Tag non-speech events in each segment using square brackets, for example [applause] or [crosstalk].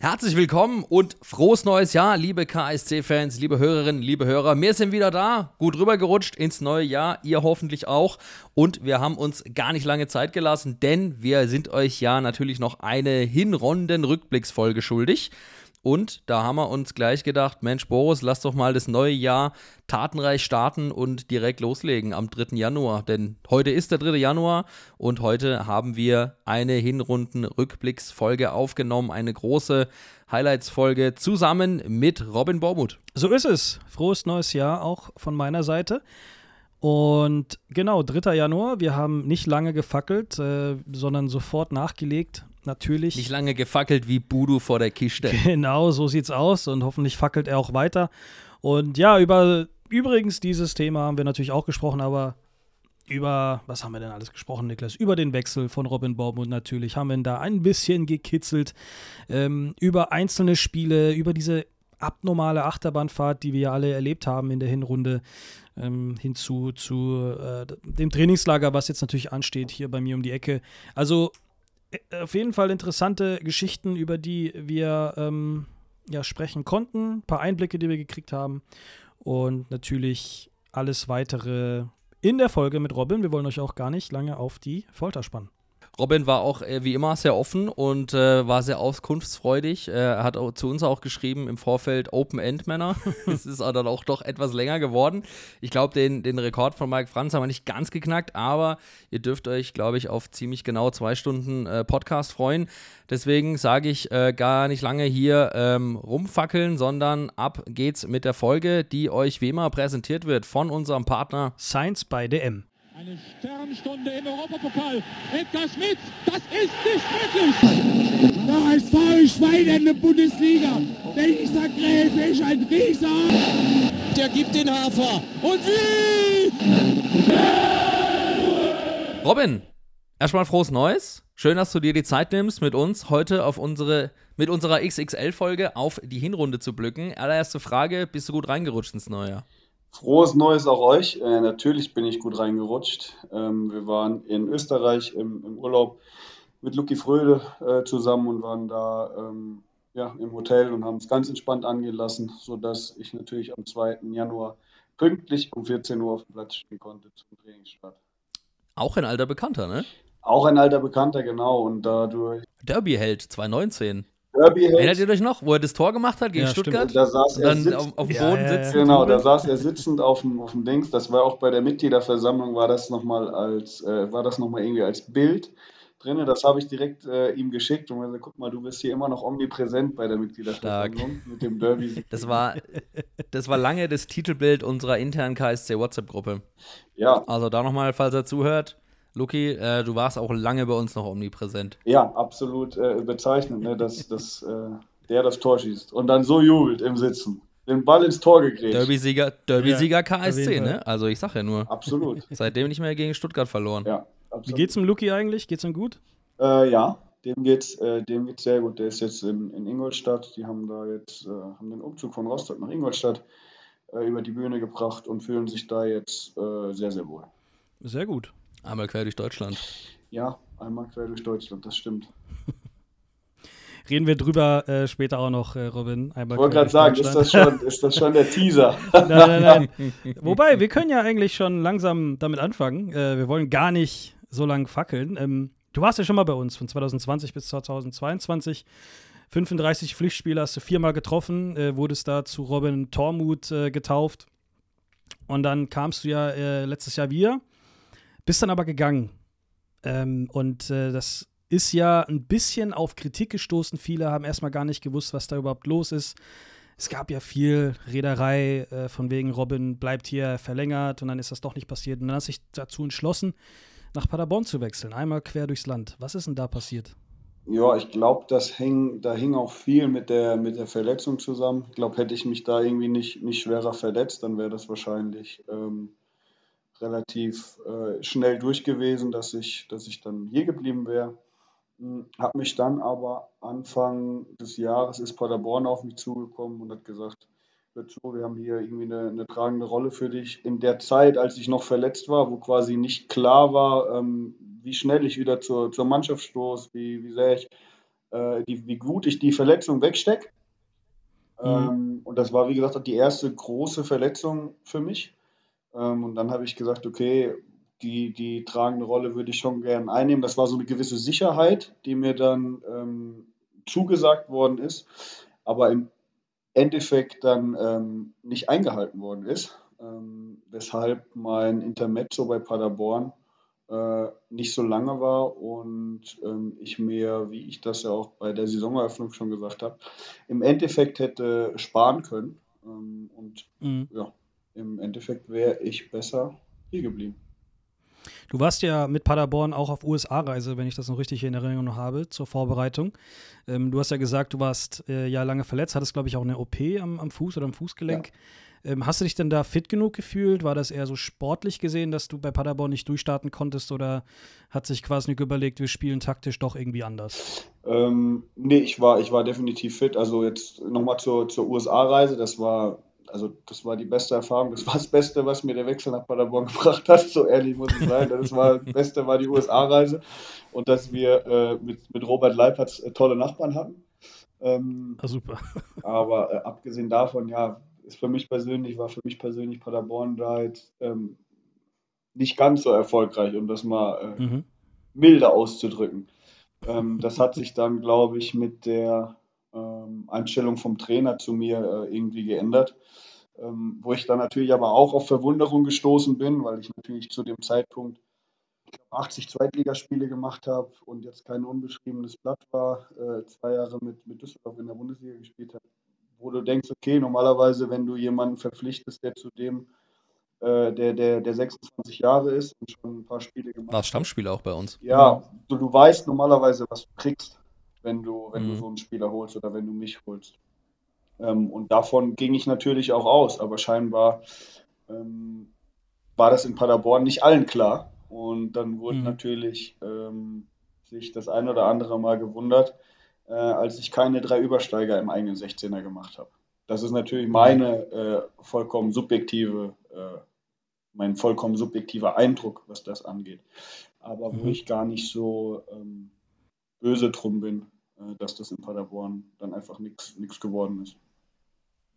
Herzlich willkommen und frohes neues Jahr, liebe KSC-Fans, liebe Hörerinnen, liebe Hörer. Wir sind wieder da, gut rübergerutscht ins neue Jahr, ihr hoffentlich auch. Und wir haben uns gar nicht lange Zeit gelassen, denn wir sind euch ja natürlich noch eine Hinrunden-Rückblicksfolge schuldig. Und da haben wir uns gleich gedacht, Mensch, Boris, lass doch mal das neue Jahr tatenreich starten und direkt loslegen am 3. Januar. Denn heute ist der 3. Januar und heute haben wir eine Hinrunden-Rückblicksfolge aufgenommen, eine große Highlights-Folge zusammen mit Robin Bormuth. So ist es. Frohes neues Jahr auch von meiner Seite. Und genau, 3. Januar, wir haben nicht lange gefackelt, äh, sondern sofort nachgelegt natürlich. Nicht lange gefackelt wie Budu vor der Kiste. [laughs] Genau, so sieht's aus und hoffentlich fackelt er auch weiter. Und ja, über übrigens dieses Thema haben wir natürlich auch gesprochen, aber über, was haben wir denn alles gesprochen, Niklas? Über den Wechsel von Robin Baumund natürlich haben wir ihn da ein bisschen gekitzelt. Ähm, über einzelne Spiele, über diese abnormale Achterbahnfahrt, die wir ja alle erlebt haben in der Hinrunde, ähm, hinzu zu äh, dem Trainingslager, was jetzt natürlich ansteht, hier bei mir um die Ecke. Also auf jeden Fall interessante Geschichten, über die wir ähm, ja, sprechen konnten. Ein paar Einblicke, die wir gekriegt haben. Und natürlich alles weitere in der Folge mit Robin. Wir wollen euch auch gar nicht lange auf die Folter spannen. Robin war auch äh, wie immer sehr offen und äh, war sehr auskunftsfreudig. Er hat auch, zu uns auch geschrieben im Vorfeld Open-End-Männer. [laughs] [laughs] Es ist dann auch doch etwas länger geworden. Ich glaube, den, den Rekord von Mike Franz haben wir nicht ganz geknackt, aber ihr dürft euch, glaube ich, auf ziemlich genau zwei Stunden äh, Podcast freuen. Deswegen sage ich äh, gar nicht lange hier ähm, rumfackeln, sondern ab geht's mit der Folge, die euch wie immer präsentiert wird von unserem Partner Science by DM. Eine Sternstunde im Europapokal. Edgar Schmidt, das ist nicht möglich. Der HSV ist Schwein in der Bundesliga. Dieser Gräfe ist ein Rieser. Der gibt den Hafer. Und wie? Robin, erstmal frohes Neues. Schön, dass du dir die Zeit nimmst, mit uns heute auf unsere, mit unserer XXL-Folge auf die Hinrunde zu blicken. Allererste Frage, bist du gut reingerutscht ins neue Jahr? Frohes Neues auch euch. Äh, natürlich bin ich gut reingerutscht. Ähm, wir waren in Österreich im, im Urlaub mit Lucky Fröde äh, zusammen und waren da ähm, ja, im Hotel und haben es ganz entspannt angehen lassen, sodass ich natürlich am 2. Januar pünktlich um 14 Uhr auf dem Platz stehen konnte zum Trainingsstart. Auch ein alter Bekannter, ne? Auch ein alter Bekannter, genau. Und dadurch. Derby-Held 2019. Derby Erinnert ihr euch noch, wo er das Tor gemacht hat gegen Ja, Stuttgart? Da saß er dann auf, auf dem Boden ja, ja. sitzt. Genau, da saß er sitzend auf dem, auf dem Dings. Das war auch bei der Mitgliederversammlung, war das nochmal als, äh, war das noch mal irgendwie als Bild drin. Das habe ich direkt äh, ihm geschickt und gesagt, guck mal, du bist hier immer noch omnipräsent bei der Mitgliederversammlung mit dem Derby. [laughs] Das war, das war lange das Titelbild unserer internen KSC WhatsApp-Gruppe. Ja, Also da nochmal, falls er zuhört. Luki, äh, du warst auch lange bei uns noch omnipräsent. ja, absolut äh, bezeichnend, ne, dass, dass äh, der das Tor schießt und dann so jubelt im Sitzen. Den Ball ins Tor gegrätscht. Derby-Sieger Derby-Sieger Ja, KSC, ne? Also ich sag ja nur. Absolut. [laughs] Seitdem nicht mehr gegen Stuttgart verloren. Ja, Wie absolut. geht's dem Luki eigentlich? Geht's ihm gut? Äh, ja, dem geht's, äh, dem geht's sehr gut. Der ist jetzt in, in Ingolstadt. Die haben da jetzt äh, haben den Umzug von Rostock nach Ingolstadt äh, über die Bühne gebracht und fühlen sich da jetzt äh, sehr, sehr wohl. Sehr gut. Einmal quer durch Deutschland. Ja, einmal quer durch Deutschland, das stimmt. [laughs] Reden wir drüber äh, später auch noch, äh, Robin. Einmal Ich wollte gerade sagen, ist das, schon, ist das schon der Teaser? [laughs] Nein, nein, nein. [laughs] Wobei, wir können ja eigentlich schon langsam damit anfangen. Äh, wir wollen gar nicht so lang fackeln. Ähm, du warst ja schon mal bei uns von 2020 bis 2022. 35 Pflichtspiele hast du viermal getroffen, äh, wurdest da zu Robin Tormuth äh, getauft. Und dann kamst du ja äh, letztes Jahr wieder, bist dann aber gegangen. Ähm, und äh, das ist ja ein bisschen auf Kritik gestoßen. Viele haben erstmal gar nicht gewusst, was da überhaupt los ist. Es gab ja viel Rederei, äh, von wegen Robin bleibt hier verlängert und dann ist das doch nicht passiert. Und dann hast du dich dazu entschlossen, nach Paderborn zu wechseln, einmal quer durchs Land. Was ist denn da passiert? Ja, ich glaube, das hing, da hing auch viel mit der, mit der Verletzung zusammen. Ich glaube, hätte ich mich da irgendwie nicht, nicht schwerer verletzt, dann wäre das wahrscheinlich ähm, relativ äh, schnell durch gewesen, dass ich, dass ich dann hier geblieben wäre. Habe mich dann aber Anfang des Jahres ist Paderborn auf mich zugekommen und hat gesagt, hör zu, wir haben hier irgendwie eine, eine tragende Rolle für dich. In der Zeit, als ich noch verletzt war, wo quasi nicht klar war, ähm, wie schnell ich wieder zur, zur Mannschaft stoße, wie, wie sehr ich äh, die, wie gut ich die Verletzung wegstecke. Mhm. Ähm, und das war, wie gesagt, die erste große Verletzung für mich. Ähm, und dann habe ich gesagt, okay, die, die tragende Rolle würde ich schon gern einnehmen. Das war so eine gewisse Sicherheit, die mir dann ähm, zugesagt worden ist, aber im Endeffekt dann ähm, nicht eingehalten worden ist. Ähm, weshalb mein Intermezzo bei Paderborn äh, nicht so lange war und ähm, ich mir, wie ich das ja auch bei der Saisoneröffnung schon gesagt habe, im Endeffekt hätte sparen können. Ähm, und Mhm. ja, im Endeffekt wäre ich besser hier geblieben. Du warst ja mit Paderborn auch auf USA-Reise, wenn ich das noch richtig in Erinnerung habe, zur Vorbereitung. Ähm, du hast ja gesagt, du warst äh, ja lange verletzt, hattest, glaube ich, auch eine OP am, am Fuß oder am Fußgelenk. Ähm, hast du dich denn da fit genug gefühlt? War das eher so sportlich gesehen, dass du bei Paderborn nicht durchstarten konntest oder hat sich quasi überlegt, wir spielen taktisch doch irgendwie anders? Ähm, nee, ich war, ich war definitiv fit. Also jetzt nochmal zur, zur USA-Reise, das war, also das war die beste Erfahrung. Das war das Beste, was mir der Wechsel nach Paderborn [laughs] gebracht hat. So ehrlich muss ich sein. Das war das Beste war die USA-Reise und dass wir äh, mit, mit Robert Leipertz äh, tolle Nachbarn hatten. Ähm, Ah, super. aber äh, abgesehen davon, ja, ist für mich persönlich, war für mich persönlich Paderborn da jetzt ähm, nicht ganz so erfolgreich, um das mal äh, Mhm. milder auszudrücken. Ähm, das hat sich dann, glaube ich, mit der Einstellung vom Trainer zu mir äh, irgendwie geändert, ähm, wo ich dann natürlich aber auch auf Verwunderung gestoßen bin, weil ich natürlich zu dem Zeitpunkt ich glaub, 80 Zweitligaspiele gemacht habe und jetzt kein unbeschriebenes Blatt war, äh, zwei Jahre mit, mit Düsseldorf in der Bundesliga gespielt habe, wo du denkst, okay, normalerweise, wenn du jemanden verpflichtest, der zu dem, äh, der, der, der 26 Jahre ist und schon ein paar Spiele gemacht War hat, Stammspieler auch bei uns. ja, du, du weißt normalerweise, was du kriegst, wenn du, wenn du Mhm. so einen Spieler holst oder wenn du mich holst. Ähm, und davon ging ich natürlich auch aus, aber scheinbar ähm, war das in Paderborn nicht allen klar. Und dann wurde Mhm. natürlich ähm, sich das ein oder andere Mal gewundert, äh, als ich keine drei Übersteiger im eigenen 16er gemacht habe. Das ist natürlich meine äh, vollkommen subjektive, äh, mein vollkommen subjektiver Eindruck, was das angeht. Aber wo Mhm. ich gar nicht so ähm, böse drum bin, dass das in Paderborn dann einfach nichts geworden ist.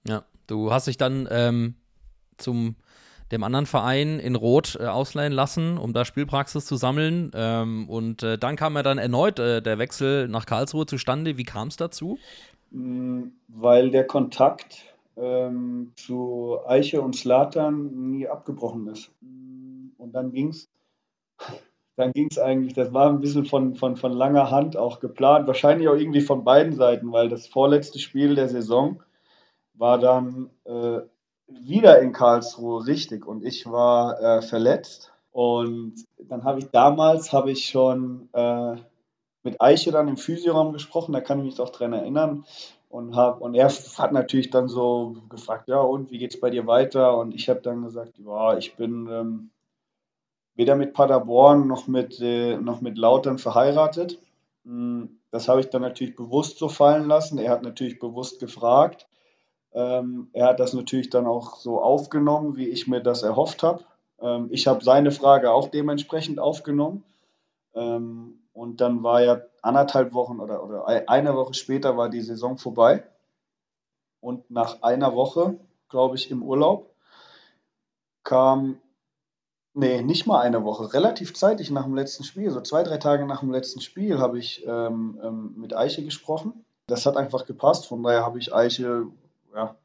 Ja, du hast dich dann ähm, zum dem anderen Verein in Rot äh, ausleihen lassen, um da Spielpraxis zu sammeln. Ähm, und äh, dann kam ja dann erneut äh, der Wechsel nach Karlsruhe zustande. Wie kam es dazu? Mm, Weil der Kontakt ähm, zu Eiche und Slatan nie abgebrochen ist. Mm, Und dann ging es dann ging's eigentlich, das war ein bisschen von, von, von langer Hand auch geplant, wahrscheinlich auch irgendwie von beiden Seiten, weil das vorletzte Spiel der Saison war dann äh, wieder in Karlsruhe richtig. Und ich war äh, verletzt. Und dann habe ich damals habe ich schon äh, mit Eiche dann im Physioraum gesprochen, da kann ich mich auch dran erinnern. Und hab, und er hat natürlich dann so gefragt, ja und wie geht's bei dir weiter? Und ich habe dann gesagt, ja ich bin ähm, weder mit Paderborn noch mit, äh, noch mit Lautern verheiratet. Mm, Das habe ich dann natürlich bewusst so fallen lassen. Er hat natürlich bewusst gefragt. Ähm, er hat das natürlich dann auch so aufgenommen, wie ich mir das erhofft habe. Ähm, ich habe seine Frage auch dementsprechend aufgenommen. Ähm, und dann war ja anderthalb Wochen oder, oder eine Woche später war die Saison vorbei. Und nach einer Woche, glaube ich, im Urlaub kam Nee, nicht mal eine Woche. Relativ zeitig nach dem letzten Spiel, so zwei, drei Tage nach dem letzten Spiel, habe ich ähm, ähm, mit Eiche gesprochen. Das hat einfach gepasst. Von daher habe ich Eiche ja,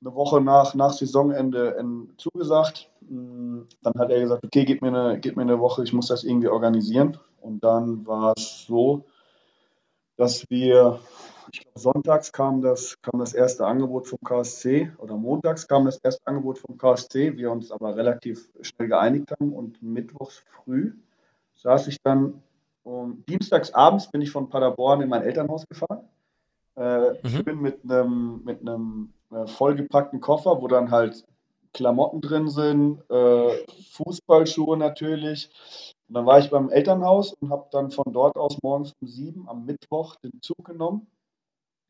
eine Woche nach, nach Saisonende ähm, zugesagt. Mm, Dann hat er gesagt, okay, gib mir, eine, gib mir eine Woche, ich muss das irgendwie organisieren. Und dann war es so, dass wir, ich glaube, sonntags kam das, kam das erste Angebot vom KSC oder montags kam das erste Angebot vom KSC, wir uns aber relativ schnell geeinigt haben und mittwochs früh saß ich dann, um, dienstags abends bin ich von Paderborn in mein Elternhaus gefahren. Äh, Mhm. Schön mit einem mit einem äh, vollgepackten Koffer, wo dann halt Klamotten drin sind, äh, Fußballschuhe natürlich. Und dann war ich beim Elternhaus und habe dann von dort aus morgens um sieben am Mittwoch den Zug genommen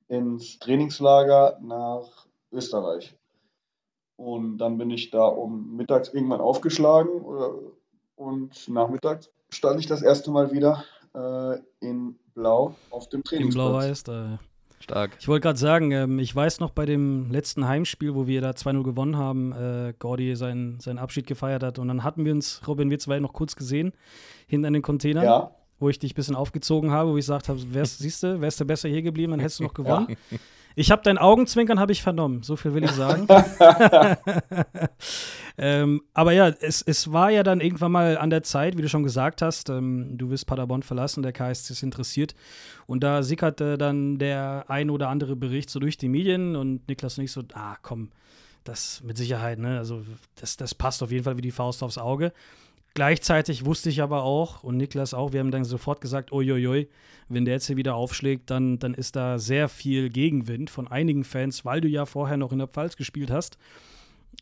ins Trainingslager nach Österreich. Und dann bin ich da um mittags irgendwann aufgeschlagen und nachmittags stand ich das erste Mal wieder äh, in Blau auf dem Trainingsplatz. Blau-Weiß. Da. Stark. Ich wollte gerade sagen, ähm, ich weiß noch bei dem letzten Heimspiel, wo wir da 2-0 gewonnen haben, äh, Gordy seinen, seinen Abschied gefeiert hat. Und dann hatten wir uns, Robin, wir zwei noch kurz gesehen, hinten an den Containern, Ja, wo ich dich ein bisschen aufgezogen habe, wo ich gesagt habe, wärst, [laughs] siehst du, wärst du besser hier geblieben, dann hättest du noch gewonnen. Ich habe dein Augenzwinkern habe ich vernommen, so viel will ich sagen. [laughs] [laughs] ähm, aber ja, es, es war ja dann irgendwann mal an der Zeit, wie du schon gesagt hast, ähm, du wirst Paderborn verlassen, der KSC ist interessiert. Und da sickerte dann der ein oder andere Bericht so durch die Medien und Niklas und ich so, ah komm, das mit Sicherheit, ne? Also das, das passt auf jeden Fall wie die Faust aufs Auge. Gleichzeitig wusste ich aber auch und Niklas auch, wir haben dann sofort gesagt, uiuiui, wenn der jetzt hier wieder aufschlägt, dann, dann ist da sehr viel Gegenwind von einigen Fans, weil du ja vorher noch in der Pfalz gespielt hast.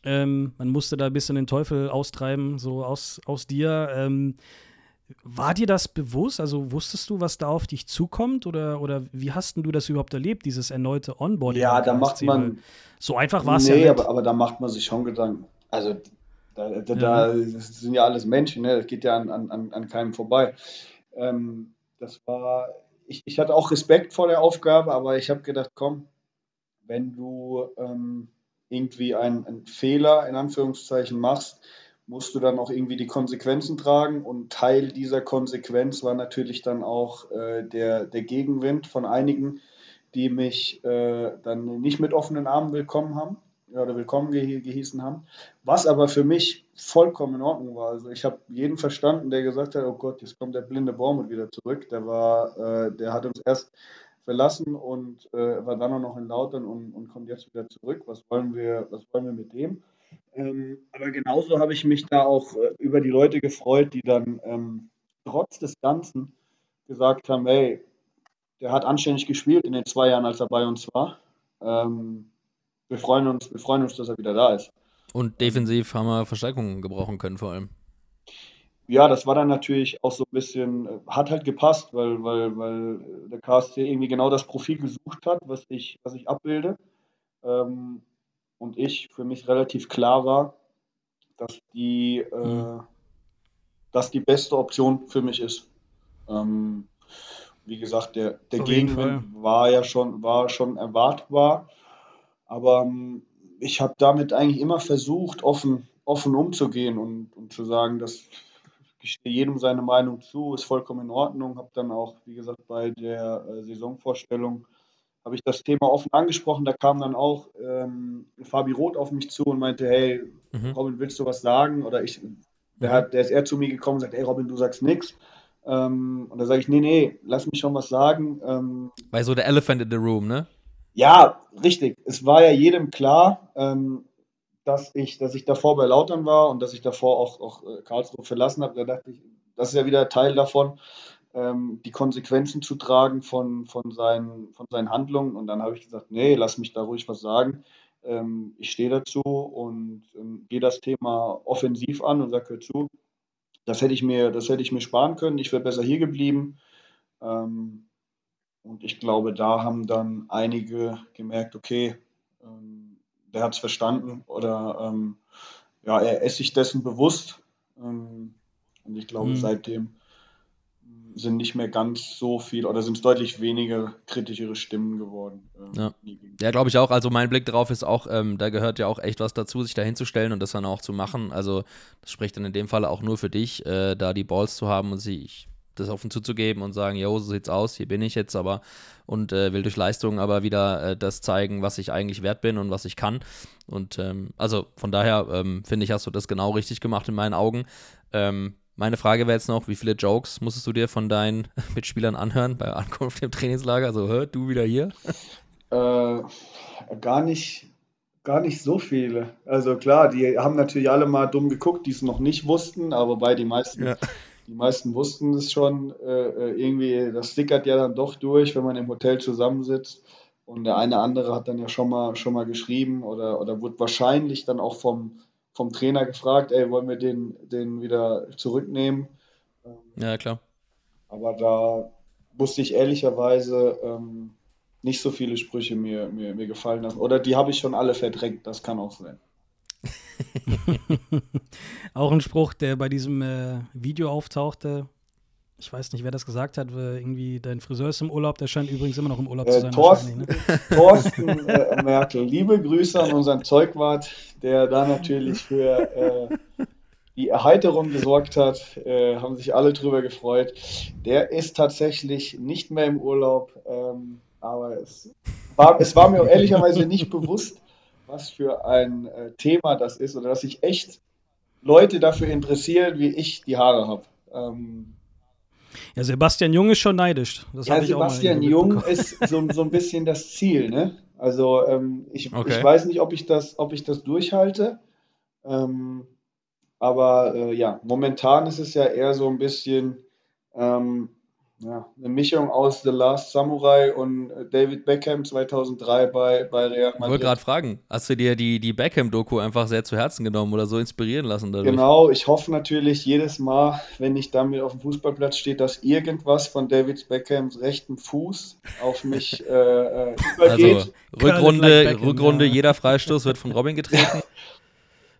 Ähm, man musste da ein bisschen den Teufel austreiben, so aus, aus dir. Ähm, war dir das bewusst? Also wusstest du, was da auf dich zukommt? Oder, oder wie hast denn du das überhaupt erlebt, dieses erneute Onboarding? ja, da macht man. So einfach war es nee, ja nicht. aber, aber da macht man sich schon Gedanken. Also, da, da, da das sind ja alles Menschen, ne? das geht ja an, an, an keinem vorbei. Ähm, das war, ich, ich hatte auch Respekt vor der Aufgabe, aber ich habe gedacht, komm, wenn du ähm, irgendwie einen, einen Fehler in Anführungszeichen machst, musst du dann auch irgendwie die Konsequenzen tragen. Und Teil dieser Konsequenz war natürlich dann auch äh, der, der Gegenwind von einigen, die mich äh, dann nicht mit offenen Armen willkommen haben ja, oder willkommen ge gehießen haben. Was aber für mich vollkommen in Ordnung war. Also ich habe jeden verstanden, der gesagt hat, oh Gott, jetzt kommt der blinde Baumut wieder zurück. Der war, äh, der hat uns erst verlassen und äh, war dann auch noch in Lautern und, und kommt jetzt wieder zurück. Was wollen wir, was wollen wir mit dem? Ähm, aber genauso habe ich mich da auch äh, über die Leute gefreut, die dann ähm, trotz des Ganzen gesagt haben, hey, der hat anständig gespielt in den zwei Jahren, als er bei uns war. Ähm, wir freuen uns, wir freuen uns, dass er wieder da ist. Und defensiv haben wir Verstärkungen gebrauchen können, vor allem. Ja, das war dann natürlich auch so ein bisschen, äh, hat halt gepasst, weil, weil, weil der KSC irgendwie genau das Profil gesucht hat, was ich, was ich abbilde. Ähm, und ich für mich relativ klar war, dass die, äh, Mhm. dass die beste Option für mich ist. Ähm, wie gesagt, der, der Auf Gegenwind war ja schon, war schon erwartbar. Aber ähm, ich habe damit eigentlich immer versucht, offen, offen umzugehen und, und zu sagen, dass ich stehe jedem seine Meinung zu, ist vollkommen in Ordnung. Habe dann auch, wie gesagt, bei der äh, Saisonvorstellung habe ich das Thema offen angesprochen. Da kam dann auch ähm, Fabi Roth auf mich zu und meinte, hey, Mhm. Robin, willst du was sagen? Oder ich, der, hat, der ist eher zu mir gekommen und sagt, hey Robin, du sagst nichts. Ähm, und da sage ich, nee, nee, lass mich schon was sagen. Ähm, Weil so der Elephant in the Room, ne? Ja, richtig. Es war ja jedem klar, ähm, dass ich, dass ich davor bei Lautern war und dass ich davor auch, auch äh, Karlsruhe verlassen habe. Da dachte ich, das ist ja wieder Teil davon, ähm, die Konsequenzen zu tragen von, von, seinen, von seinen Handlungen. Und dann habe ich gesagt, nee, lass mich da ruhig was sagen. Ähm, ich stehe dazu und ähm, gehe das Thema offensiv an und sage, hör zu, das hätte ich mir, das hätte ich mir sparen können. Ich wäre besser hier geblieben. Ähm, und ich glaube, da haben dann einige gemerkt, okay, ähm, der hat es verstanden oder ähm, ja, er ist sich dessen bewusst. Ähm, und ich glaube, Mhm. seitdem sind nicht mehr ganz so viel oder sind es deutlich weniger kritischere Stimmen geworden. ähm, Ja. Ja, glaube ich auch. Also mein Blick darauf ist auch, ähm, da gehört ja auch echt was dazu, sich da hinzustellen und das dann auch zu machen. Also das spricht dann in dem Fall auch nur für dich, äh, da die Balls zu haben und sich das offen zuzugeben und sagen, yo, so sieht's aus, hier bin ich jetzt aber und äh, will durch Leistung aber wieder äh, das zeigen, was ich eigentlich wert bin und was ich kann. Und ähm, also von daher ähm, finde ich, hast du das genau richtig gemacht in meinen Augen. Ähm, meine Frage wäre jetzt noch, wie viele Jokes musstest du dir von deinen [laughs] Mitspielern anhören bei Ankunft im Trainingslager? Also, hör, du wieder hier? Äh, gar nicht, gar nicht so viele. Also klar, die haben natürlich alle mal dumm geguckt, die es noch nicht wussten, aber wobei die meisten, Ja. Die meisten wussten es schon. Äh, äh, irgendwie, das sickert ja dann doch durch, wenn man im Hotel zusammensitzt. Und der eine andere hat dann ja schon mal, schon mal geschrieben oder, oder wurde wahrscheinlich dann auch vom, vom Trainer gefragt, ey, wollen wir den, den wieder zurücknehmen? Ja, klar. Aber da musste ich ehrlicherweise ähm, nicht so viele Sprüche mir, mir, mir gefallen lassen. Oder die habe ich schon alle verdrängt, das kann auch sein. [laughs] Auch ein Spruch, der bei diesem äh, Video auftauchte. ich weiß nicht, wer das gesagt hat, irgendwie dein Friseur ist im Urlaub, der scheint übrigens immer noch im Urlaub äh, zu sein. Thorsten, ne? [laughs] Thorsten äh, Merkel, liebe Grüße an unseren Zeugwart, der da natürlich für äh, die Erheiterung gesorgt hat, äh, haben sich alle drüber gefreut. Der ist tatsächlich nicht mehr im Urlaub, ähm, aber es war, es war mir [laughs] ehrlicherweise nicht bewusst, was für ein äh, Thema das ist oder dass sich echt Leute dafür interessieren, wie ich die Haare habe. Ähm, ja, Sebastian Jung ist schon neidisch. Das ja, Sebastian Jung ist so, so ein bisschen das Ziel, ne? Also ähm, ich, okay. ich weiß nicht, ob ich das, ob ich das durchhalte. Ähm, aber äh, ja, momentan ist es ja eher so ein bisschen ähm, ja, eine Mischung aus The Last Samurai und äh, David Beckham 2003 bei, bei Real Madrid. Ich wollte gerade fragen, hast du dir die, die Beckham-Doku einfach sehr zu Herzen genommen oder so inspirieren lassen dadurch? Genau, ich hoffe natürlich jedes Mal, wenn ich damit auf dem Fußballplatz stehe, dass irgendwas von David Beckhams rechten Fuß auf mich äh, äh übergeht. Also, Rückrunde, Beckham, Rückrunde ja. jeder Freistoß wird von Robin getreten. [laughs]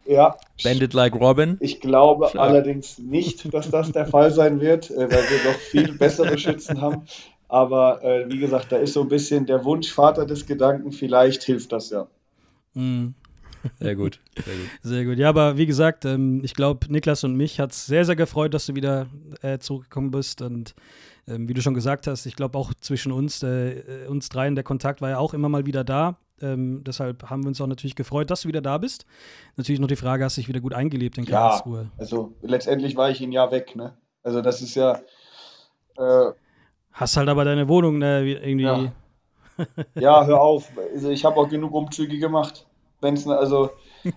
Ja. Bandit like Robin. Ich glaube Schlag. allerdings nicht, dass das der Fall sein wird, äh, weil wir doch viel bessere Schützen haben. Aber äh, wie gesagt, da ist so ein bisschen der Wunschvater des Gedanken, vielleicht hilft das ja. Mhm. Sehr gut, sehr gut. Sehr gut. Ja, aber wie gesagt, ähm, ich glaube, Niklas und mich hat es sehr, sehr gefreut, dass du wieder äh, zurückgekommen bist. Und ähm, wie du schon gesagt hast, ich glaube auch zwischen uns, äh, äh, uns dreien, der Kontakt war ja auch immer mal wieder da. Ähm, deshalb haben wir uns auch natürlich gefreut, dass du wieder da bist. Natürlich noch die Frage, hast du dich wieder gut eingelebt in Karlsruhe? Ja, also letztendlich war ich ein Jahr weg, ne? Also das ist ja. Äh, hast halt aber deine Wohnung, ne, irgendwie. Ja, [laughs] ja hör auf. Also ich habe auch genug Umzüge gemacht. Wenn's, also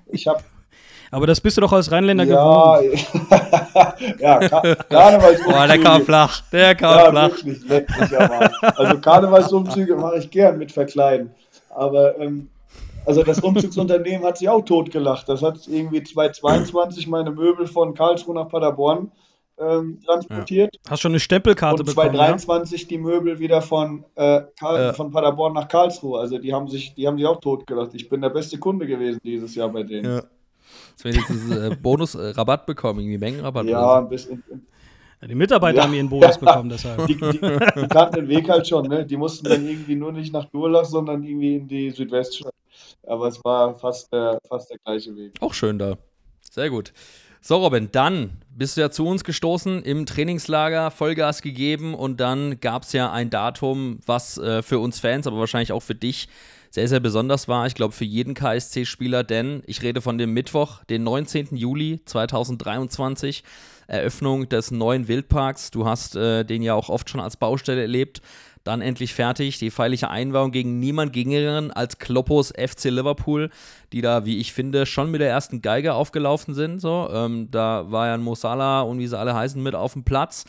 ich habe [laughs] aber das bist du doch als Rheinländer ja, gewohnt. [laughs] ja, Kar Karnevalsumzüge. Boah, der kam flach. Der kam ja, flach. Wirklich, wirklich, also Karnevalsumzüge mache ich gern mit Verkleiden. Aber ähm, also das Umzugsunternehmen hat sich auch totgelacht. Das hat irgendwie 2022 meine Möbel von Karlsruhe nach Paderborn ähm, transportiert. Ja. Hast schon eine Stempelkarte und bekommen? 2023 ja? die Möbel wieder von, äh, äh. von Paderborn nach Karlsruhe. Also die haben sich, die haben sich auch totgelacht. Ich bin der beste Kunde gewesen dieses Jahr bei denen. Ja. Jetzt jetzt äh, Bonus-Rabatt bekommen, irgendwie Mengenrabatt. Ja, ein bisschen. Die Mitarbeiter ja. haben ihren Bonus [laughs] bekommen, deshalb. Die, die, die, kannten den Weg halt schon, ne? Die mussten dann irgendwie nur nicht nach Durlach, sondern irgendwie in die Südweststadt. Aber es war fast, äh, fast der gleiche Weg. Auch schön da. Sehr gut. So, Robin, dann bist du ja zu uns gestoßen, im Trainingslager Vollgas gegeben und dann gab es ja ein Datum, was äh, für uns Fans, aber wahrscheinlich auch für dich sehr, sehr besonders war. Ich glaube, für jeden KSC-Spieler, denn ich rede von dem Mittwoch, den 19. Juli 2023. Eröffnung des neuen Wildparks. Du hast äh, den ja auch oft schon als Baustelle erlebt. Dann endlich fertig. Die feierliche Einweihung gegen niemand geringeren als Kloppos FC Liverpool, die da, wie ich finde, schon mit der ersten Geige aufgelaufen sind. So, ähm, da war ja ein Mosala und wie sie alle heißen mit auf dem Platz.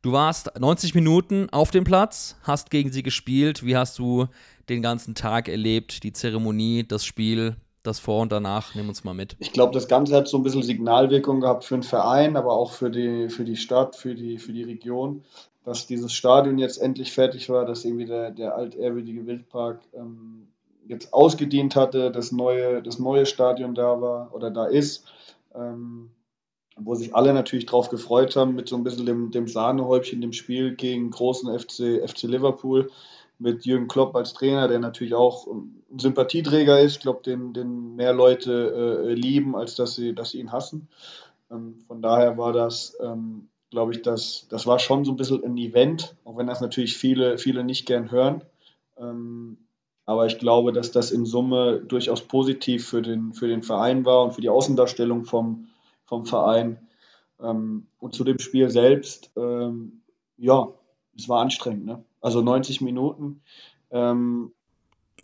Du warst 90 Minuten auf dem Platz, hast gegen sie gespielt. Wie hast du den ganzen Tag erlebt, die Zeremonie, das Spiel? Das Vor und Danach? Nimm uns mal mit. Ich glaube, das Ganze hat so ein bisschen Signalwirkung gehabt für den Verein, aber auch für die, für die Stadt, für die, für die Region, dass dieses Stadion jetzt endlich fertig war, dass irgendwie der, der altehrwürdige Wildpark ähm, jetzt ausgedient hatte, das neue, das neue Stadion da war oder da ist. Ähm, wo sich alle natürlich drauf gefreut haben, mit so ein bisschen dem, dem Sahnehäubchen, dem Spiel gegen großen FC, FC Liverpool mit Jürgen Klopp als Trainer, der natürlich auch ein Sympathieträger ist. Ich glaube, den, den mehr Leute äh, lieben, als dass sie, dass sie ihn hassen. Ähm, von daher war das, ähm, glaube ich, das, das war schon so ein bisschen ein Event, auch wenn das natürlich viele, viele nicht gern hören. Ähm, aber ich glaube, dass das in Summe durchaus positiv für den, für den Verein war und für die Außendarstellung vom, vom Verein. Ähm, und zu dem Spiel selbst, ähm, ja, es war anstrengend. Ne? Also 90 Minuten. Ähm,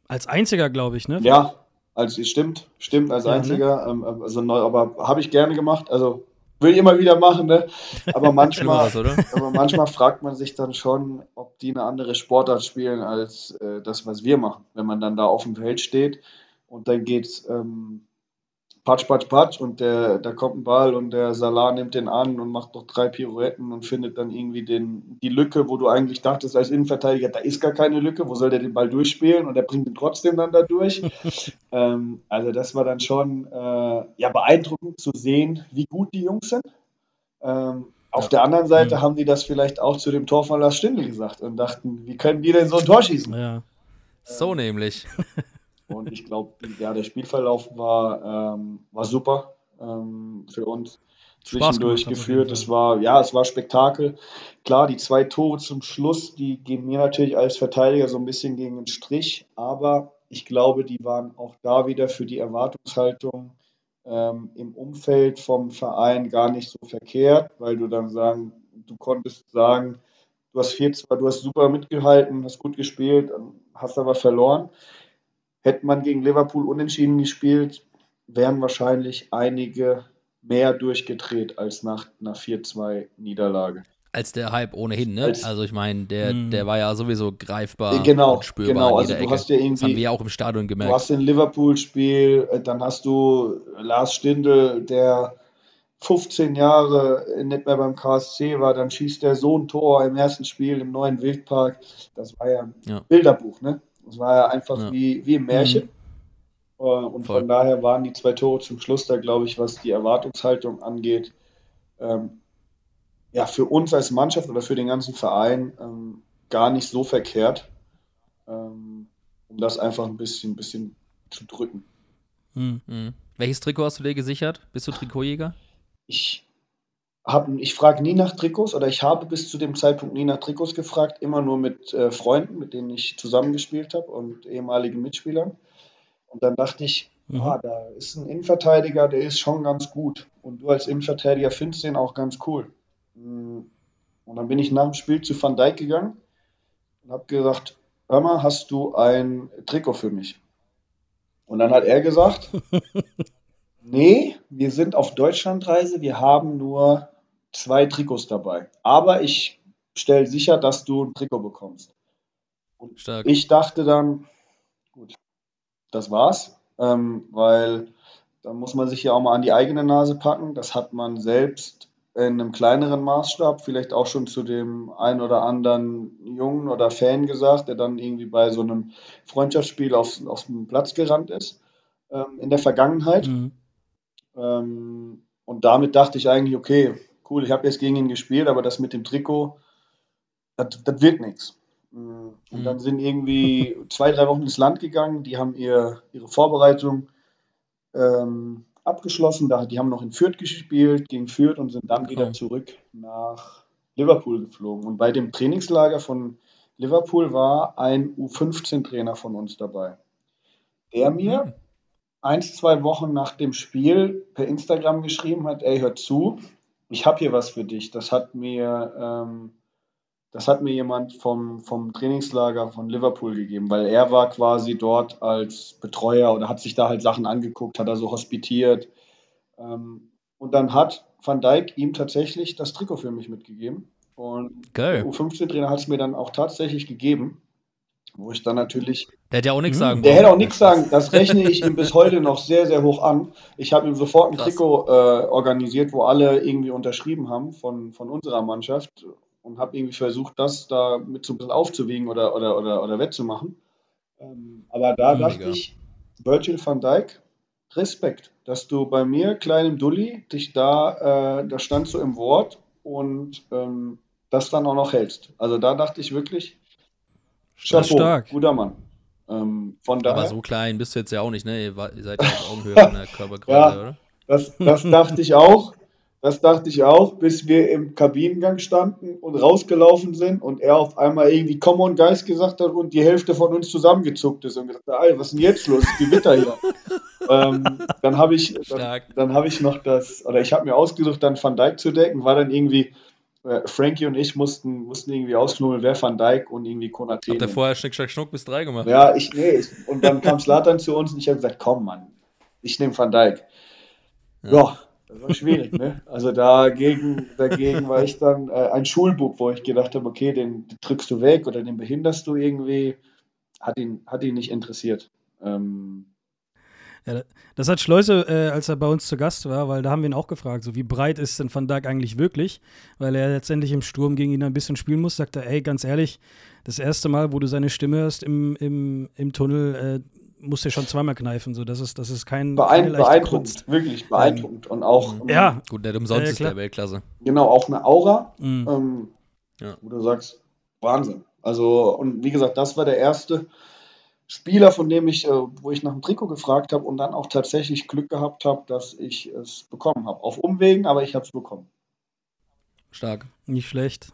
als einziger, glaube ich, ne? Ja, als stimmt, stimmt, als ja, ne? einziger. Ne? also neu, aber habe ich gerne gemacht. Also will ich immer wieder machen, ne? Aber [laughs] manchmal, was, aber manchmal fragt man sich dann schon, ob die eine andere Sportart spielen als äh, das, was wir machen. Wenn man dann da auf dem Feld steht und dann geht's ähm, patsch, patsch, patsch und der, da kommt ein Ball und der Salah nimmt den an und macht noch drei Pirouetten und findet dann irgendwie den, die Lücke, wo du eigentlich dachtest als Innenverteidiger, da ist gar keine Lücke, wo soll der den Ball durchspielen und er bringt ihn trotzdem dann da durch. [laughs] ähm, also das war dann schon äh, ja, beeindruckend zu sehen, wie gut die Jungs sind. Ähm, Auf der anderen Seite haben die das vielleicht auch zu dem Tor von Lars Stindl gesagt und dachten, wie können die denn so ein Tor schießen? Ja. So nämlich. [laughs] Und ich glaube, ja, der Spielverlauf war, ähm, war super ähm, für uns. Zwischendurch geführt. Es war, ja, es war Spektakel. Klar, die zwei Tore zum Schluss, die gehen mir natürlich als Verteidiger so ein bisschen gegen den Strich, aber ich glaube, die waren auch da wieder für die Erwartungshaltung ähm, im Umfeld vom Verein gar nicht so verkehrt, weil du dann sagen, du konntest sagen, du hast vier, zwar, du hast super mitgehalten, hast gut gespielt, hast aber verloren. Hätte man gegen Liverpool unentschieden gespielt, wären wahrscheinlich einige mehr durchgedreht als nach einer 4-2-Niederlage. Als der Hype ohnehin, ne? Als- also ich meine, der, Mhm. der war ja sowieso greifbar Genau, und spürbar genau. Also du Ecke. hast ja das haben irgendwie- wir ja auch im Stadion Du gemerkt. hast ein Liverpool-Spiel, äh, dann hast du Lars Stindl, der 15 Jahre nicht mehr beim KSC war, dann schießt der so ein Tor im ersten Spiel im neuen Wildpark. Das war ja ein Ja. Bilderbuch, ne? Das war ja einfach Ja. wie, wie im Märchen. Äh, Und Voll. von daher waren die zwei Tore zum Schluss da, glaube ich, was die Erwartungshaltung angeht, ähm, ja, für uns als Mannschaft oder für den ganzen Verein ähm, gar nicht so verkehrt, ähm, um das einfach ein bisschen, bisschen zu drücken. Hm. Mhm. Welches Trikot hast du dir gesichert? Bist du Trikotjäger? Ich, hab, ich frage nie nach Trikots oder ich habe bis zu dem Zeitpunkt nie nach Trikots gefragt, immer nur mit äh, Freunden, mit denen ich zusammengespielt habe und ehemaligen Mitspielern. Und dann dachte ich, Mhm. ah, da ist ein Innenverteidiger, der ist schon ganz gut. Und du als Innenverteidiger findest den auch ganz cool. Mm, Und dann bin ich nach dem Spiel zu Van Dijk gegangen und habe gesagt, hör mal, hast du ein Trikot für mich? Und dann hat er gesagt, [laughs] nee, wir sind auf Deutschlandreise, wir haben nur zwei Trikots dabei. Aber ich stelle sicher, dass du ein Trikot bekommst. Stark. Ich dachte dann, gut, das war's, ähm, weil da muss man sich ja auch mal an die eigene Nase packen. Das hat man selbst in einem kleineren Maßstab vielleicht auch schon zu dem einen oder anderen Jungen oder Fan gesagt, der dann irgendwie bei so einem Freundschaftsspiel auf, auf den Platz gerannt ist ähm, in der Vergangenheit. Mhm. Ähm, und damit dachte ich eigentlich, okay, cool, ich habe jetzt gegen ihn gespielt, aber das mit dem Trikot, das, das wird nichts. Mm, Und Mhm. dann sind irgendwie zwei, drei Wochen ins Land gegangen, die haben ihr, ihre Vorbereitung ähm, abgeschlossen, da, die haben noch in Fürth gespielt, gegen Fürth und sind dann Genau. wieder zurück nach Liverpool geflogen. Und bei dem Trainingslager von Liverpool war ein U15-Trainer von uns dabei, der mir Mhm. eins, zwei Wochen nach dem Spiel per Instagram geschrieben hat, ey, hör zu, ich habe hier was für dich. Das hat mir, ähm, das hat mir jemand vom, vom Trainingslager von Liverpool gegeben, weil er war quasi dort als Betreuer oder hat sich da halt Sachen angeguckt, hat er so hospitiert. Ähm, und dann hat Van Dijk ihm tatsächlich das Trikot für mich mitgegeben. Und Geil. der U15-Trainer hat es mir dann auch tatsächlich gegeben, wo ich dann natürlich Der hätte ja auch nichts Mhm. sagen der hätte auch nichts sagen, das rechne ich ihm bis heute noch sehr, sehr hoch an. Ich habe ihm sofort ein Krass. Trikot äh, organisiert, wo alle irgendwie unterschrieben haben von, von unserer Mannschaft und habe irgendwie versucht, das da mit so ein bisschen aufzuwiegen oder, oder, oder, oder wettzumachen. Ähm, aber da Mega. dachte ich, Virgil van Dijk, Respekt, dass du bei mir, kleinem Dulli, dich da, äh, da stand so im Wort und ähm, das dann auch noch hältst. Also da dachte ich wirklich. Chapeau, Stark. guter Mann. Ähm, von daher. Aber so klein bist du jetzt ja auch nicht, ne? Ihr, seid ja auf Augenhöhe in der Körpergröße, Ja. oder? Das, das dachte ich auch. Das dachte ich auch, bis wir im Kabinengang standen und rausgelaufen sind und er auf einmal irgendwie Come on Guys gesagt hat und die Hälfte von uns zusammengezuckt ist und gesagt hat, was ist denn jetzt los? Gewitter hier. [laughs] ähm, dann habe ich, dann, dann habe ich noch das, oder ich habe mir ausgesucht, dann Van Dijk zu decken, war dann irgendwie, äh, Frankie und ich mussten, mussten irgendwie ausknobeln, wer Van Dijk und irgendwie Konate. Habt ihr vorher Schnick, Schnack, Schnuck bis drei gemacht? Ja, ich, nee, ich, und dann kam Slatan zu uns und ich habe gesagt, komm Mann, ich nehme Van Dijk. Ja. Ja, das war schwierig, ne? Also dagegen, dagegen war ich dann äh, ein Schulbub, wo ich gedacht habe, okay, den drückst du weg oder den behinderst du irgendwie. Hat ihn, hat ihn nicht interessiert. Ähm, Das hat Schleuse, äh, als er bei uns zu Gast war, weil da haben wir ihn auch gefragt, so wie breit ist denn Van Dijk eigentlich wirklich? Weil er letztendlich im Sturm gegen ihn ein bisschen spielen muss, sagt er, ey, ganz ehrlich, das erste Mal, wo du seine Stimme hörst im, im, im Tunnel, äh, musst du schon zweimal kneifen. So, das ist, das ist kein Beein beeindruckend, Kunst. wirklich beeindruckend. und auch, ähm, Ja, Gut, nicht umsonst Ja, ja, ist der. Weltklasse. genau, auch eine Aura, Mhm. ähm, Ja. wo du sagst, Wahnsinn. Also, und wie gesagt, das war der erste Spieler, von dem ich, äh, wo ich nach dem Trikot gefragt habe und dann auch tatsächlich Glück gehabt habe, dass ich es bekommen habe. Auf Umwegen, aber ich habe es bekommen. Stark. Nicht schlecht.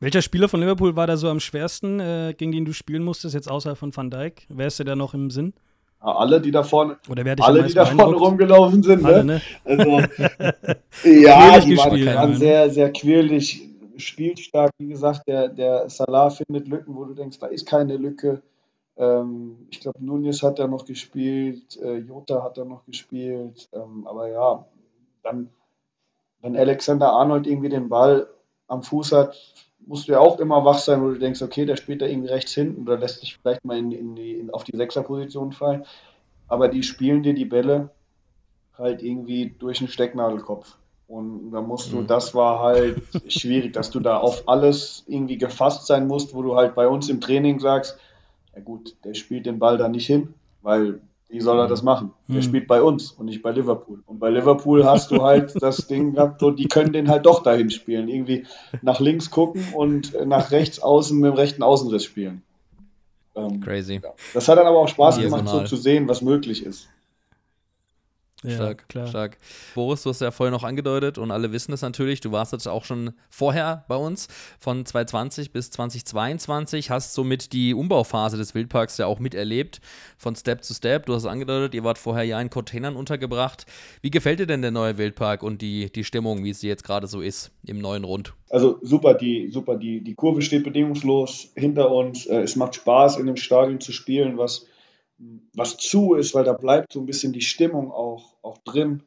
Welcher Spieler von Liverpool war da so am schwersten, äh, gegen den du spielen musstest, jetzt außerhalb von Van Dijk? Wer ist dir da noch im Sinn? Ja, alle, die da vorne, alle, die da vorne rumgelaufen sind, Alle, ne? ne? Also, [laughs] ja, die waren, gespielt, waren ja. sehr, sehr quirlig, spielstark. Wie gesagt, der, der Salah findet Lücken, wo du denkst, da ist keine Lücke. Ähm, ich glaube, Nunez hat da noch gespielt, äh, Jota hat da noch gespielt. Ähm, aber ja, dann, wenn Alexander Arnold irgendwie den Ball am Fuß hat, musst du ja auch immer wach sein, wo du denkst, okay, der spielt da irgendwie rechts hinten oder lässt sich vielleicht mal in, in die, in, auf die Sechserposition fallen. Aber die spielen dir die Bälle halt irgendwie durch den Stecknadelkopf. Und da musst du, Mhm. das war halt schwierig, dass du da auf alles irgendwie gefasst sein musst, wo du halt bei uns im Training sagst, ja gut, der spielt den Ball da nicht hin, weil wie soll er das machen? Der Mhm. spielt bei uns und nicht bei Liverpool. Und bei Liverpool hast du halt [laughs] das Ding gehabt, so, die können den halt doch dahin spielen. Irgendwie nach links gucken und nach rechts außen mit dem rechten Außenriss spielen. Ähm, Crazy. ja. Das hat dann aber auch Spaß Diagonal. gemacht, so zu sehen, was möglich ist. Ja, Stark, klar. stark. Boris, du hast ja vorher noch angedeutet und alle wissen es natürlich. Du warst jetzt auch schon vorher bei uns von 2020 bis 2022, hast somit die Umbauphase des Wildparks ja auch miterlebt, von Step zu Step. Du hast es angedeutet, ihr wart vorher ja in Containern untergebracht. Wie gefällt dir denn der neue Wildpark und die, die Stimmung, wie sie jetzt gerade so ist im neuen Rund? Also super, die, super, die, die Kurve steht bedingungslos hinter uns. Äh, es macht Spaß, in dem Stadion zu spielen, was, was zu ist, weil da bleibt so ein bisschen die Stimmung auch, auch drin.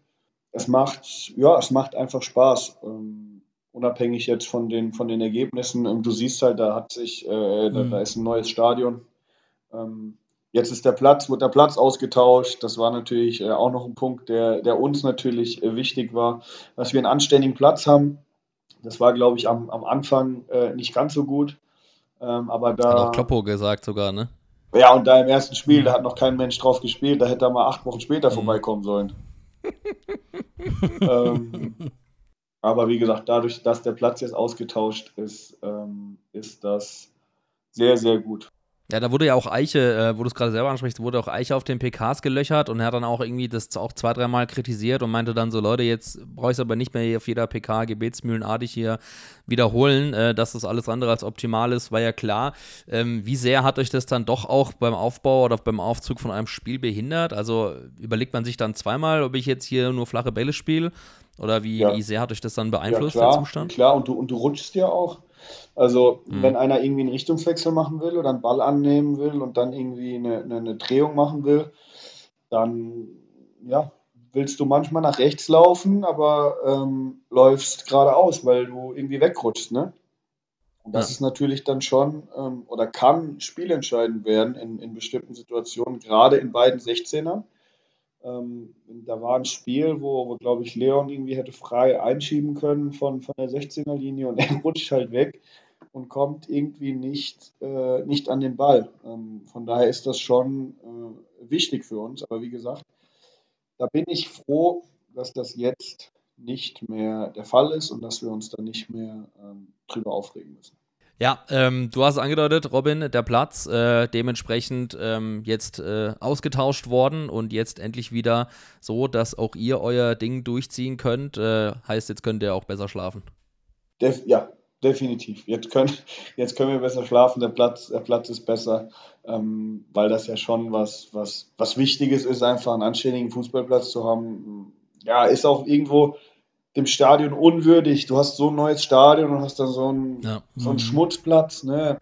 Es macht, ja, es macht einfach Spaß. Ähm, unabhängig jetzt von den, von den Ergebnissen. Du siehst halt, da hat sich, äh, da, Mhm. da ist ein neues Stadion. Ähm, jetzt ist der Platz, wird der Platz ausgetauscht. Das war natürlich äh, auch noch ein Punkt, der, der uns natürlich äh, wichtig war, dass wir einen anständigen Platz haben. Das war, glaube ich, am, am Anfang äh, nicht ganz so gut. Ähm, aber Hat da. auch Kloppo gesagt sogar, ne? Ja, und da im ersten Spiel, da hat noch kein Mensch drauf gespielt, da hätte er mal acht Wochen später vorbeikommen sollen. [laughs] ähm, aber wie gesagt, dadurch, dass der Platz jetzt ausgetauscht ist, ähm, ist das sehr, sehr gut. Ja, da wurde ja auch Eiche, äh, wo du es gerade selber ansprichst, wurde auch Eiche auf den PKs gelöchert und er hat dann auch irgendwie das auch zwei, dreimal kritisiert und meinte dann so, Leute, jetzt brauche ich es aber nicht mehr auf jeder PK gebetsmühlenartig hier wiederholen, äh, dass das alles andere als optimal ist, war ja klar. Ähm, wie sehr hat euch das dann doch auch beim Aufbau oder beim Aufzug von einem Spiel behindert? Also überlegt man sich dann zweimal, ob ich jetzt hier nur flache Bälle spiele oder wie, Ja. wie sehr hat euch das dann Ja, beeinflusst, klar, der Zustand? klar, und du, und du rutschst ja auch. Also, Mhm. wenn einer irgendwie einen Richtungswechsel machen will oder einen Ball annehmen will und dann irgendwie eine, eine, eine Drehung machen will, dann ja, willst du manchmal nach rechts laufen, aber ähm, läufst geradeaus, weil du irgendwie wegrutschst, ne? Und das Ja. ist natürlich dann schon ähm, oder kann spielentscheidend werden in, in bestimmten Situationen, gerade in beiden 16ern. Ähm, da war ein Spiel, wo, wo glaube ich, Leon irgendwie hätte frei einschieben können von, von der 16er-Linie und [laughs] er rutscht halt weg und kommt irgendwie nicht, äh, nicht an den Ball. Ähm, von daher ist das schon äh, wichtig für uns. Aber wie gesagt, da bin ich froh, dass das jetzt nicht mehr der Fall ist und dass wir uns da nicht mehr ähm, drüber aufregen müssen. Ja, ähm, du hast angedeutet, Robin, der Platz äh, dementsprechend ähm, jetzt äh, ausgetauscht worden und jetzt endlich wieder so, dass auch ihr euer Ding durchziehen könnt. Äh, heißt, jetzt könnt ihr auch besser schlafen. Def ja, definitiv. Jetzt können, jetzt können wir besser schlafen, der Platz, der Platz ist besser, ähm, weil das ja schon was, was, was Wichtiges ist, einfach einen anständigen Fußballplatz zu haben. Ja, ist auch irgendwo dem Stadion unwürdig. Du hast so ein neues Stadion und hast dann so einen, Ja. so einen Mhm. Schmutzplatz, ne?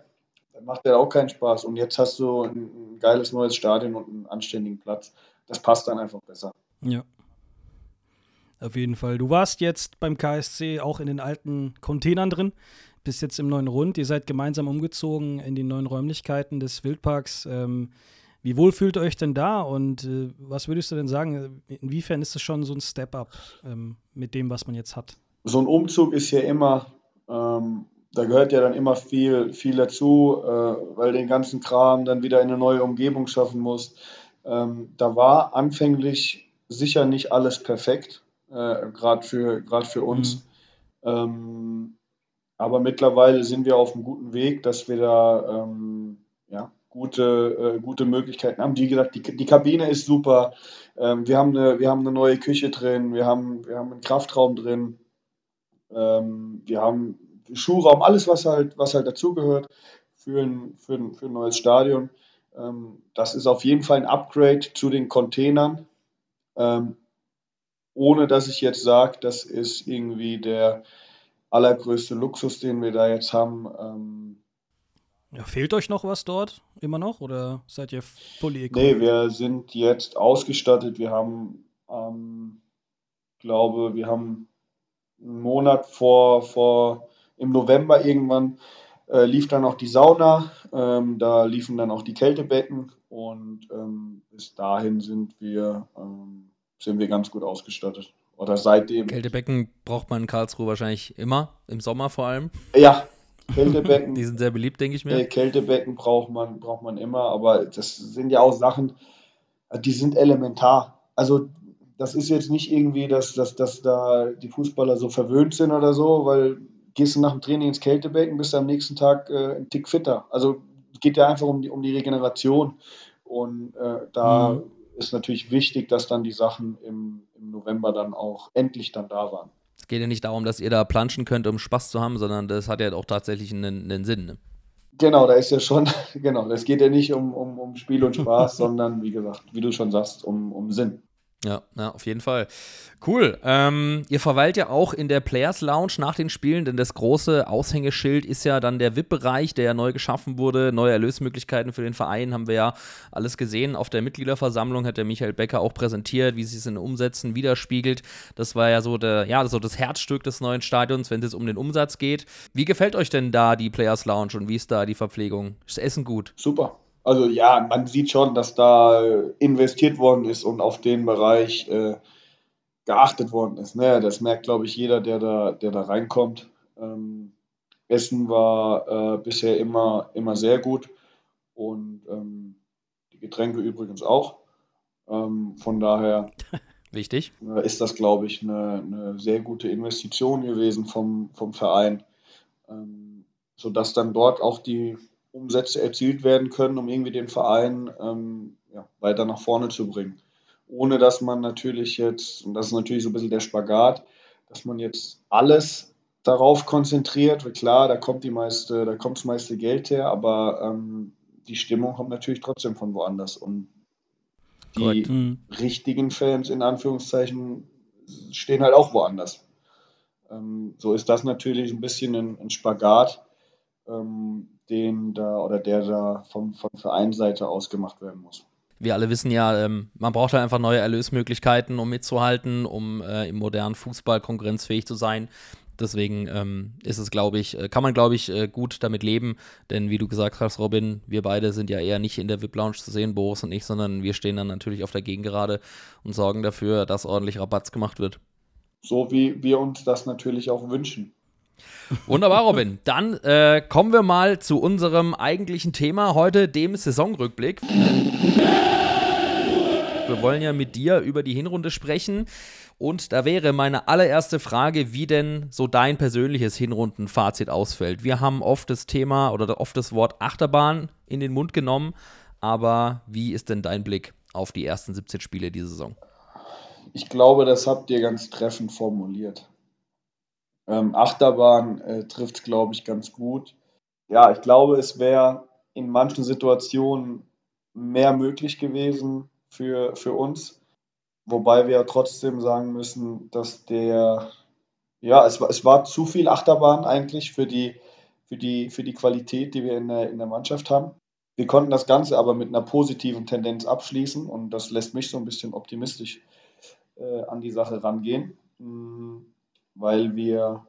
Dann macht der auch keinen Spaß. Und jetzt hast du ein, ein geiles neues Stadion und einen anständigen Platz. Das passt dann einfach besser. Ja. Auf jeden Fall. Du warst jetzt beim KSC auch in den alten Containern drin, bist jetzt im neuen Rund. Ihr seid gemeinsam umgezogen in die neuen Räumlichkeiten des Wildparks. Ähm, wie wohl fühlt ihr euch denn da und äh, was würdest du denn sagen? Inwiefern ist das schon so ein Step-up ähm, mit dem, was man jetzt hat? so ein Umzug ist ja immer, ähm, da gehört ja dann immer viel, viel dazu, äh, weil den ganzen Kram dann wieder in eine neue Umgebung schaffen musst. Ähm, da war anfänglich sicher nicht alles perfekt, äh, gerade für, für uns. Mhm. Ähm, aber mittlerweile sind wir auf einem guten Weg, dass wir da ähm, ja, gute, äh, gute Möglichkeiten haben. Wie gesagt, die, die Kabine ist super. Ähm, wir, haben eine, wir haben eine neue Küche drin, wir haben, wir haben einen Kraftraum drin, ähm, wir haben Schuhraum, alles, was halt, was halt dazugehört für ein, für, ein, für ein neues Stadion. Ähm, das ist auf jeden Fall ein Upgrade zu den Containern. Ähm, ohne dass ich jetzt sage, das ist irgendwie der allergrößte Luxus, den wir da jetzt haben. Ja, fehlt euch noch was dort immer noch oder seid ihr fully equipped? Nee, wir sind jetzt ausgestattet. Wir haben, ähm, glaube, wir haben einen Monat vor, vor im November irgendwann äh, lief dann auch die Sauna, ähm, da liefen dann auch die Kältebecken und ähm, bis dahin sind wir, ähm, sind wir ganz gut ausgestattet. Oder seitdem. Kältebecken braucht man in Karlsruhe wahrscheinlich immer, im Sommer vor allem. Ja, Kältebecken. [laughs] die sind sehr beliebt, denke ich mir. Äh, Kältebecken braucht man, braucht man immer, aber das sind ja auch Sachen, die sind elementar. Also das ist jetzt nicht irgendwie, dass, dass, dass da die Fußballer so verwöhnt sind oder so, weil gehst du nach dem Training ins Kältebecken, bist du am nächsten Tag äh, ein Tick fitter. Also es geht ja einfach um die, um die Regeneration. Und äh, da mhm. ist natürlich wichtig, dass dann die Sachen im, im November dann auch endlich dann da waren. Es geht ja nicht darum, dass ihr da planschen könnt, um Spaß zu haben, sondern das hat ja auch tatsächlich einen, einen Sinn. Ne? Genau, da ist ja schon, [laughs] genau, es geht ja nicht um, um, um Spiel und Spaß, [laughs] sondern wie gesagt, wie du schon sagst, um, um Sinn. Ja, ja, auf jeden Fall. Cool. Ähm, ihr verweilt ja auch in der Players Lounge nach den Spielen, denn das große Aushängeschild ist ja dann der VIP-Bereich, der ja neu geschaffen wurde. Neue Erlösmöglichkeiten für den Verein haben wir ja alles gesehen. Auf der Mitgliederversammlung hat der Michael Becker auch präsentiert, wie sich es in den Umsätzen widerspiegelt. Das war ja so, der, ja so das Herzstück des neuen Stadions, wenn es um den Umsatz geht. Wie gefällt euch denn da die Players Lounge und wie ist da die Verpflegung? Ist Essen gut? Super. Also ja, man sieht schon, dass da investiert worden ist und auf den Bereich äh, geachtet worden ist. Ne? Das merkt, glaube ich, jeder, der da, der da reinkommt. Ähm, Essen war äh, bisher immer, immer sehr gut und ähm, die Getränke übrigens auch. Ähm, von daher [laughs] Wichtig. Äh, ist das, glaube ich, eine, eine, sehr gute Investition gewesen vom, vom Verein, ähm, sodass dann dort auch die Umsätze erzielt werden können, um irgendwie den Verein ähm, ja, weiter nach vorne zu bringen. Ohne dass man natürlich jetzt, und das ist natürlich so ein bisschen der Spagat, dass man jetzt alles darauf konzentriert. Weil klar, da kommt die meiste, da kommt das meiste Geld her, aber ähm, die Stimmung kommt natürlich trotzdem von woanders. Und die Correct. Mhm. richtigen Fans in Anführungszeichen stehen halt auch woanders. Ähm, so ist das natürlich ein bisschen ein, ein Spagat. Ähm, den da oder der da vom, von Vereinsseite aus gemacht werden muss. Wir alle wissen ja, ähm, man braucht halt einfach neue Erlösmöglichkeiten, um mitzuhalten, um äh, im modernen Fußball konkurrenzfähig zu sein. Deswegen ähm, ist es, glaube ich, äh, kann man, glaube ich, äh, gut damit leben. Denn wie du gesagt hast, Robin, wir beide sind ja eher nicht in der VIP-Lounge zu sehen, Boris und ich, sondern wir stehen dann natürlich auf der Gegengerade und sorgen dafür, dass ordentlich Rabatz gemacht wird. So wie wir uns das natürlich auch wünschen. Wunderbar, Robin. Dann äh, kommen wir mal zu unserem eigentlichen Thema heute, dem Saisonrückblick. Wir wollen ja mit dir über die Hinrunde sprechen. Und da wäre meine allererste Frage, wie denn so dein persönliches Hinrundenfazit ausfällt. Wir haben oft das Thema oder oft das Wort Achterbahn in den Mund genommen. Aber wie ist denn dein Blick auf die ersten 17 Spiele dieser Saison? Ich glaube, das habt ihr ganz treffend formuliert. Ähm, Achterbahn äh, trifft es, glaube ich, ganz gut. Ja, ich glaube, es wäre in manchen Situationen mehr möglich gewesen für, für uns. Wobei wir ja trotzdem sagen müssen, dass der, ja, es war, es war zu viel Achterbahn eigentlich für die, für die, für die Qualität, die wir in der, in der Mannschaft haben. Wir konnten das Ganze aber mit einer positiven Tendenz abschließen und das lässt mich so ein bisschen optimistisch äh, an die Sache rangehen. Mm, weil wir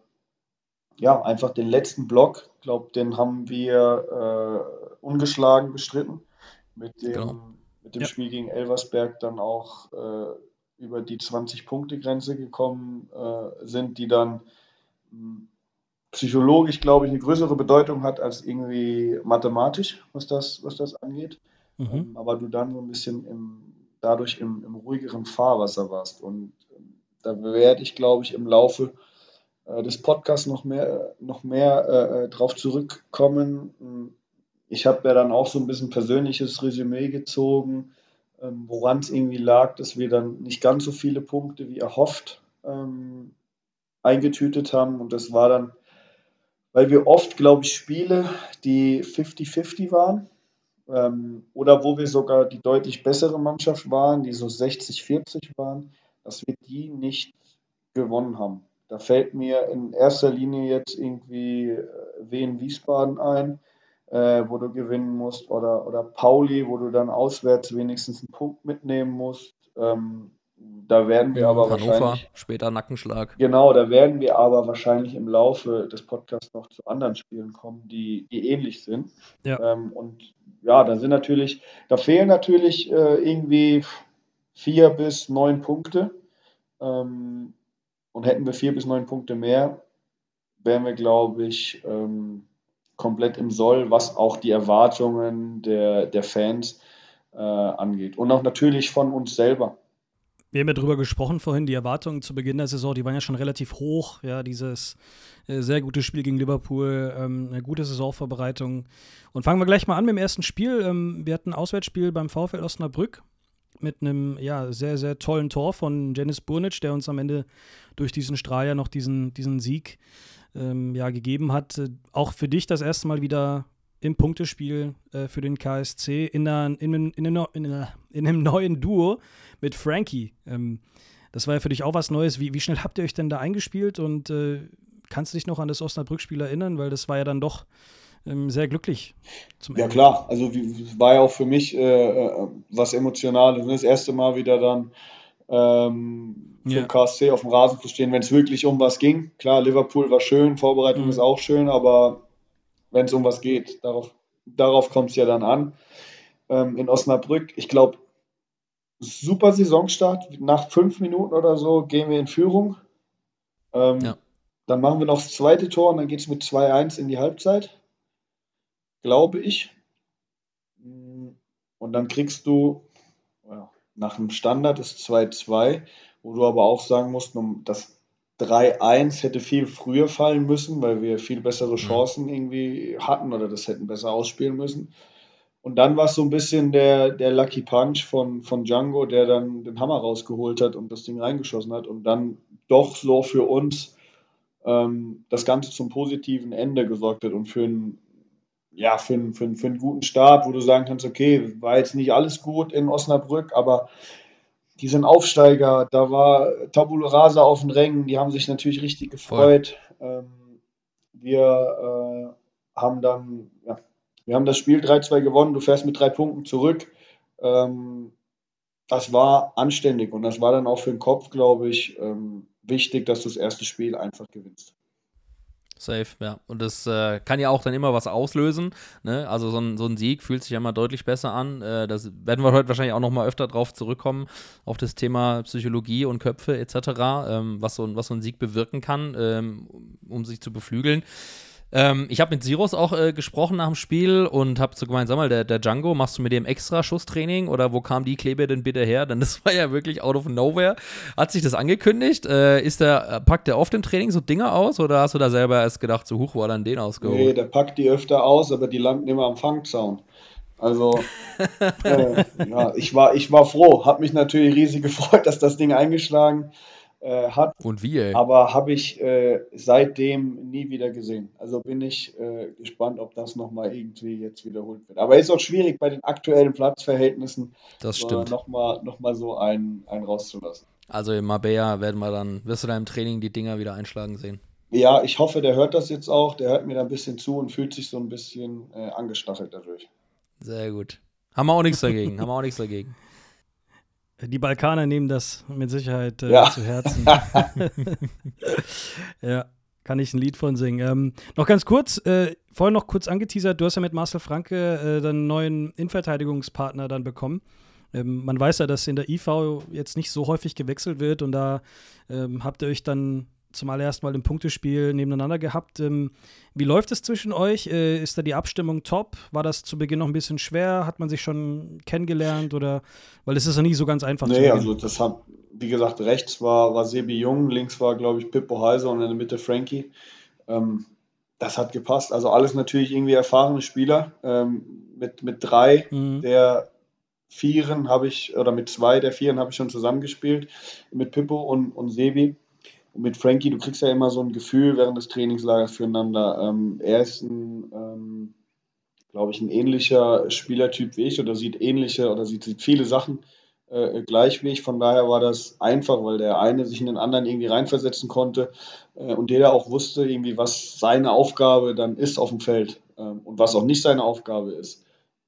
ja einfach den letzten Block, glaube, den haben wir äh, ungeschlagen bestritten. Mit dem, genau. mit dem ja. Spiel gegen Elversberg dann auch äh, über die 20-Punkte-Grenze gekommen äh, sind, die dann mh, hm, psychologisch, glaube ich, eine größere Bedeutung hat als irgendwie mathematisch, was das, was das angeht. Mhm. Ähm, aber du dann so ein bisschen im, dadurch im, im ruhigeren Fahrwasser warst. Und da werde ich, glaube ich, im Laufe äh, des Podcasts noch mehr, noch mehr äh, äh drauf zurückkommen. Ich habe ja dann auch so ein bisschen persönliches Resümee gezogen, ähm, woran es irgendwie lag, dass wir dann nicht ganz so viele Punkte wie erhofft ähm, eingetütet haben. Und das war dann, weil wir oft, glaube ich, Spiele, die 50-50 waren, ähm, oder wo wir sogar die deutlich bessere Mannschaft waren, die so 60-40 waren, dass wir die nicht gewonnen haben. Da fällt mir in erster Linie jetzt irgendwie äh, Wien Wiesbaden ein, äh, wo du gewinnen musst, oder, oder Pauli, wo du dann auswärts wenigstens einen Punkt mitnehmen musst. Ähm, da werden wir aber Hannover, wahrscheinlich. später Nackenschlag. Genau, da werden wir aber wahrscheinlich im Laufe des Podcasts noch zu anderen Spielen kommen, die, die ähnlich sind. Ja. Ähm, und ja, da sind natürlich, da fehlen natürlich äh, irgendwie vier bis neun Punkte. Ähm, und hätten wir vier bis neun Punkte mehr, wären wir, glaube ich, ähm, komplett im Soll, was auch die Erwartungen der, der Fans äh, angeht. Und auch natürlich von uns selber. Wir haben ja drüber gesprochen vorhin, die Erwartungen zu Beginn der Saison, die waren ja schon relativ hoch. Ja, dieses äh, sehr gute Spiel gegen Liverpool, ähm, eine gute Saisonvorbereitung. Und fangen wir gleich mal an mit dem ersten Spiel. Ähm, wir hatten ein Auswärtsspiel beim VfL Osnabrück mit einem ja, sehr, sehr tollen Tor von Janis Burnic, der uns am Ende durch diesen Strahl ja noch diesen, diesen Sieg ähm, ja, gegeben hat. Äh, auch für dich das erste Mal wieder im Punktespiel äh, für den KSC in, einer, in, in, in, in, einem neuen Duo mit Frankie. Ähm, das war ja für dich auch was Neues. Wie, wie schnell habt ihr euch denn da eingespielt und äh, kannst du dich noch an das Osnabrück-Spiel erinnern? Weil das war ja dann doch sehr glücklich. ja, klar. Also wie, war ja auch für mich äh, äh was Emotionales. Das erste Mal wieder dann ähm, für ja. KSC auf dem Rasen zu stehen, wenn es wirklich um was ging. Klar, Liverpool war schön, Vorbereitung mhm. ist auch schön, aber wenn es um was geht. Darauf, darauf kommt es ja dann an. Ähm, in Osnabrück, ich glaube, super Saisonstart. Nach fünf Minuten oder so gehen wir in Führung. Ähm, ja. Dann machen wir noch das zweite Tor und dann geht es mit 2-1 in die Halbzeit. Glaube ich. Und dann kriegst du ja, nach einem Standard das 2-2, wo du aber auch sagen musst, das 3-1 hätte viel früher fallen müssen, weil wir viel bessere Chancen irgendwie hatten oder das hätten besser ausspielen müssen. Und dann war es so ein bisschen der, der Lucky Punch von, von Django, der dann den Hammer rausgeholt hat und das Ding reingeschossen hat und dann doch so für uns ähm, das Ganze zum positiven Ende gesorgt hat und für einen, ja, für, einen, für, für einen guten Start, wo du sagen kannst, okay, war jetzt nicht alles gut in Osnabrück, aber die sind Aufsteiger, da war Tabula Rasa auf den Rängen, die haben sich natürlich richtig gefreut. Ähm, wir äh, haben dann, ja, wir haben das Spiel 3-2 gewonnen, du fährst mit drei Punkten zurück. Ähm, das war anständig und das war dann auch für den Kopf, glaube ich, ähm, wichtig, dass du das erste Spiel einfach gewinnst. Safe, ja. Und das äh, kann ja auch dann immer was auslösen. Ne? Also so ein, so ein Sieg fühlt sich ja immer deutlich besser an. Äh, das werden wir heute wahrscheinlich auch noch mal öfter drauf zurückkommen, auf das Thema Psychologie und Köpfe etc., ähm, was, so, was so ein Sieg bewirken kann, ähm, um sich zu beflügeln. Ähm, ich habe mit Siros auch äh, gesprochen nach dem Spiel und habe so gemeint, sag mal, der, der Django, machst du mit dem extra Schusstraining oder wo kam die Klebe denn bitte her? Denn das [laughs] war ja wirklich out of nowhere. Hat sich das angekündigt? Äh, ist der, packt der oft im Training so Dinge aus oder hast du da selber erst gedacht, so hoch war dann den ausgeholt? Nee, der packt die öfter aus, aber die landen immer am Fangzaun. Also, [laughs] äh, ja, ich war, ich war froh, habe mich natürlich riesig gefreut, dass das Ding eingeschlagen äh, hat. Und wie, ey? Aber habe ich äh, seitdem nie wieder gesehen. Also bin ich äh, gespannt, ob das nochmal irgendwie jetzt wiederholt wird. Aber ist auch schwierig bei den aktuellen Platzverhältnissen das stimmt. nochmal noch mal so einen, einen rauszulassen. Also in Mabea werden wir dann, wirst du da im Training die Dinger wieder einschlagen sehen. Ja, ich hoffe, der hört das jetzt auch. Der hört mir da ein bisschen zu und fühlt sich so ein bisschen äh, angestachelt dadurch. Sehr gut. Haben wir auch nichts dagegen. haben wir auch nichts dagegen. Die Balkaner nehmen das mit Sicherheit äh, ja. zu Herzen. [laughs] [laughs] ja, kann ich ein Lied von singen. Ähm, noch ganz kurz, äh, vorhin noch kurz angeteasert, du hast ja mit Marcel Franke äh, deinen neuen Innenverteidigungspartner dann bekommen. Ähm, man weiß ja, dass in der IV jetzt nicht so häufig gewechselt wird und da ähm, habt ihr euch dann zum allerersten Mal im Punktespiel nebeneinander gehabt. Ähm, wie läuft es zwischen euch? Äh, ist da die Abstimmung top? War das zu Beginn noch ein bisschen schwer? Hat man sich schon kennengelernt oder weil es ist ja nie so ganz einfach nee, also das hat, wie gesagt, rechts war, war Sebi Jung, links war, glaube ich, Pippo Heiser und in der Mitte Frankie. Ähm, das hat gepasst. Also alles natürlich irgendwie erfahrene Spieler. Ähm, mit, mit drei mhm. der Vieren habe ich, oder mit zwei der Vieren habe ich schon zusammengespielt, mit Pippo und, und Sebi. Mit Frankie, du kriegst ja immer so ein Gefühl während des Trainingslagers füreinander. Ähm, er ist ein, ähm, glaube ich, ein ähnlicher Spielertyp wie ich oder sieht ähnliche oder sieht, sieht viele Sachen äh, gleich wie ich. Von daher war das einfach, weil der eine sich in den anderen irgendwie reinversetzen konnte äh, und der auch wusste, irgendwie, was seine Aufgabe dann ist auf dem Feld ähm, und was auch nicht seine Aufgabe ist.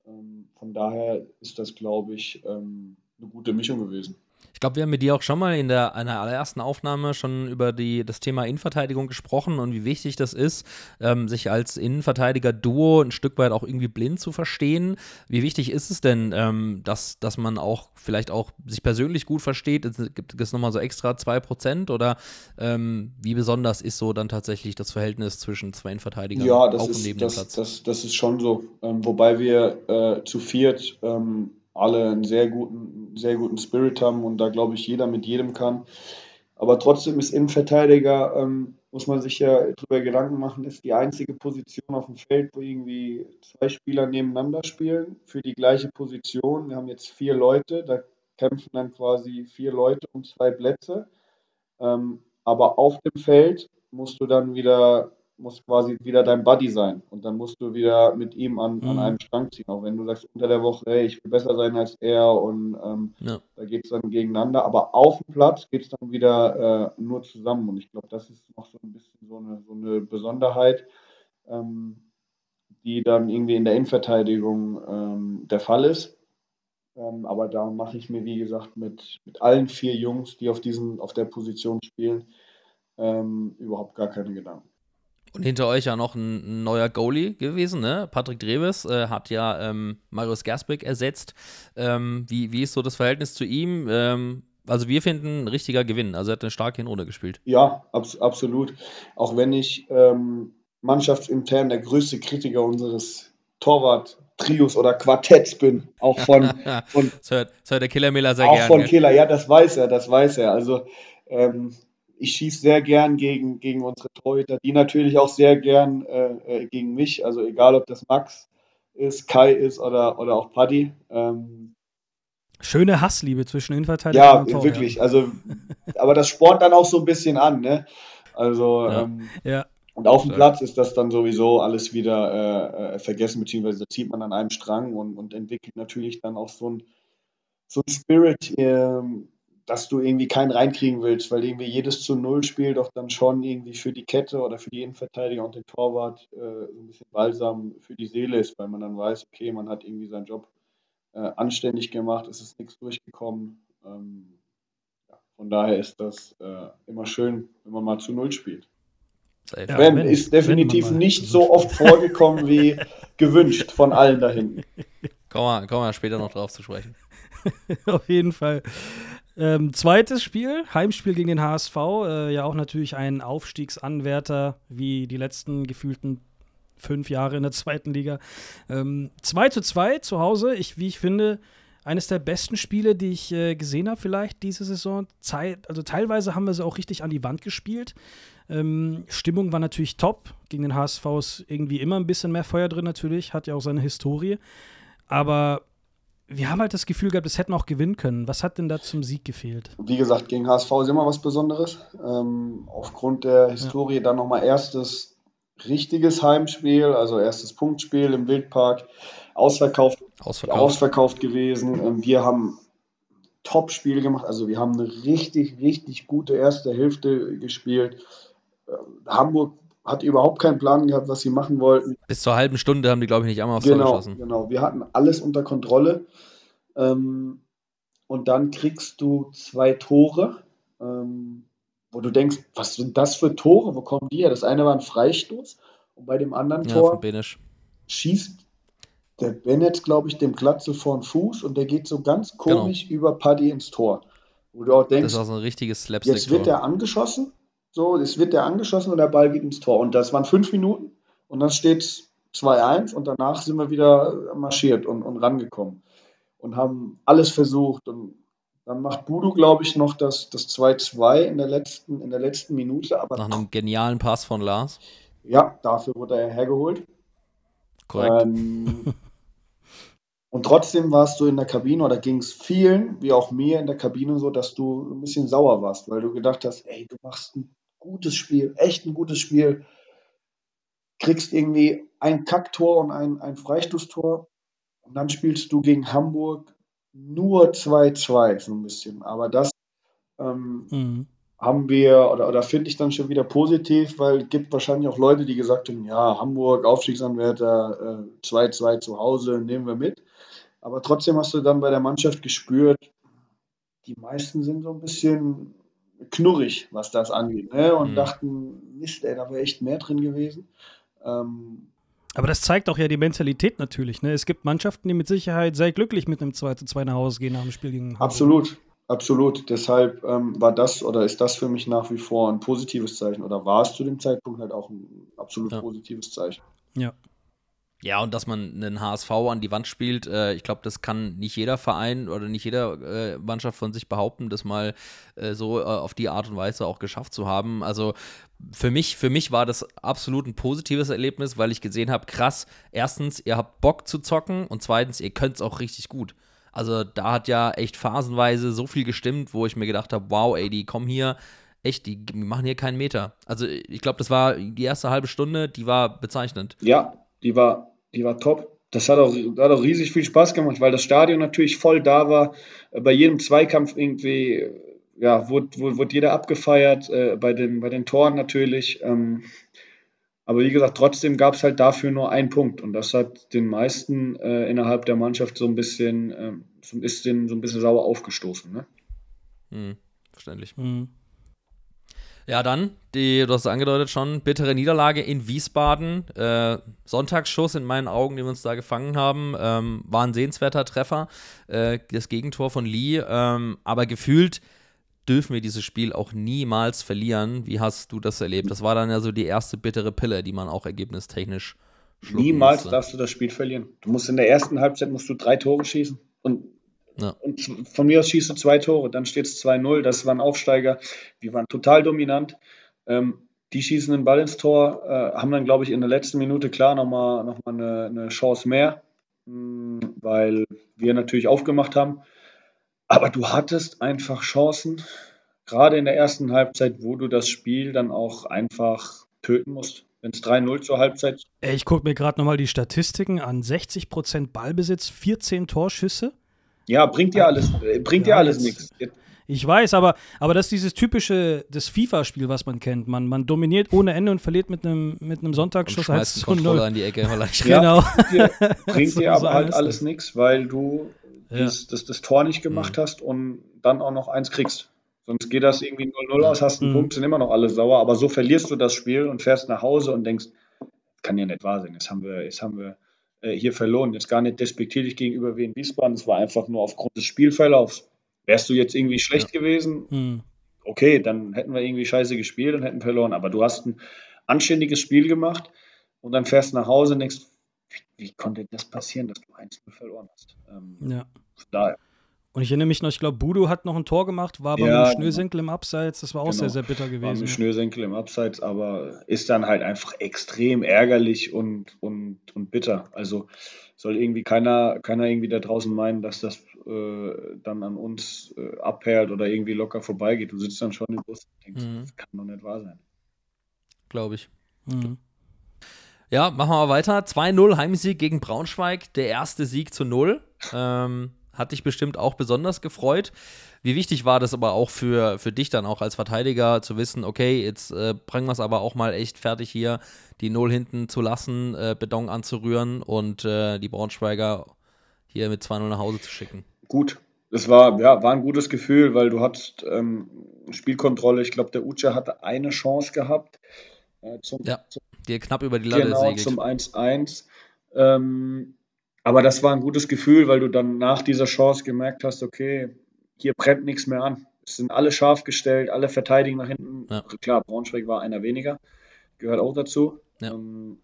Ähm, von daher ist das, glaube ich, ähm, eine gute Mischung gewesen. Ich glaube, wir haben mit dir auch schon mal in der einer allerersten Aufnahme schon über die, das Thema Innenverteidigung gesprochen und wie wichtig das ist, ähm, sich als Innenverteidiger-Duo ein Stück weit auch irgendwie blind zu verstehen. Wie wichtig ist es denn, ähm, dass, dass man auch vielleicht auch sich persönlich gut versteht? Gibt es nochmal so extra 2% oder ähm, wie besonders ist so dann tatsächlich das Verhältnis zwischen zwei Innenverteidigern ja, das ist, neben das, dem Platz? Das, das ist schon so. Ähm, wobei wir äh, zu viert ähm, alle einen sehr guten, sehr guten Spirit haben und da glaube ich jeder mit jedem kann. Aber trotzdem ist Innenverteidiger, ähm, muss man sich ja darüber Gedanken machen, ist die einzige Position auf dem Feld, wo irgendwie zwei Spieler nebeneinander spielen für die gleiche Position. Wir haben jetzt vier Leute, da kämpfen dann quasi vier Leute um zwei Plätze. Ähm, aber auf dem Feld musst du dann wieder muss quasi wieder dein Buddy sein. Und dann musst du wieder mit ihm an, mhm. an einem Strang ziehen. Auch wenn du sagst unter der Woche, hey, ich will besser sein als er und ähm, ja. da geht es dann gegeneinander. Aber auf dem Platz geht es dann wieder äh, nur zusammen. Und ich glaube, das ist noch so ein bisschen so eine, so eine Besonderheit, ähm, die dann irgendwie in der Innenverteidigung ähm, der Fall ist. Ähm, aber da mache ich mir, wie gesagt, mit, mit allen vier Jungs, die auf, diesen, auf der Position spielen, ähm, überhaupt gar keine Gedanken. Und hinter euch ja noch ein, ein neuer Goalie gewesen, ne? Patrick Dreves äh, hat ja ähm, Marius Gersbeck ersetzt. Ähm, wie, wie ist so das Verhältnis zu ihm? Ähm, also wir finden ein richtiger Gewinn. Also er hat eine starke Hinrunde gespielt. Ja, abs absolut. Auch wenn ich ähm, mannschaftsintern der größte Kritiker unseres Torwart-Trios oder Quartetts bin. Auch von, [laughs] von das, hört, das hört der Killer Miller sehr auch gerne. Auch von Killer, ja, das weiß er, das weiß er. Also ähm, ich schieße sehr gern gegen, gegen unsere Torhüter, die natürlich auch sehr gern äh, äh, gegen mich, also egal ob das Max ist, Kai ist oder, oder auch Paddy. Ähm, Schöne Hassliebe zwischen Innenverteidiger ja, und. Ja, wirklich. Also, aber das spornt dann auch so ein bisschen an, ne? Also, ja. Ähm, ja. Und auf dem Platz ist das dann sowieso alles wieder äh, äh, vergessen, beziehungsweise zieht man an einem Strang und, und entwickelt natürlich dann auch so ein, so ein Spirit, ähm, dass du irgendwie keinen reinkriegen willst, weil irgendwie jedes zu Null Spiel doch dann schon irgendwie für die Kette oder für die Innenverteidiger und den Torwart äh, so ein bisschen balsam für die Seele ist, weil man dann weiß, okay, man hat irgendwie seinen Job äh, anständig gemacht, es ist nichts durchgekommen. Ähm, ja, von daher ist das äh, immer schön, wenn man mal zu Null spielt. Ja, wenn, wenn, ist definitiv nicht so oft vorgekommen wie gewünscht von allen da hinten. Kommen wir, kommen wir später noch drauf zu sprechen. [laughs] Auf jeden Fall. Ähm, zweites Spiel, Heimspiel gegen den HSV, äh, ja auch natürlich ein Aufstiegsanwärter wie die letzten gefühlten fünf Jahre in der zweiten Liga. Ähm, 2 zu 2 zu Hause, ich, wie ich finde, eines der besten Spiele, die ich äh, gesehen habe, vielleicht diese Saison. Zeit, also teilweise haben wir sie auch richtig an die Wand gespielt. Ähm, Stimmung war natürlich top. Gegen den HSV ist irgendwie immer ein bisschen mehr Feuer drin, natürlich, hat ja auch seine Historie. Aber wir haben halt das Gefühl gehabt, es hätten auch gewinnen können. Was hat denn da zum Sieg gefehlt? Wie gesagt, gegen HSV ist immer was Besonderes. Ähm, aufgrund der Historie ja. dann nochmal erstes richtiges Heimspiel, also erstes Punktspiel im Wildpark, ausverkauft, ausverkauft. ausverkauft gewesen. Ähm, wir haben Top-Spiel gemacht, also wir haben eine richtig, richtig gute erste Hälfte gespielt. Ähm, Hamburg hat überhaupt keinen Plan gehabt, was sie machen wollten. Bis zur halben Stunde haben die, glaube ich, nicht einmal aufs genau, Tor geschossen. Genau, wir hatten alles unter Kontrolle. Ähm, und dann kriegst du zwei Tore, ähm, wo du denkst, was sind das für Tore? Wo kommen die her? Das eine war ein Freistoß und bei dem anderen ja, Tor schießt der Bennett, glaube ich, dem Glatzel vor den Fuß und der geht so ganz genau. komisch genau. über Paddy ins Tor. Wo du auch denkst, das ist auch so ein richtiges Slapstick. Jetzt wird er angeschossen So, es wird der angeschossen und der Ball geht ins Tor. Und das waren fünf Minuten und dann steht es 2-1 und danach sind wir wieder marschiert und, und rangekommen und haben alles versucht. Und dann macht Budu, glaube ich, noch das, das 2-2 in, der letzten, in der letzten Minute. Aber Nach einem genialen Pass von Lars. ja, dafür wurde er hergeholt. Korrekt. Ähm, und trotzdem warst du in der Kabine, oder ging es vielen, wie auch mir in der Kabine so, dass du ein bisschen sauer warst, weil du gedacht hast, ey, du machst ein gutes Spiel, echt ein gutes Spiel, kriegst irgendwie ein Kacktor und ein, ein Freistoßtor und dann spielst du gegen Hamburg nur 2-2, so ein bisschen. Aber das ähm, Mhm. haben wir, oder, oder finde ich dann schon wieder positiv, weil es gibt wahrscheinlich auch Leute, die gesagt haben, ja, Hamburg, Aufstiegsanwärter, äh, 2-2 zu Hause, nehmen wir mit. Aber trotzdem hast du dann bei der Mannschaft gespürt, die meisten sind so ein bisschen knurrig, was das angeht, ne? und Mhm. dachten, Mist, ey, da wäre echt mehr drin gewesen. Ähm, Aber das zeigt auch ja die Mentalität natürlich. Ne? Es gibt Mannschaften, die mit Sicherheit sehr glücklich mit einem 2 zu 2 nach Hause gehen nach dem Spiel gegen Hamburg. Absolut, absolut. Deshalb ähm, war das oder ist das für mich nach wie vor ein positives Zeichen oder war es zu dem Zeitpunkt halt auch ein absolut Ja. positives Zeichen. Ja. Ja, und dass man einen HSV an die Wand spielt, äh, ich glaube, das kann nicht jeder Verein oder nicht jeder äh, Mannschaft von sich behaupten, das mal äh, so äh, auf die Art und Weise auch geschafft zu haben. Also für mich, für mich war das absolut ein positives Erlebnis, weil ich gesehen habe, krass, erstens, ihr habt Bock zu zocken und zweitens, ihr könnt es auch richtig gut. Also da hat ja echt phasenweise so viel gestimmt, wo ich mir gedacht habe, wow, ey, die kommen hier, echt, die machen hier keinen Meter. Also ich glaube, das war die erste halbe Stunde, die war bezeichnend. Ja, die war, die war top. Das hat auch, hat auch riesig viel Spaß gemacht, weil das Stadion natürlich voll da war. Äh, Bei jedem Zweikampf irgendwie, äh, ja, wurde, wurde, wurde jeder abgefeiert, äh, bei, den, bei den Toren natürlich. Ähm, aber wie gesagt, trotzdem gab es halt dafür nur einen Punkt. Und das hat den meisten äh, innerhalb der Mannschaft so ein bisschen, ähm, so ein bisschen, so ein bisschen sauer aufgestoßen. Ne? Hm, verständlich. Mhm. Ja, dann, die, du hast es angedeutet schon, bittere Niederlage in Wiesbaden. Äh, Sonntagsschuss in meinen Augen, den wir uns da gefangen haben, ähm, war ein sehenswerter Treffer. Äh, das Gegentor von Lee. Ähm, aber gefühlt dürfen wir dieses Spiel auch niemals verlieren. Wie hast du das erlebt? Das war dann ja so die erste bittere Pille, die man auch ergebnistechnisch schlucken Niemals musste. darfst du das Spiel verlieren. Du musst in der ersten Halbzeit musst du drei Tore schießen. Und, Ja. und von mir aus schießt du zwei Tore, dann steht es 2-0. Das war ein Aufsteiger. Wir waren total dominant. Ähm, die schießen den Ball ins Tor, äh, haben dann, glaube ich, in der letzten Minute klar nochmal noch mal eine, eine Chance mehr, mh, weil wir natürlich aufgemacht haben. Aber du hattest einfach Chancen, gerade in der ersten Halbzeit, wo du das Spiel dann auch einfach töten musst. Wenn es 3-0 zur Halbzeit Ey, ich gucke mir gerade nochmal die Statistiken an. 60% Ballbesitz, 14 Torschüsse. Ja, bringt dir alles, äh, bringt dir Ja, alles nichts. Ich weiß, aber, aber das ist dieses typische, das FIFA-Spiel, was man kennt. Man, man dominiert ohne Ende und verliert mit einem mit einem Und Sonntagsschuss schmeißt 1 einen zu Controller 0. in die Ecke. [laughs] Genau. Dir, bringt dir [laughs] aber halt alles nichts, weil du Ja. das, das, das Tor nicht gemacht hast und dann auch noch eins kriegst. Sonst geht das irgendwie 0-0 aus, hast einen Mhm. Punkt, sind immer noch alle sauer, aber so verlierst du das Spiel und fährst nach Hause und denkst, kann ja nicht wahr sein, jetzt haben wir, jetzt haben wir äh, hier verloren. Jetzt gar nicht despektierlich gegenüber Wien Wiesbaden, es war einfach nur aufgrund des Spielverlaufs. Wärst du jetzt irgendwie schlecht gewesen, Hm. okay, dann hätten wir irgendwie scheiße gespielt und hätten verloren. Aber du hast ein anständiges Spiel gemacht und dann fährst nach Hause und denkst, wie, wie konnte das passieren, dass du 1-0 verloren hast? Ähm, Ja. da, Und ich erinnere mich noch, ich glaube, Budo hat noch ein Tor gemacht, war aber Ja, mit dem Schnürsenkel im Abseits. Das war auch Genau. sehr, sehr bitter war ein gewesen. Schnürsenkel im Abseits, aber ist dann halt einfach extrem ärgerlich und, und, und bitter. Also soll irgendwie keiner, keiner irgendwie da draußen meinen, dass das äh, dann an uns äh, abperlt oder irgendwie locker vorbeigeht. Du sitzt dann schon im Bus und denkst, Mhm. das kann doch nicht wahr sein. Glaube ich. Mhm. Ja, machen wir mal weiter. 2-0 Heimsieg gegen Braunschweig. Der erste Sieg zu Null. Ähm, hat dich bestimmt auch besonders gefreut. Wie wichtig war das aber auch für, für dich dann auch als Verteidiger zu wissen, okay, jetzt äh, bringen wir es aber auch mal echt fertig hier, die Null hinten zu lassen, äh, Beton anzurühren und äh, die Braunschweiger hier mit 2-0 nach Hause zu schicken. gut. Es war, ja, war ein gutes Gefühl, weil du hattest ähm, Spielkontrolle. Ich glaube, der Uche hatte eine Chance gehabt äh, zum, Ja, zum, Die knapp über die Latte genau, segelt. zum 1-1. Ähm, aber das war ein gutes Gefühl, weil du dann nach dieser Chance gemerkt hast, okay, hier brennt nichts mehr an. es sind alle scharf gestellt, alle verteidigen nach hinten. Ja. Klar, Braunschweig war einer weniger, gehört auch dazu. Ja. Ähm,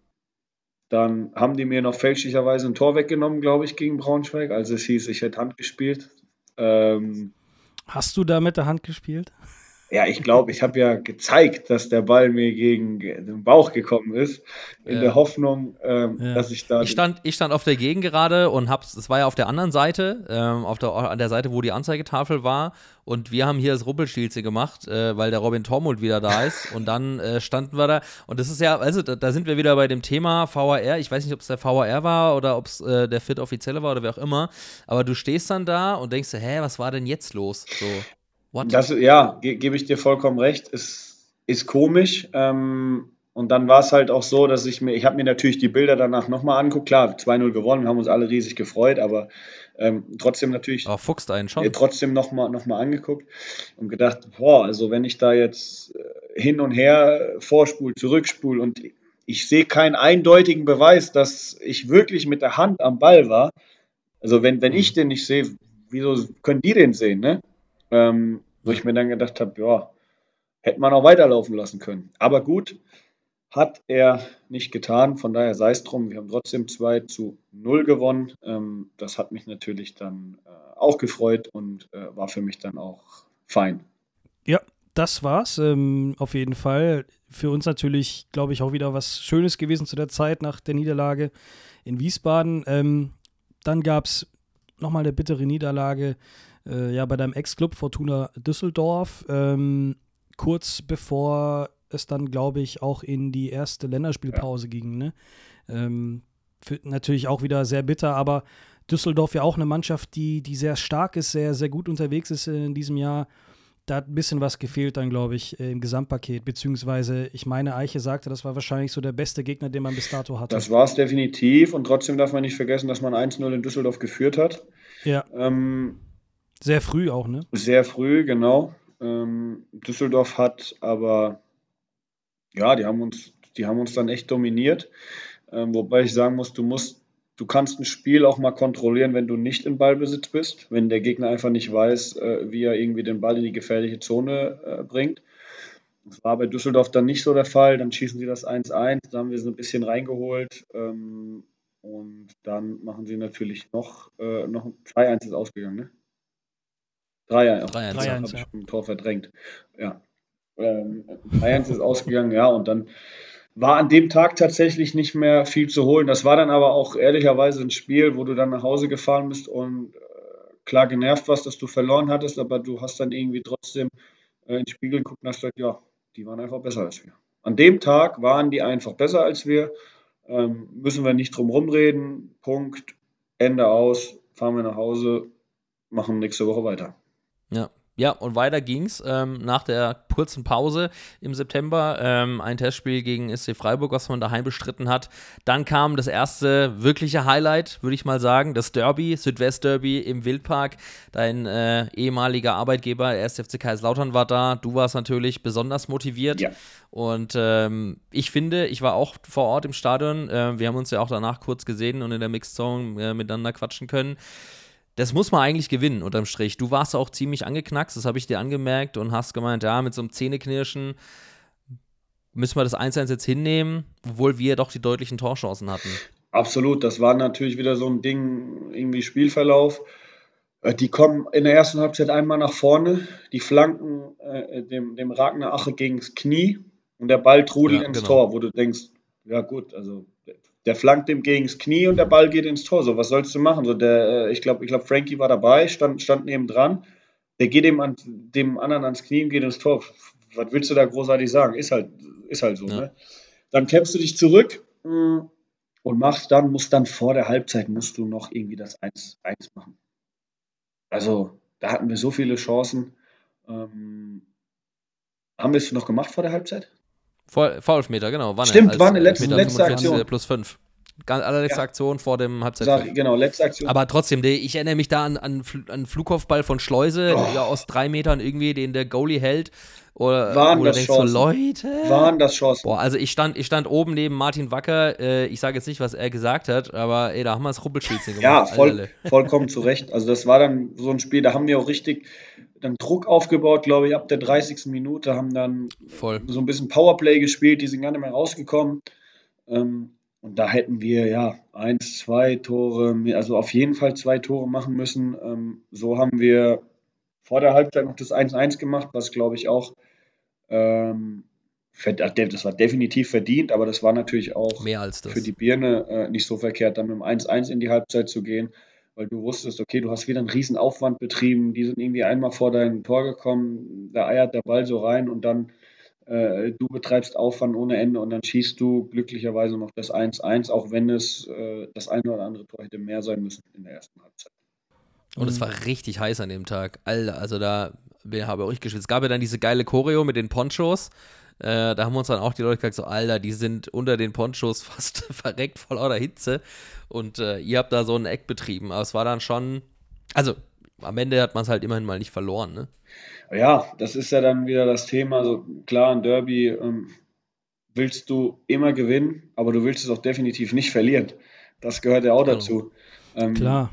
dann haben die mir noch fälschlicherweise ein Tor weggenommen, glaube ich, gegen Braunschweig. Also es hieß, ich hätte Hand gespielt. Ähm, Hast du da mit der Hand gespielt? Ja, ich glaube, ich habe ja gezeigt, dass der Ball mir gegen den Bauch gekommen ist, in Ja. der Hoffnung, ähm, Ja. dass ich da. Ich stand, ich stand auf der Gegengerade und hab's, es war ja auf der anderen Seite, ähm, auf der, an der Seite, wo die Anzeigetafel war. Und wir haben hier das Ruppelstilze gemacht, äh, weil der Robin Tormund wieder da ist. Und dann äh, standen wir da. Und das ist ja, also da, da sind wir wieder bei dem Thema VAR. Ich weiß nicht, ob es der VAR war oder ob es äh, der Fit Offizielle war oder wer auch immer. Aber du stehst dann da und denkst hä, was war denn jetzt los? So, what? Das, ja, ge gebe ich dir vollkommen recht. Ist, ist komisch. Ähm, und dann war es halt auch so, dass ich mir, ich habe mir natürlich die Bilder danach nochmal angeguckt. Klar, 2-0 gewonnen, wir haben uns alle riesig gefreut, aber ähm, trotzdem natürlich Aber fuchst einen schon. trotzdem nochmal noch mal angeguckt und gedacht, boah, also wenn ich da jetzt äh, hin und her vorspul, zurückspul und ich sehe keinen eindeutigen Beweis, dass ich wirklich mit der Hand am Ball war. Also wenn, wenn ich den nicht sehe, wieso können die den sehen, ne? Ähm, wo ich mir dann gedacht habe, ja, hätte man auch weiterlaufen lassen können. Aber gut, hat er nicht getan. Von daher sei es drum. Wir haben trotzdem 2 zu 0 gewonnen. Ähm, das hat mich natürlich dann äh, auch gefreut und äh, war für mich dann auch fein. Ja, das war's. Ähm, auf jeden Fall. Für uns natürlich, glaube ich, auch wieder was Schönes gewesen zu der Zeit nach der Niederlage in Wiesbaden. Ähm, dann gab es nochmal eine bittere Niederlage äh, ja, bei deinem Ex-Club Fortuna Düsseldorf. Ähm, kurz bevor es dann, glaube ich, auch in die erste Länderspielpause ging. Ne? Ähm, für, natürlich auch wieder sehr bitter, aber Düsseldorf ja auch eine Mannschaft, die, die sehr stark ist, sehr, sehr gut unterwegs ist in diesem Jahr. Da hat ein bisschen was gefehlt dann, glaube ich, äh, im Gesamtpaket. Beziehungsweise, ich meine, Eiche sagte, das war wahrscheinlich so der beste Gegner, den man bis dato hatte. Das war es definitiv und trotzdem darf man nicht vergessen, dass man 1-0 in Düsseldorf geführt hat. ja, Ähm, sehr früh auch, ne? Sehr früh, genau. Ähm, Düsseldorf hat aber, ja, die haben uns, die haben uns dann echt dominiert. Ähm, wobei ich sagen muss, du musst, du kannst ein Spiel auch mal kontrollieren, wenn du nicht in Ballbesitz bist, wenn der Gegner einfach nicht weiß, äh, wie er irgendwie den Ball in die gefährliche Zone äh, bringt. Das war bei Düsseldorf dann nicht so der Fall. Dann schießen sie das 1-1, da haben wir so ein bisschen reingeholt. Ähm, und dann machen sie natürlich noch, äh, noch 2-1 ist ausgegangen, ne? 3-1. 3-1, Habe ja. ich ein Tor verdrängt. Ja. Ähm, 3-1 ist ausgegangen, ja, und dann war an dem Tag tatsächlich nicht mehr viel zu holen. Das war dann aber auch ehrlicherweise ein Spiel, wo du dann nach Hause gefahren bist und äh, klar genervt warst, dass du verloren hattest, aber du hast dann irgendwie trotzdem äh, in den Spiegel geguckt und hast gesagt, ja, die waren einfach besser als wir. An dem Tag waren die einfach besser als wir. Ähm, müssen wir nicht drum rumreden. Punkt. Ende aus. Fahren wir nach Hause. Machen nächste Woche weiter. Ja. Ja, und weiter ging's ähm, nach der kurzen Pause im September. Ähm, ein Testspiel gegen SC Freiburg, was man daheim bestritten hat. Dann kam das erste wirkliche Highlight, würde ich mal sagen, das Derby, Südwest-Derby im Wildpark. Dein äh, ehemaliger Arbeitgeber, der 1. FC Kaiserslautern, war da. Du warst natürlich besonders motiviert. Ja. Und ähm, ich finde, ich war auch vor Ort im Stadion. Äh, wir haben uns ja auch danach kurz gesehen und in der Mixed Zone äh, miteinander quatschen können. Das muss man eigentlich gewinnen, unterm Strich. Du warst auch ziemlich angeknackst, das habe ich dir angemerkt und hast gemeint, ja, mit so einem Zähneknirschen müssen wir das 1-1 jetzt hinnehmen, obwohl wir doch die deutlichen Torchancen hatten. Absolut, das war natürlich wieder so ein Ding, irgendwie Spielverlauf. Äh, Die kommen in der ersten Halbzeit einmal nach vorne, die flanken äh, dem, dem Ragnar Ache gegen das Knie und der Ball trudelt Ja, ins genau. Tor, wo du denkst, ja gut, also der flankt dem gegen das Knie und der Ball geht ins Tor. So, was sollst du machen? So, der, äh, ich glaube, ich glaub, Frankie war dabei, stand, stand neben dran. Der geht dem, an, dem anderen ans Knie und geht ins Tor. Was willst du da großartig sagen? Ist halt, ist halt so. Ja. Ne? Dann kämpfst du dich zurück mh, und machst dann, musst dann vor der Halbzeit musst du noch irgendwie das 1-1 machen. Also, da hatten wir so viele Chancen. Ähm, haben wir es noch gemacht vor der Halbzeit? Foulelfmeter, genau. Wanne, Stimmt, Wanne, letzte- letzte 45 Aktion. plus 5. Ganz allerletzte Ja. Aktion vor dem Halbzeit. Genau, letzte Aktion. Aber trotzdem, ich erinnere mich da an, an, an Flugkopfball von Schleuse, Oh. aus drei Metern irgendwie, den der Goalie hält. Oder Waren du das denkst so, Chancen? Leute. Waren das Chancen? Boah, also ich stand, ich stand oben neben Martin Wacker, äh, ich sage jetzt nicht, was er gesagt hat, aber ey, da haben wir das Ruppelschießen gemacht. Ja, voll, vollkommen zu Recht. Also das war dann so ein Spiel, da haben wir auch richtig dann Druck aufgebaut, glaube ich, ab der 30. Minute, haben dann Voll. so ein bisschen Powerplay gespielt, die sind gar nicht mehr rausgekommen. Ähm, und da hätten wir ja eins, zwei Tore, also auf jeden Fall zwei Tore machen müssen. Ähm, so haben wir vor der Halbzeit noch das 1-1 gemacht, was glaube ich auch, ähm, äh, das war definitiv verdient, aber das war natürlich auch Mehr als das. für die Birne äh, nicht so verkehrt, dann mit dem 1-1 in die Halbzeit zu gehen, weil du wusstest, okay, du hast wieder einen riesen Aufwand betrieben, die sind irgendwie einmal vor dein Tor gekommen, da eiert der Ball so rein und dann äh, du betreibst Aufwand ohne Ende und dann schießt du glücklicherweise noch das 1-1, auch wenn es äh, das eine oder andere Tor hätte mehr sein müssen in der ersten Halbzeit. Und es war richtig heiß an dem Tag. Alter, also da habe ich geschwitzt. Es gab ja dann diese geile Choreo mit den Ponchos. Äh, da haben uns dann auch die Leute gesagt, so, Alter, die sind unter den Ponchos [laughs] fast verreckt vor lauter Hitze. Und äh, ihr habt da so ein Eck betrieben. Aber es war dann schon, also am Ende hat man es halt immerhin mal nicht verloren, ne? Ja, das ist ja dann wieder das Thema. Also klar, ein Derby ähm, willst du immer gewinnen, aber du willst es auch definitiv nicht verlieren. Das gehört ja auch Genau. dazu. Ähm, Klar.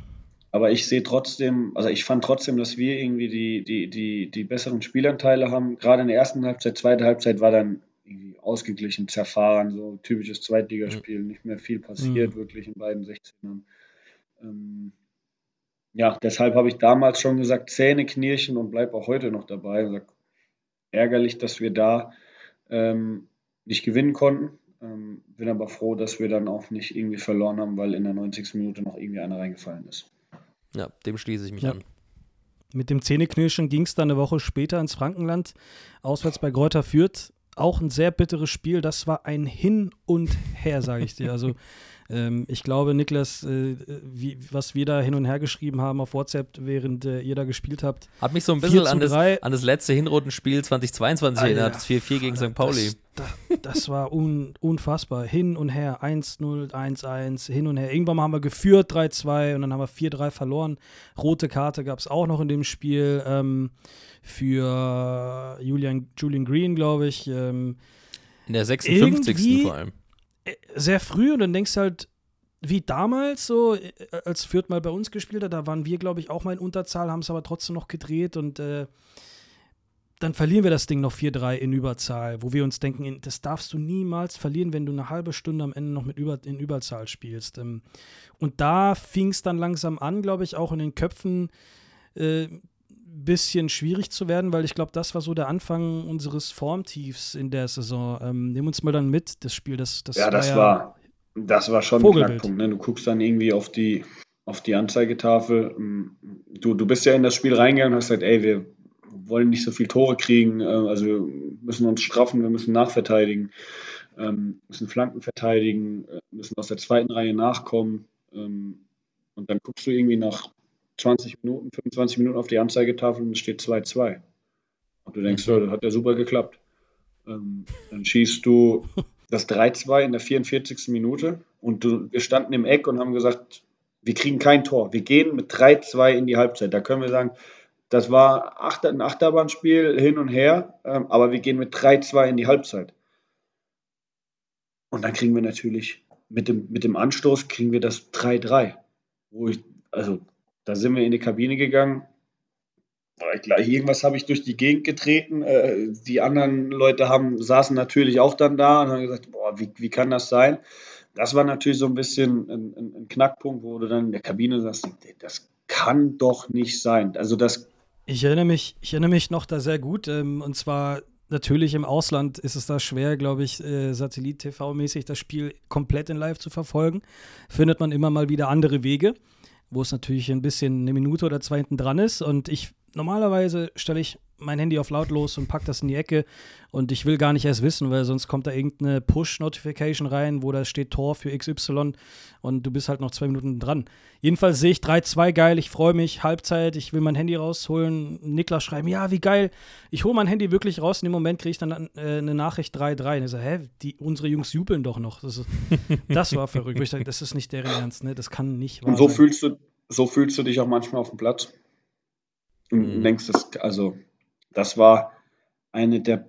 Aber ich sehe trotzdem, also ich fand trotzdem, dass wir irgendwie die, die, die, die besseren Spielanteile haben. Gerade in der ersten Halbzeit, zweite Halbzeit war dann irgendwie ausgeglichen, zerfahren, so typisches Zweitligaspiel, nicht mehr viel passiert, wirklich in beiden 16ern. Ähm, ja, deshalb habe ich damals schon gesagt, Zähne knirschen und bleib auch heute noch dabei. Sag, ärgerlich, dass wir da ähm, nicht gewinnen konnten. Ähm, bin aber froh, dass wir dann auch nicht irgendwie verloren haben, weil in der 90. Minute noch irgendwie einer reingefallen ist. Ja, dem schließe ich mich Ja. an. Mit dem Zähneknirschen ging es dann eine Woche später ins Frankenland, auswärts bei Greuther Fürth. Auch ein sehr bitteres Spiel. Das war ein Hin und Her, sage ich dir. Also [laughs] ähm, ich glaube, Niklas, äh, wie, was wir da hin und her geschrieben haben auf WhatsApp, während äh, ihr da gespielt habt. Hat mich so ein 4 bisschen an das, 3. an das letzte Hinrundenspiel 2022 Alter, erinnert. Das 4-4 gegen St. Pauli. Das, das, war un, unfassbar. Hin und her, 1-0, 1-1, hin und her. Irgendwann haben wir geführt, 3-2 und dann haben wir 4-3 verloren. Rote Karte gab es auch noch in dem Spiel ähm, für Julian, Julian Green, glaube ich. Ähm, In der 56. Irgendwie- vor allem. Sehr früh und dann denkst du halt, wie damals so, äh, als Fürth mal bei uns gespielt hat, da waren wir, glaube ich, auch mal in Unterzahl, haben es aber trotzdem noch gedreht und äh, dann verlieren wir das Ding noch 4-3 in Überzahl, wo wir uns denken, das darfst du niemals verlieren, wenn du eine halbe Stunde am Ende noch mit Über in Überzahl spielst. Ähm, und da fing es dann langsam an, glaube ich, auch in den Köpfen äh, bisschen schwierig zu werden, weil ich glaube, das war so der Anfang unseres Formtiefs in der Saison. Ähm, nimm uns mal dann mit, das Spiel, das, das Ja, das ja war, das war schon ein Vogelwild. Knackpunkt. Ne? Du guckst dann irgendwie auf die, auf die Anzeigetafel. Ähm, Du, du bist ja in das Spiel reingegangen und hast gesagt, ey, wir wollen nicht so viel Tore kriegen, äh, also wir müssen uns straffen, wir müssen nachverteidigen, ähm, müssen Flanken verteidigen, äh, müssen aus der zweiten Reihe nachkommen. Ähm, und dann guckst du irgendwie nach 20 Minuten, 25 Minuten auf die Anzeigetafel und es steht 2-2. Und du denkst, das hat ja super geklappt. Ähm, dann schießt du das 3-2 in der 44. Minute und du, wir standen im Eck und haben gesagt, wir kriegen kein Tor. Wir gehen mit 3-2 in die Halbzeit. Da können wir sagen, das war ein Achterbahnspiel hin und her, ähm, aber wir gehen mit 3-2 in die Halbzeit. Und dann kriegen wir natürlich mit dem, mit dem Anstoß kriegen wir das 3-3. Wo ich, also da sind wir in die Kabine gegangen. Gleich, irgendwas habe ich durch die Gegend getreten. Äh, die anderen Leute haben, saßen natürlich auch dann da und haben gesagt, boah, wie, wie kann das sein? Das war natürlich so ein bisschen ein, ein, ein Knackpunkt, wo du dann in der Kabine sagst, das kann doch nicht sein. Also das Ich erinnere mich, ich erinnere mich noch da sehr gut. Ähm, und zwar natürlich im Ausland ist es da schwer, glaube ich, äh, Satellit-TV-mäßig das Spiel komplett in Live zu verfolgen. Findet man immer mal wieder andere Wege, wo es natürlich ein bisschen eine Minute oder zwei hinten dran ist. Und ich normalerweise stelle ich mein Handy auf lautlos und pack das in die Ecke und ich will gar nicht erst wissen, weil sonst kommt da irgendeine Push-Notification rein, wo da steht Tor für XY und du bist halt noch zwei Minuten dran. Jedenfalls sehe ich 3-2 geil, ich freue mich, Halbzeit, ich will mein Handy rausholen, Niklas schreiben, ja, wie geil. Ich hole mein Handy wirklich raus, in dem Moment kriege ich dann äh, eine Nachricht 3-3 und ich so, hä, die, unsere Jungs jubeln doch noch. Das, ist, [laughs] das war verrückt. ich sage, das ist nicht deren Ernst, ne? das kann nicht wahr Und so sein. fühlst du, so fühlst du dich auch manchmal auf dem Platz. Mhm. denkst, das, also, das war eine der,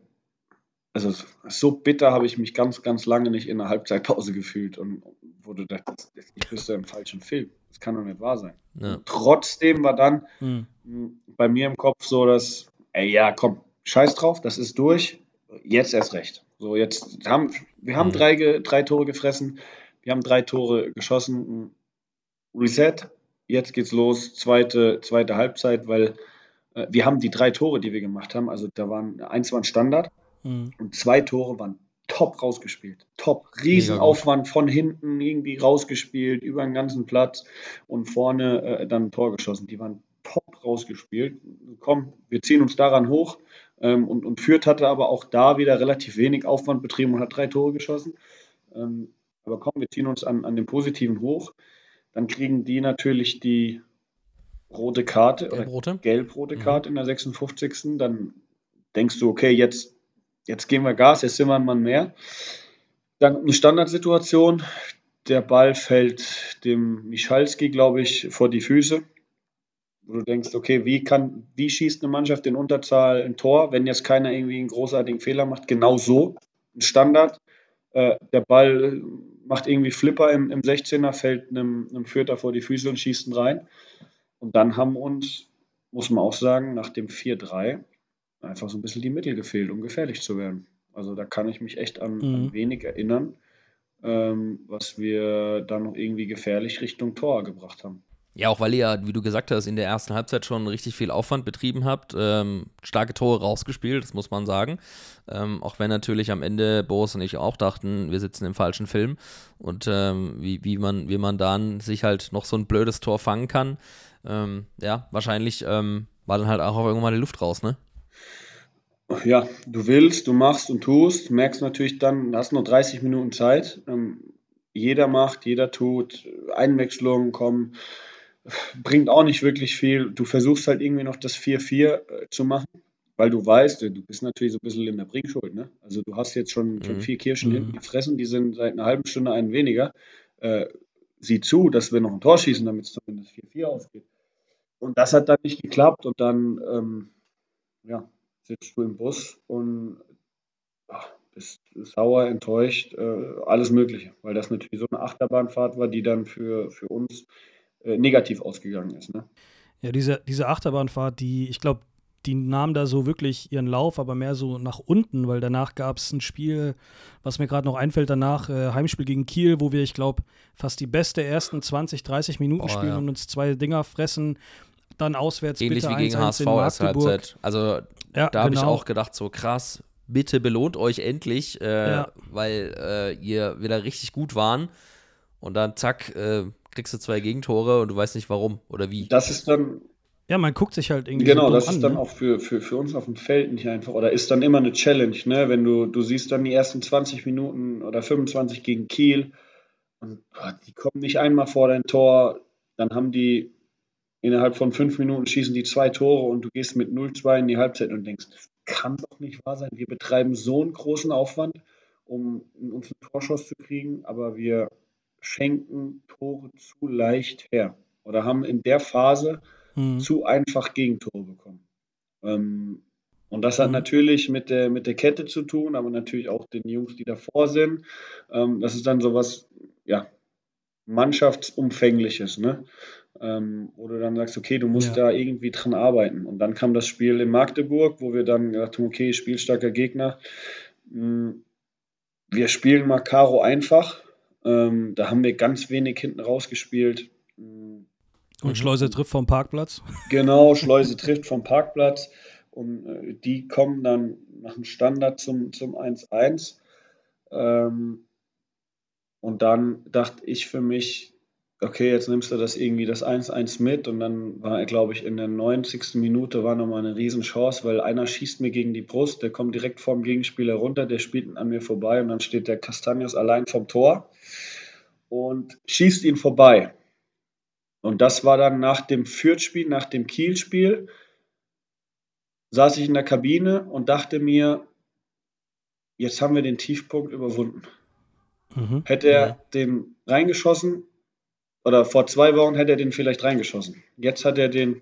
also so bitter habe ich mich ganz, ganz lange nicht in einer Halbzeitpause gefühlt und wurde dachtest, ich bist ja im falschen Film. Das kann doch nicht wahr sein. Ja. Trotzdem war dann Mhm. mh, bei mir im Kopf so, dass, ey, ja, komm, scheiß drauf, das ist durch. Jetzt erst recht. So, jetzt haben wir haben Mhm. drei, drei Tore gefressen, wir haben drei Tore geschossen. Reset, jetzt geht's los, zweite, zweite Halbzeit, weil wir haben die drei Tore, die wir gemacht haben, also da waren eins war ein Standard Mhm. und zwei Tore waren top rausgespielt. Top. Riesenaufwand von hinten irgendwie rausgespielt, über den ganzen Platz und vorne äh, dann ein Tor geschossen. Die waren top rausgespielt. Komm, wir ziehen uns daran hoch. Ähm, und, und Fürth hatte aber auch da wieder relativ wenig Aufwand betrieben und hat drei Tore geschossen. Ähm, aber komm, wir ziehen uns an, an den Positiven hoch. Dann kriegen die natürlich die rote Karte oder Gelb-rote? gelb-rote Mhm. Karte in der 56. Dann denkst du, okay, jetzt, jetzt geben wir Gas, jetzt sind wir ein Mann mehr. Dann eine Standardsituation. Der Ball fällt dem Michalski, glaube ich, vor die Füße. Wo du denkst, okay, wie kann, wie schießt eine Mannschaft in Unterzahl ein Tor, wenn jetzt keiner irgendwie einen großartigen Fehler macht? Genau so. Ein Standard. Äh, der Ball macht irgendwie Flipper im, im 16er, fällt einem, einem Vierter vor die Füße und schießt ihn rein. Und dann haben uns, muss man auch sagen, nach dem 4-3 einfach so ein bisschen die Mittel gefehlt, um gefährlich zu werden. Also da kann ich mich echt an, Mhm. an wenig erinnern, ähm, was wir dann noch irgendwie gefährlich Richtung Tor gebracht haben. Ja, auch weil ihr ja, wie du gesagt hast, in der ersten Halbzeit schon richtig viel Aufwand betrieben habt, ähm, starke Tore rausgespielt, das muss man sagen. Ähm, auch wenn natürlich am Ende Boris und ich auch dachten, wir sitzen im falschen Film und ähm, wie, wie, man, wie man dann sich halt noch so ein blödes Tor fangen kann. Ähm, ja, wahrscheinlich ähm, war dann halt auch irgendwann mal die Luft raus, ne? Ja, du willst, du machst und tust, merkst natürlich dann, du hast nur 30 Minuten Zeit. Ähm, jeder macht, jeder tut, Einwechslungen kommen, bringt auch nicht wirklich viel. Du versuchst halt irgendwie noch das 4-4 äh, zu machen, weil du weißt, du bist natürlich so ein bisschen in der Bringschuld. Ne? Also du hast jetzt schon, schon Mhm. vier Kirschen Mhm. hinten gefressen, die sind seit einer halben Stunde einen weniger. Äh, sieh zu, dass wir noch ein Tor schießen, damit es zumindest 4-4 ausgeht. Und das hat dann nicht geklappt und dann ähm, ja, sitzt du im Bus und ach, bist sauer, enttäuscht, äh, alles Mögliche, weil das natürlich so eine Achterbahnfahrt war, die dann für, für uns äh, negativ ausgegangen ist. Ne? Ja, diese, diese Achterbahnfahrt, die, ich glaube, die nahm da so wirklich ihren Lauf, aber mehr so nach unten, weil danach gab es ein Spiel, was mir gerade noch einfällt, danach äh, Heimspiel gegen Kiel, wo wir, ich glaube, fast die beste ersten 20, 30 Minuten Boah, spielen ja. und uns zwei Dinger fressen. Dann auswärts Ähnlich bitte wie gegen 1-1 HSV in erste Magdeburg. Halbzeit. Also Ja, da habe ich genau. auch gedacht, so krass, bitte belohnt euch endlich, äh, Ja. weil äh, ihr wieder richtig gut waren. Und dann zack, äh, kriegst du zwei Gegentore und du weißt nicht warum oder wie. Das ist dann, Ja, man guckt sich halt irgendwie genau, so das an, ist dann ne? auch für, für, für uns auf dem Feld nicht einfach, oder ist dann immer eine Challenge, ne? wenn du, du siehst dann die ersten 20 Minuten oder 25 gegen Kiel und boah, die kommen nicht einmal vor dein Tor, dann haben die innerhalb von fünf Minuten schießen die zwei Tore und du gehst mit 0-2 in die Halbzeit und denkst, das kann doch nicht wahr sein. Wir betreiben so einen großen Aufwand, um uns einen Torschuss zu kriegen, aber wir schenken Tore zu leicht her oder haben in der Phase Mhm. zu einfach Gegentore bekommen. Ähm, und das hat Mhm. natürlich mit der, mit der Kette zu tun, aber natürlich auch den Jungs, die davor sind. Ähm, das ist dann sowas, ja, Mannschaftsumfängliches, ne? Ähm, wo du dann sagst, okay, du musst Ja. da irgendwie dran arbeiten. Und dann kam das Spiel in Magdeburg, wo wir dann gesagt haben, okay, spielstarker Gegner. Mm, Wir spielen mal Karo einfach. Ähm, da haben wir ganz wenig hinten rausgespielt. Und Schleuse trifft vom Parkplatz. [laughs] Genau, Schleuse trifft vom Parkplatz und äh, die kommen dann nach dem Standard zum, zum 1-1. Ähm, und dann dachte ich für mich, okay, jetzt nimmst du das irgendwie das 1-1 mit und dann war, glaube ich, in der 90. Minute war nochmal eine Riesenchance, weil einer schießt mir gegen die Brust, der kommt direkt vorm Gegenspieler runter, der spielt an mir vorbei und dann steht der Castanios allein vom Tor und schießt ihn vorbei. Und das war dann nach dem Fürth-Spiel, nach dem Kiel-Spiel, saß ich in der Kabine und dachte mir, jetzt haben wir den Tiefpunkt überwunden. Mhm. Hätte er ja. den reingeschossen, oder vor zwei Wochen hätte er den vielleicht reingeschossen. Jetzt hat er den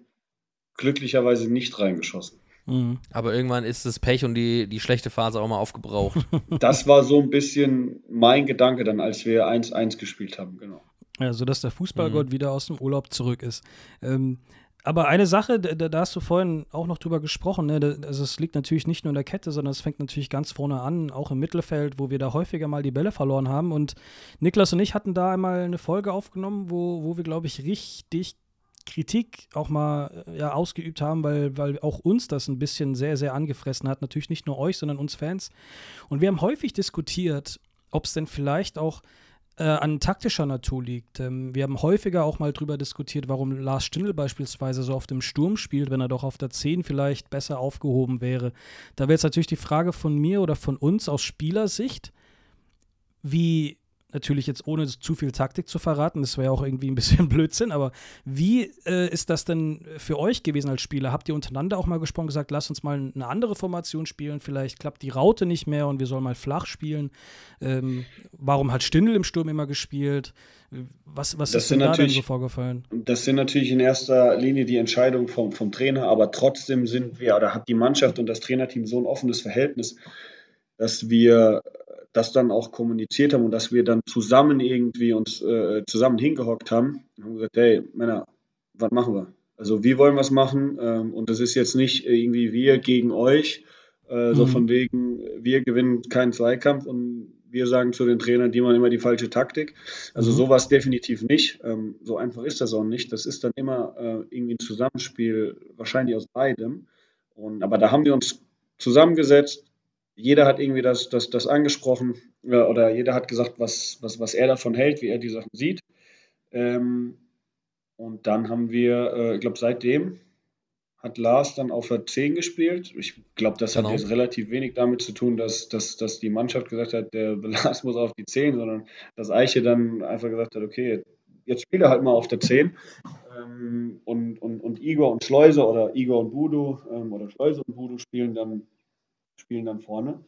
glücklicherweise nicht reingeschossen. Mhm. Aber irgendwann ist das Pech und die, die schlechte Phase auch mal aufgebraucht. [laughs] Das war so ein bisschen mein Gedanke dann, als wir 1-1 gespielt haben, genau. Ja, sodass der Fußballgott mhm. wieder aus dem Urlaub zurück ist. Ähm, aber eine Sache, da, da, hast du vorhin auch noch drüber gesprochen, ne? also es liegt natürlich nicht nur in der Kette, sondern es fängt natürlich ganz vorne an, auch im Mittelfeld, wo wir da häufiger mal die Bälle verloren haben. Und Niklas und ich hatten da einmal eine Folge aufgenommen, wo, wo wir, glaube ich, richtig Kritik auch mal äh, ja, ausgeübt haben, weil, weil auch uns das ein bisschen sehr, sehr angefressen hat. Natürlich nicht nur euch, sondern uns Fans. Und wir haben häufig diskutiert, ob es denn vielleicht auch äh, an taktischer Natur liegt. Ähm, wir haben häufiger auch mal drüber diskutiert, warum Lars Stindl beispielsweise so auf dem Sturm spielt, wenn er doch auf der 10 vielleicht besser aufgehoben wäre. Da wäre jetzt natürlich die Frage von mir oder von uns aus Spielersicht, wie natürlich jetzt ohne zu viel Taktik zu verraten, das wäre auch irgendwie ein bisschen [laughs] Blödsinn, aber wie äh, ist das denn für euch gewesen als Spieler? Habt ihr untereinander auch mal gesprochen, gesagt, lasst uns mal eine andere Formation spielen, vielleicht klappt die Raute nicht mehr und wir sollen mal flach spielen? Ähm, warum hat Stindl im Sturm immer gespielt? Was, was ist denn da denn so vorgefallen? Das sind natürlich in erster Linie die Entscheidungen vom, vom Trainer, aber trotzdem sind wir, oder hat die Mannschaft und das Trainerteam so ein offenes Verhältnis, dass wir das dann auch kommuniziert haben und dass wir dann zusammen irgendwie uns äh, zusammen hingehockt haben und haben gesagt, hey Männer, was machen wir? Also wie wollen wir es machen? Ähm, und das ist jetzt nicht irgendwie wir gegen euch, äh, mhm. so von wegen, wir gewinnen keinen Zweikampf und wir sagen zu den Trainern, die machen immer die falsche Taktik. Also mhm. sowas definitiv nicht. Ähm, so einfach ist das auch nicht. Das ist dann immer äh, irgendwie ein Zusammenspiel, wahrscheinlich aus beidem. Und, aber da haben wir uns zusammengesetzt, jeder hat irgendwie das, das, das angesprochen äh, oder jeder hat gesagt, was, was, was er davon hält, wie er die Sachen sieht. Ähm, und dann haben wir, äh, ich glaube, seitdem hat Lars dann auf der 10 gespielt. Ich glaube, das genau. hat jetzt relativ wenig damit zu tun, dass, dass, dass die Mannschaft gesagt hat, der [laughs] Lars muss auf die 10, sondern dass Eiche dann einfach gesagt hat, okay, jetzt spielt er halt mal auf der 10. Ähm, und, und, und Igor und Schleuse oder Igor und Budu ähm, oder Schleuse und Budu spielen dann spielen dann vorne.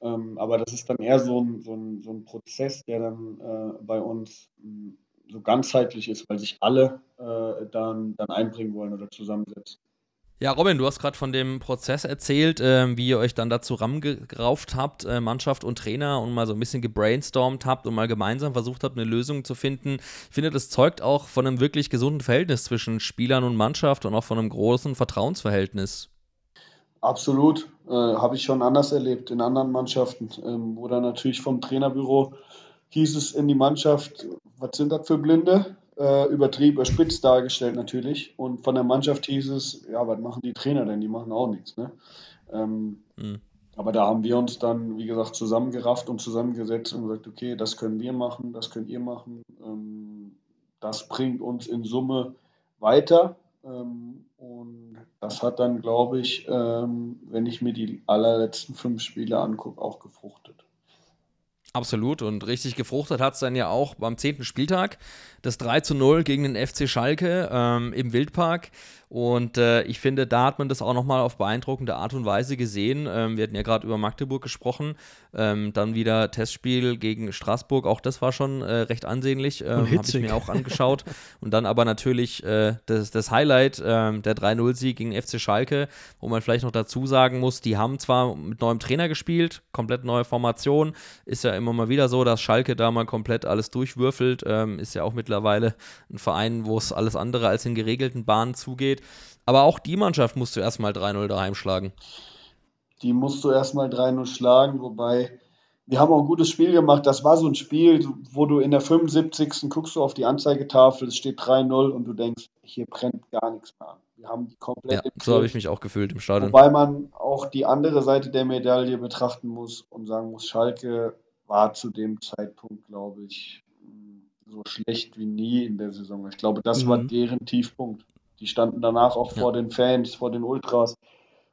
Ähm, aber das ist dann eher so ein, so ein, so ein Prozess, der dann äh, bei uns mh, hm, so ganzheitlich ist, weil sich alle äh, dann, dann einbringen wollen oder zusammensetzen. Ja, Robin, du hast gerade von dem Prozess erzählt, äh, wie ihr euch dann dazu zusammengerauft habt, äh, Mannschaft und Trainer, und mal so ein bisschen gebrainstormt habt und mal gemeinsam versucht habt, eine Lösung zu finden. Ich finde, das zeugt auch von einem wirklich gesunden Verhältnis zwischen Spielern und Mannschaft und auch von einem großen Vertrauensverhältnis. Absolut. Äh, Habe ich schon anders erlebt in anderen Mannschaften, ähm, wo dann natürlich vom Trainerbüro hieß es in die Mannschaft, was sind das für Blinde? Äh, übertrieben, überspitzt dargestellt natürlich. Und von der Mannschaft hieß es, ja, was machen die Trainer denn? Die machen auch nichts. Ne? Ähm, mhm. Aber da haben wir uns dann, wie gesagt, zusammengerafft und zusammengesetzt und gesagt, okay, das können wir machen, das könnt ihr machen. Ähm, das bringt uns in Summe weiter. Ähm, und das hat dann, glaube ich, ähm, wenn ich mir die allerletzten fünf Spiele angucke, auch gefruchtet. Absolut und richtig gefruchtet hat es dann ja auch beim zehnten Spieltag. Das 3 zu 0 gegen den FC Schalke ähm, im Wildpark. Und äh, ich finde, da hat man das auch nochmal auf beeindruckende Art und Weise gesehen. Ähm, wir hatten ja gerade über Magdeburg gesprochen. Ähm, dann wieder Testspiel gegen Straßburg. Auch das war schon äh, recht ansehnlich. Ähm, Habe ich mir auch angeschaut. [laughs] und dann aber natürlich äh, das, das Highlight, ähm, der 3-0-Sieg gegen FC Schalke, wo man vielleicht noch dazu sagen muss, die haben zwar mit neuem Trainer gespielt, komplett neue Formation. Ist ja immer mal wieder so, dass Schalke da mal komplett alles durchwürfelt. Ähm, ist ja auch mittlerweile ein Verein, wo es alles andere als in geregelten Bahnen zugeht. Aber auch die Mannschaft musst du erstmal 3-0 daheim schlagen. Die musst du erstmal 3-0 schlagen, wobei wir haben auch ein gutes Spiel gemacht. Das war so ein Spiel, wo du in der 75. guckst du auf die Anzeigetafel, es steht 3-0 und du denkst, hier brennt gar nichts mehr an. Wir haben die komplett. Ja, so habe ich mich auch gefühlt im Stadion. Wobei man auch die andere Seite der Medaille betrachten muss und sagen muss, Schalke war zu dem Zeitpunkt, glaube ich, so schlecht wie nie in der Saison. Ich glaube, das Mhm. war deren Tiefpunkt. Die standen danach auch Ja. vor den Fans, vor den Ultras,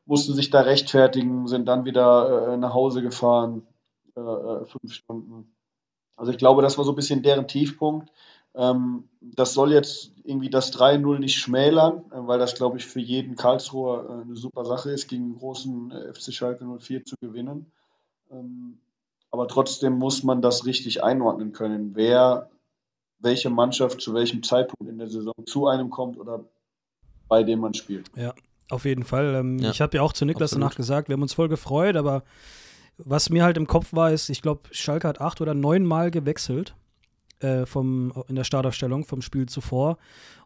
mussten sich da rechtfertigen, sind dann wieder äh, nach Hause gefahren, äh, äh, fünf Stunden. Also ich glaube, das war so ein bisschen deren Tiefpunkt. Ähm, das soll jetzt irgendwie das 3-0 nicht schmälern, äh, weil das, glaube ich, für jeden Karlsruher äh, eine super Sache ist, gegen den großen äh, FC Schalke 04 zu gewinnen. Ähm, aber trotzdem muss man das richtig einordnen können, wer, welche Mannschaft zu welchem Zeitpunkt in der Saison zu einem kommt oder bei dem man spielt. Auf jeden Fall. Ähm, Ja, ich habe ja auch zu Niklas absolut. danach gesagt, wir haben uns voll gefreut, aber was mir halt im Kopf war, ist, ich glaube, Schalke hat acht oder neun Mal gewechselt äh, vom, in der Startaufstellung vom Spiel zuvor.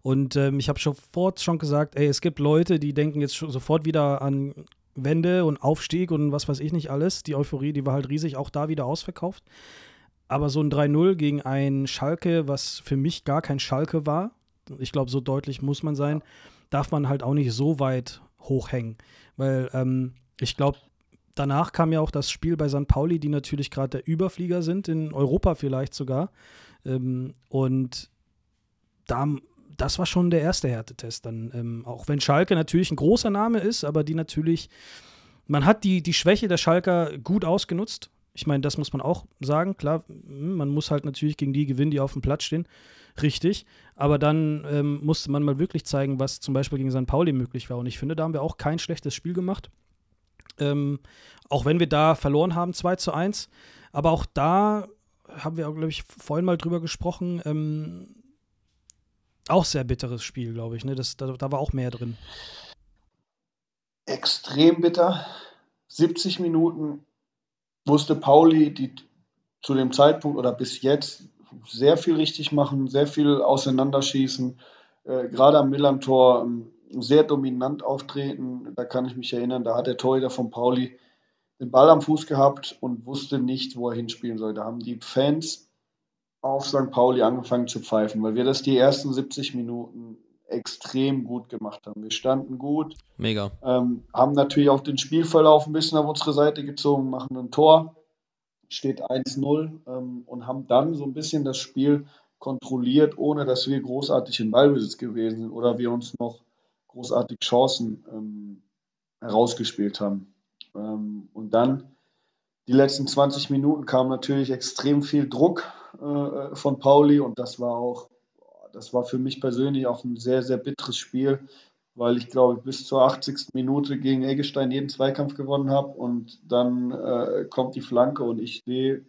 Und ähm, ich habe sofort schon gesagt, ey, es gibt Leute, die denken jetzt schon sofort wieder an Wende und Aufstieg und was weiß ich nicht alles. Die Euphorie, die war halt riesig, auch da wieder ausverkauft. Aber so ein 3-0 gegen ein Schalke, was für mich gar kein Schalke war, ich glaube, so deutlich muss man sein, darf man halt auch nicht so weit hochhängen. Weil ähm, ich glaube, danach kam ja auch das Spiel bei St. Pauli, die natürlich gerade der Überflieger sind, in Europa vielleicht sogar. Ähm, und da, das war schon der erste Härtetest dann. Ähm, auch wenn Schalke natürlich ein großer Name ist, aber die natürlich, man hat die, die Schwäche der Schalker gut ausgenutzt. Ich meine, das muss man auch sagen. Klar, hm, man muss halt natürlich gegen die gewinnen, die auf dem Platz stehen. Richtig. Aber dann ähm, musste man mal wirklich zeigen, was zum Beispiel gegen St. Pauli möglich war. Und ich finde, da haben wir auch kein schlechtes Spiel gemacht. Ähm, auch wenn wir da verloren haben, 2 zu 1. Aber auch da haben wir, glaube ich, vorhin mal drüber gesprochen. Ähm, auch sehr bitteres Spiel, glaube ich. Ne? Das, da, da war auch mehr drin. Extrem bitter. 70 Minuten wusste Pauli, die zu dem Zeitpunkt oder bis jetzt sehr viel richtig machen, sehr viel auseinanderschießen, äh, gerade am Millantor ähm, sehr dominant auftreten. Da kann ich mich erinnern, da hat der Torhüter von Pauli den Ball am Fuß gehabt und wusste nicht, wo er hinspielen soll. Da haben die Fans auf St. Pauli angefangen zu pfeifen, weil wir das die ersten 70 Minuten extrem gut gemacht haben. Wir standen gut, Mega. ähm, haben natürlich auch den Spielverlauf ein bisschen auf unsere Seite gezogen, machen ein Tor, steht 1-0 ähm, und haben dann so ein bisschen das Spiel kontrolliert, ohne dass wir großartig in Ballbesitz gewesen sind oder wir uns noch großartig Chancen ähm, herausgespielt haben. Ähm, und dann die letzten 20 Minuten kam natürlich extrem viel Druck äh, von Pauli und das war auch, das war für mich persönlich auch ein sehr, sehr bitteres Spiel, weil ich glaube, bis zur 80. Minute gegen Eggestein jeden Zweikampf gewonnen habe und dann äh, kommt die Flanke und ich stehe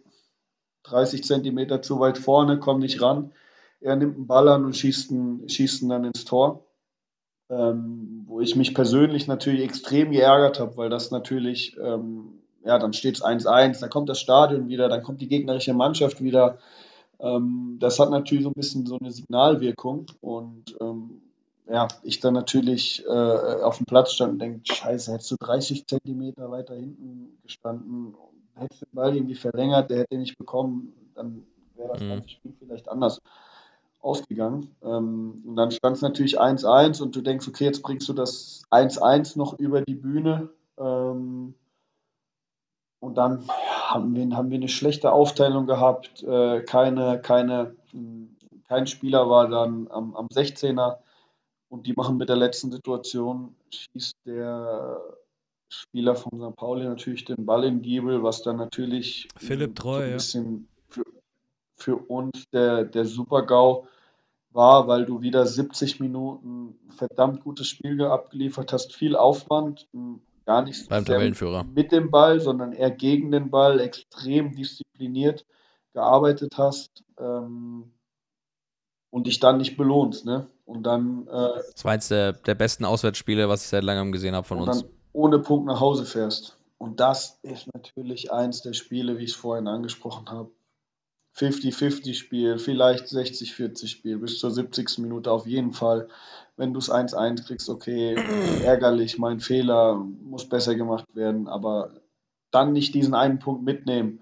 30 Zentimeter zu weit vorne, komme nicht ran. Er nimmt einen Ball an und schießt ihn, schießt ihn dann ins Tor. Ähm, wo ich mich persönlich natürlich extrem geärgert habe, weil das natürlich, ähm, ja, dann steht es 1-1, dann kommt das Stadion wieder, dann kommt die gegnerische Mannschaft wieder. Ähm, das hat natürlich so ein bisschen so eine Signalwirkung und ähm, ja, ich dann natürlich äh, auf dem Platz stand und denke, scheiße, hättest du 30 Zentimeter weiter hinten gestanden, hättest den Ball irgendwie verlängert, der hätte ihn nicht bekommen, dann wäre das Mhm. ganze Spiel vielleicht anders ausgegangen. Ähm, und dann stand es natürlich 1-1 und du denkst, okay, jetzt bringst du das 1-1 noch über die Bühne. Ähm, und dann haben, wir, haben wir eine schlechte Aufteilung gehabt. Äh, keine, keine, mh, kein Spieler war dann am, am 16er. Und die machen mit der letzten Situation, schießt der Spieler von St. Pauli natürlich den Ball in Giebel, was dann natürlich Philipp äh, Treu, so ein bisschen für, für uns der, der Super-GAU war, weil du wieder 70 Minuten verdammt gutes Spiel abgeliefert hast, viel Aufwand, mh, gar nicht so Beim Tabellenführer. mit dem Ball, sondern eher gegen den Ball, extrem diszipliniert gearbeitet hast ähm, und dich dann nicht belohnst. Ne? Und dann äh, Das war eins der, der besten Auswärtsspiele, was ich seit langem gesehen habe von und uns. dann ohne Punkt nach Hause fährst. Und das ist natürlich eins der Spiele, wie ich es vorhin angesprochen habe. 50-50-Spiel, vielleicht 60-40-Spiel, bis zur 70. Minute auf jeden Fall. Wenn du es 1-1 kriegst, okay, ärgerlich, mein Fehler, muss besser gemacht werden, aber dann nicht diesen einen Punkt mitnehmen,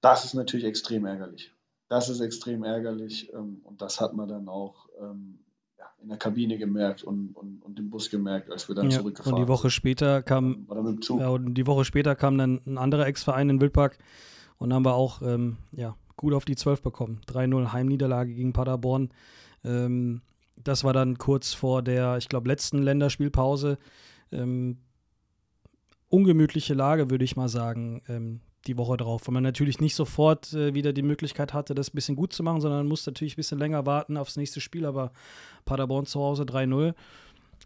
das ist natürlich extrem ärgerlich. Das ist extrem ärgerlich ähm, und das hat man dann auch ähm, ja, in der Kabine gemerkt und, und, und im Bus gemerkt, als wir dann Ja, zurückgefahren und die Woche später kam Oder mit dem Zug. Ja, und die Woche später kam dann ein anderer Ex-Verein in Wildpark und haben wir auch ähm, ja, gut auf die 12 bekommen. 3-0 Heimniederlage gegen Paderborn. Ähm, das war dann kurz vor der, ich glaube, letzten Länderspielpause. Ähm, ungemütliche Lage, würde ich mal sagen, ähm, die Woche drauf, weil man natürlich nicht sofort äh, wieder die Möglichkeit hatte, das ein bisschen gut zu machen, sondern musste natürlich ein bisschen länger warten aufs nächste Spiel, aber Paderborn zu Hause 3-0.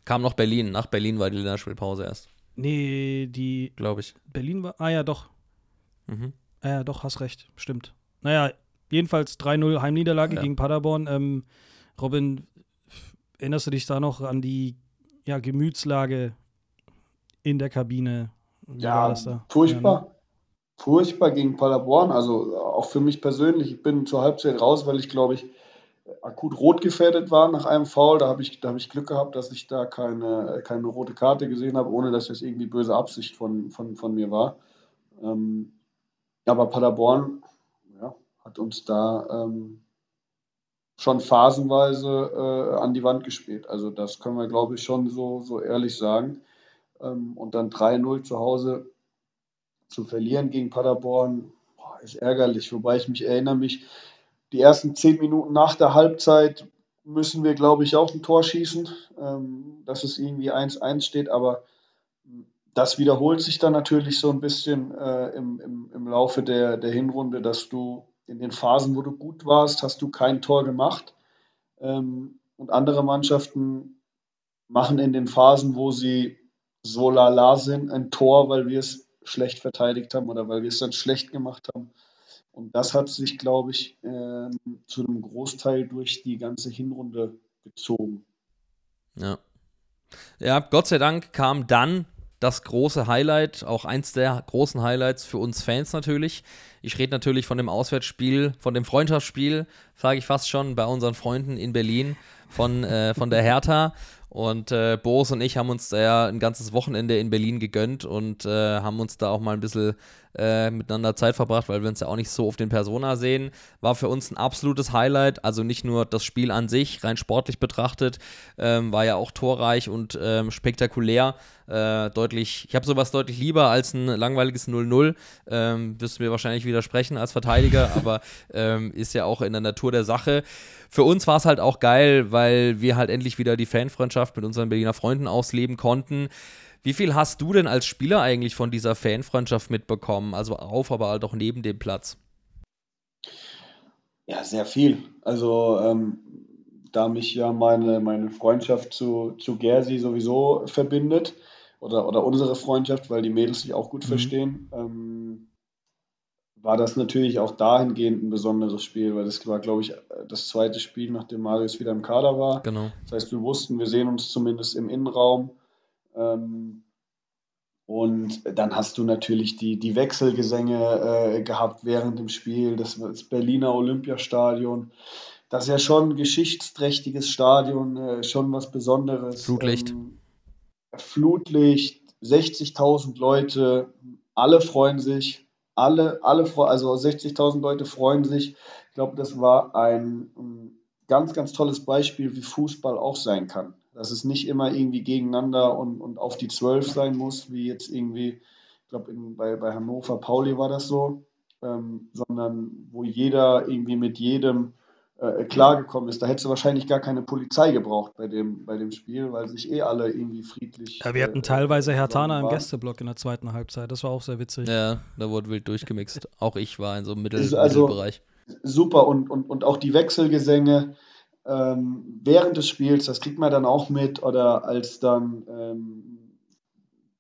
Kam noch Berlin, nach Berlin war die Länderspielpause erst. Nee, die. Glaube ich. Berlin war. Ah ja, doch. Mhm. Ah ja, doch, hast recht. Stimmt. Naja, jedenfalls 3-0 Heimniederlage Ja. gegen Paderborn. Ähm, Robin, erinnerst du dich da noch an die ja, Gemütslage in der Kabine? Wie war Ja, das da? furchtbar. Furchtbar gegen Paderborn. Also auch für mich persönlich. Ich bin zur Halbzeit raus, weil ich, glaube ich, akut rot gefährdet war nach einem Foul. Da habe ich, da habe ich Glück gehabt, dass ich da keine, keine rote Karte gesehen habe, ohne dass das irgendwie böse Absicht von, von, von mir war. Ähm, aber Paderborn ja, hat uns da ähm, schon phasenweise äh, an die Wand gespielt. Also das können wir, glaube ich, schon so, so ehrlich sagen. Ähm, und dann 3-0 zu Hause zu verlieren gegen Paderborn boah, ist ärgerlich. Wobei ich mich erinnere mich, die ersten zehn Minuten nach der Halbzeit müssen wir, glaube ich, auch ein Tor schießen, ähm, dass es irgendwie 1-1 steht. Aber das wiederholt sich dann natürlich so ein bisschen äh, im, im, im Laufe der, der Hinrunde, dass du in den Phasen, wo du gut warst, hast du kein Tor gemacht. Ähm, und andere Mannschaften machen in den Phasen, wo sie so lala sind, ein Tor, weil wir es schlecht verteidigt haben oder weil wir es dann schlecht gemacht haben. Und das hat sich, glaube ich, ähm, zu einem Großteil durch die ganze Hinrunde gezogen. Ja. Ja, Gott sei Dank kam dann das große Highlight, auch eins der großen Highlights für uns Fans natürlich. Ich rede natürlich von dem Auswärtsspiel, von dem Freundschaftsspiel, sage ich fast schon, bei unseren Freunden in Berlin von, äh, von der Hertha. Und äh, Boris und ich haben uns da ja ein ganzes Wochenende in Berlin gegönnt und äh, haben uns da auch mal ein bisschen äh, miteinander Zeit verbracht, weil wir uns ja auch nicht so auf den Persona sehen. War für uns ein absolutes Highlight. Also nicht nur das Spiel an sich, rein sportlich betrachtet, ähm, war ja auch torreich und ähm, spektakulär. Äh, deutlich, ich habe sowas deutlich lieber als ein langweiliges 0-0. Ähm, wirst du mir wahrscheinlich widersprechen als Verteidiger, [laughs] aber ähm, ist ja auch in der Natur der Sache. Für uns war es halt auch geil, weil wir halt endlich wieder die Fanfreundschaft mit unseren Berliner Freunden ausleben konnten. Wie viel hast du denn als Spieler eigentlich von dieser Fanfreundschaft mitbekommen? Also auf, aber halt auch neben dem Platz. Ja, sehr viel. Also, ähm, da mich ja meine, meine Freundschaft zu, zu Gersi sowieso verbindet, oder, oder unsere Freundschaft, weil die Mädels sich auch gut Mhm. verstehen, ähm, war das natürlich auch dahingehend ein besonderes Spiel, weil das war, glaube ich, das zweite Spiel, nachdem Marius wieder im Kader war. Genau. Das heißt, wir wussten, wir sehen uns zumindest im Innenraum. Ähm, und dann hast du natürlich die, die Wechselgesänge äh, gehabt während dem Spiel, das, das Berliner Olympiastadion. Das ist ja schon ein geschichtsträchtiges Stadion, äh, schon was Besonderes. Flutlicht. Ähm, Flutlicht, 60.000 Leute, alle freuen sich, alle, alle, also 60.000 Leute freuen sich. Ich glaube, das war ein, ein ganz, ganz tolles Beispiel, wie Fußball auch sein kann. Dass es nicht immer irgendwie gegeneinander und, und auf die Zwölf sein muss, wie jetzt irgendwie, ich glaube, bei, bei Hannover Pauli war das so, ähm, sondern wo jeder irgendwie mit jedem äh, klargekommen ist. Da hättest du wahrscheinlich gar keine Polizei gebraucht bei dem, bei dem Spiel, weil sich eh alle irgendwie friedlich. Ja, wir hatten äh, teilweise Hertaner im. Gästeblock in der zweiten Halbzeit. Das war auch sehr witzig. Ja, da wurde wild durchgemixt. [laughs] Auch ich war in so einem Mittel also- Mittelbereich. super und, und, und auch die Wechselgesänge ähm, während des Spiels, das kriegt man dann auch mit oder als dann ähm,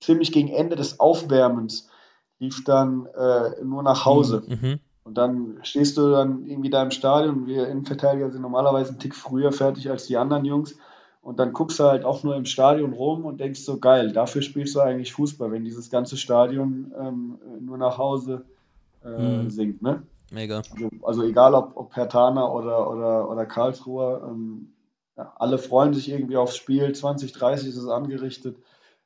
ziemlich gegen Ende des Aufwärmens lief dann äh, nur nach Hause. Mhm. Und dann stehst du dann irgendwie da im Stadion. Wir Innenverteidiger sind normalerweise einen Tick früher fertig als die anderen Jungs. Und dann guckst du halt auch nur im Stadion rum und denkst so, geil, dafür spielst du eigentlich Fußball, wenn dieses ganze Stadion ähm, nur nach Hause äh, Mhm. singt, ne? Mega. Also, also egal ob, ob Hertaner oder, oder, oder Karlsruher, ähm, ja, alle freuen sich irgendwie aufs Spiel. 2030 ist es angerichtet.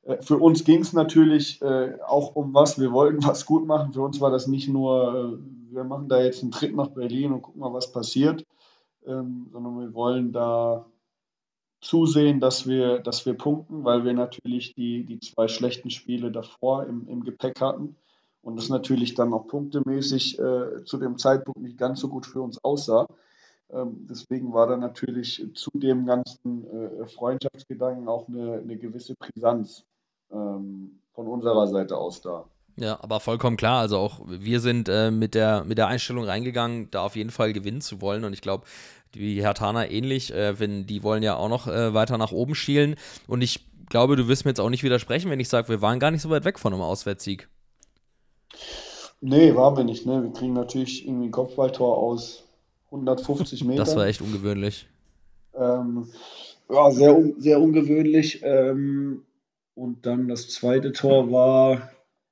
Äh, für uns ging es natürlich äh, auch um was. Wir wollten was gut machen. Für uns war das nicht nur, äh, wir machen da jetzt einen Trip nach Berlin und gucken mal, was passiert, ähm, sondern wir wollen da zusehen, dass wir, dass wir punkten, weil wir natürlich die, die zwei schlechten Spiele davor im, im Gepäck hatten. und das natürlich dann auch punktemäßig äh, zu dem Zeitpunkt nicht ganz so gut für uns aussah. Ähm, deswegen war da natürlich zu dem ganzen äh, Freundschaftsgedanken auch eine, eine gewisse Brisanz ähm, von unserer Seite aus da. Ja, aber vollkommen klar. Also auch wir sind äh, mit, der, mit der Einstellung reingegangen, da auf jeden Fall gewinnen zu wollen. Und ich glaube, die Hertaner ähnlich, äh, wenn die wollen ja auch noch äh, weiter nach oben schielen. Und ich glaube, du wirst mir jetzt auch nicht widersprechen, wenn ich sage, wir waren gar nicht so weit weg von einem Auswärtssieg. Nee, waren wir nicht. Ne? Wir kriegen natürlich irgendwie ein Kopfballtor aus 150 Metern. [laughs] Das war echt ungewöhnlich. Ähm, ja, sehr, sehr ungewöhnlich. Ähm, und dann das zweite Tor war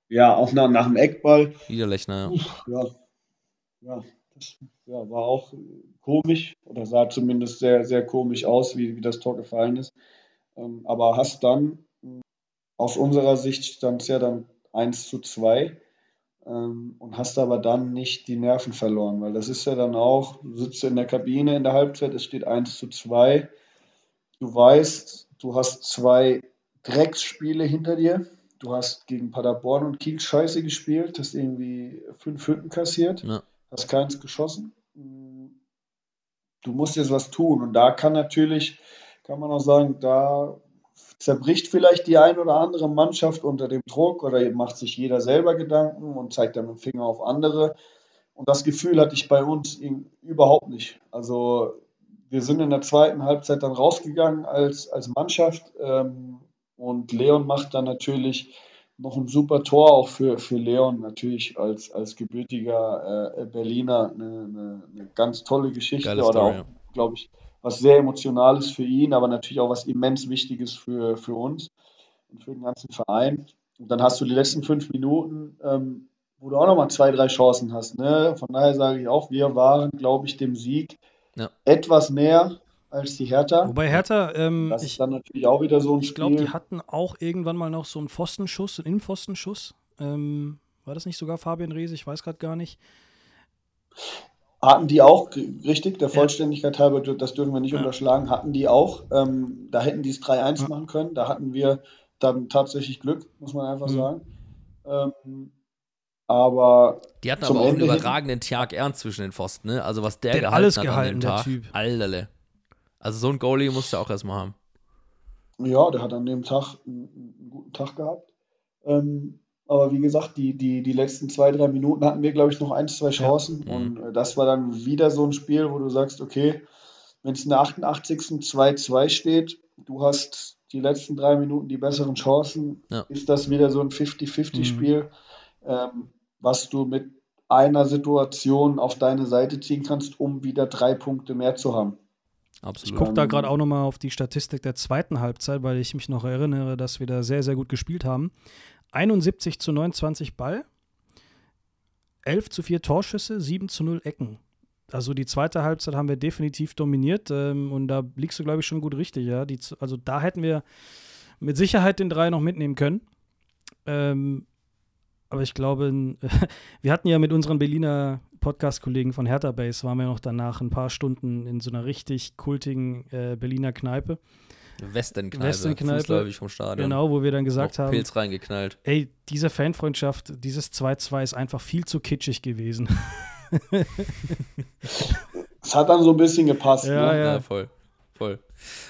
ja auch nach, nach dem Eckball. Niederlechner, ja. Ja, ja, das ja, war auch komisch oder sah zumindest sehr, sehr komisch aus, wie, wie das Tor gefallen ist. Ähm, aber hast dann, aus unserer Sicht stand es ja dann 1 zu 2 ähm, und hast aber dann nicht die Nerven verloren, weil das ist ja dann auch, du sitzt in der Kabine in der Halbzeit, es steht 1 zu 2. Du weißt, du hast zwei Drecksspiele hinter dir. Du hast gegen Paderborn und Kiel scheiße gespielt, hast irgendwie fünf Hütten kassiert, Ja. hast keins geschossen. Du musst jetzt was tun. Und da kann natürlich, kann man auch sagen, da zerbricht vielleicht die ein oder andere Mannschaft unter dem Druck oder macht sich jeder selber Gedanken und zeigt dann mit dem Finger auf andere. Und das Gefühl hatte ich bei uns überhaupt nicht. Also wir sind in der zweiten Halbzeit dann rausgegangen als, als Mannschaft ähm, und Leon macht dann natürlich noch ein super Tor auch für, für Leon, natürlich als, als gebürtiger äh, Berliner eine, eine, eine ganz tolle Geschichte Geile oder Story, auch, ja. glaube ich, was sehr Emotionales für ihn, aber natürlich auch was immens Wichtiges für, für uns und für den ganzen Verein. Und dann hast du die letzten fünf Minuten, ähm, wo du auch nochmal zwei, drei Chancen hast. Ne? Von daher sage ich auch, wir waren, glaube ich, dem Sieg Ja. etwas näher als die Hertha. Wobei Hertha, ähm, Das ich, ist dann natürlich auch wieder so ein ich glaube, die hatten auch irgendwann mal noch so einen Pfostenschuss, einen Innenpfostenschuss. Ähm, war das nicht sogar Fabian Reese? Ich weiß gerade gar nicht. Hatten die auch, richtig, der Vollständigkeit halber, das dürfen wir nicht unterschlagen, hatten die auch. Ähm, da hätten die es 3-1 Ja. machen können. Da hatten wir dann tatsächlich Glück, muss man einfach Mhm. sagen. Ähm, aber Die hatten aber auch einen Ende hin- überragenden Tjag Ernst zwischen den Pfosten, ne? Also was der, Der hat gehalten alles hat gehalten, an dem der Tag. Typ. Alterle. Also so ein Goalie musst du auch erstmal haben. ja, der hat an dem Tag einen, guten Tag gehabt. Ähm, aber wie gesagt, die, die, die letzten zwei, drei Minuten hatten wir, glaube ich, noch ein, zwei Chancen. Mhm. Und äh, das war dann wieder so ein Spiel, wo du sagst, okay, wenn es in der 88. 2-2 steht, du hast die letzten drei Minuten die besseren Chancen, Ja. ist das wieder so ein 50-50-Spiel, ähm, was du mit einer Situation auf deine Seite ziehen kannst, um wieder drei Punkte mehr zu haben. Ich Absolut. gucke da gerade auch nochmal auf die Statistik der zweiten Halbzeit, weil ich mich noch erinnere, dass wir da sehr, sehr gut gespielt haben. 71 zu 29 Ball, 11 zu 4 Torschüsse, 7 zu 0 Ecken. Also die zweite Halbzeit haben wir definitiv dominiert ähm, und da liegst du, glaube ich, schon gut richtig. Ja? Die, also da hätten wir mit Sicherheit den drei noch mitnehmen können. Ähm, aber ich glaube, [laughs] wir hatten ja mit unseren Berliner Podcast-Kollegen von Hertha Base, waren wir noch danach ein paar Stunden in so einer richtig kultigen äh, Berliner Kneipe. Westernkneipe, Westernkneipe, fußläufig vom Stadion. Genau, wo wir dann gesagt Noch haben, Pilz reingeknallt. ey, diese Fanfreundschaft, dieses 2-2 ist einfach viel zu kitschig gewesen. [laughs] Es hat dann so ein bisschen gepasst. Ja, ne? ja. Ja, voll. Voll.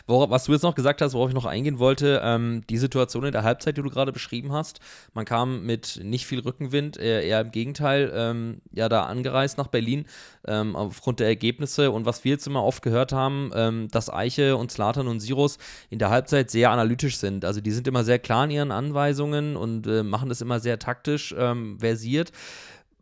Was du jetzt noch gesagt hast, worauf ich noch eingehen wollte, ähm, die Situation in der Halbzeit, die du gerade beschrieben hast, man kam mit nicht viel Rückenwind, eher, eher im Gegenteil, ähm, ja, da angereist nach Berlin, ähm, aufgrund der Ergebnisse und was wir jetzt immer oft gehört haben, ähm, dass Eiche und Slatan und Sirus in der Halbzeit sehr analytisch sind. Also die sind immer sehr klar in ihren Anweisungen und äh, machen das immer sehr taktisch ähm, versiert.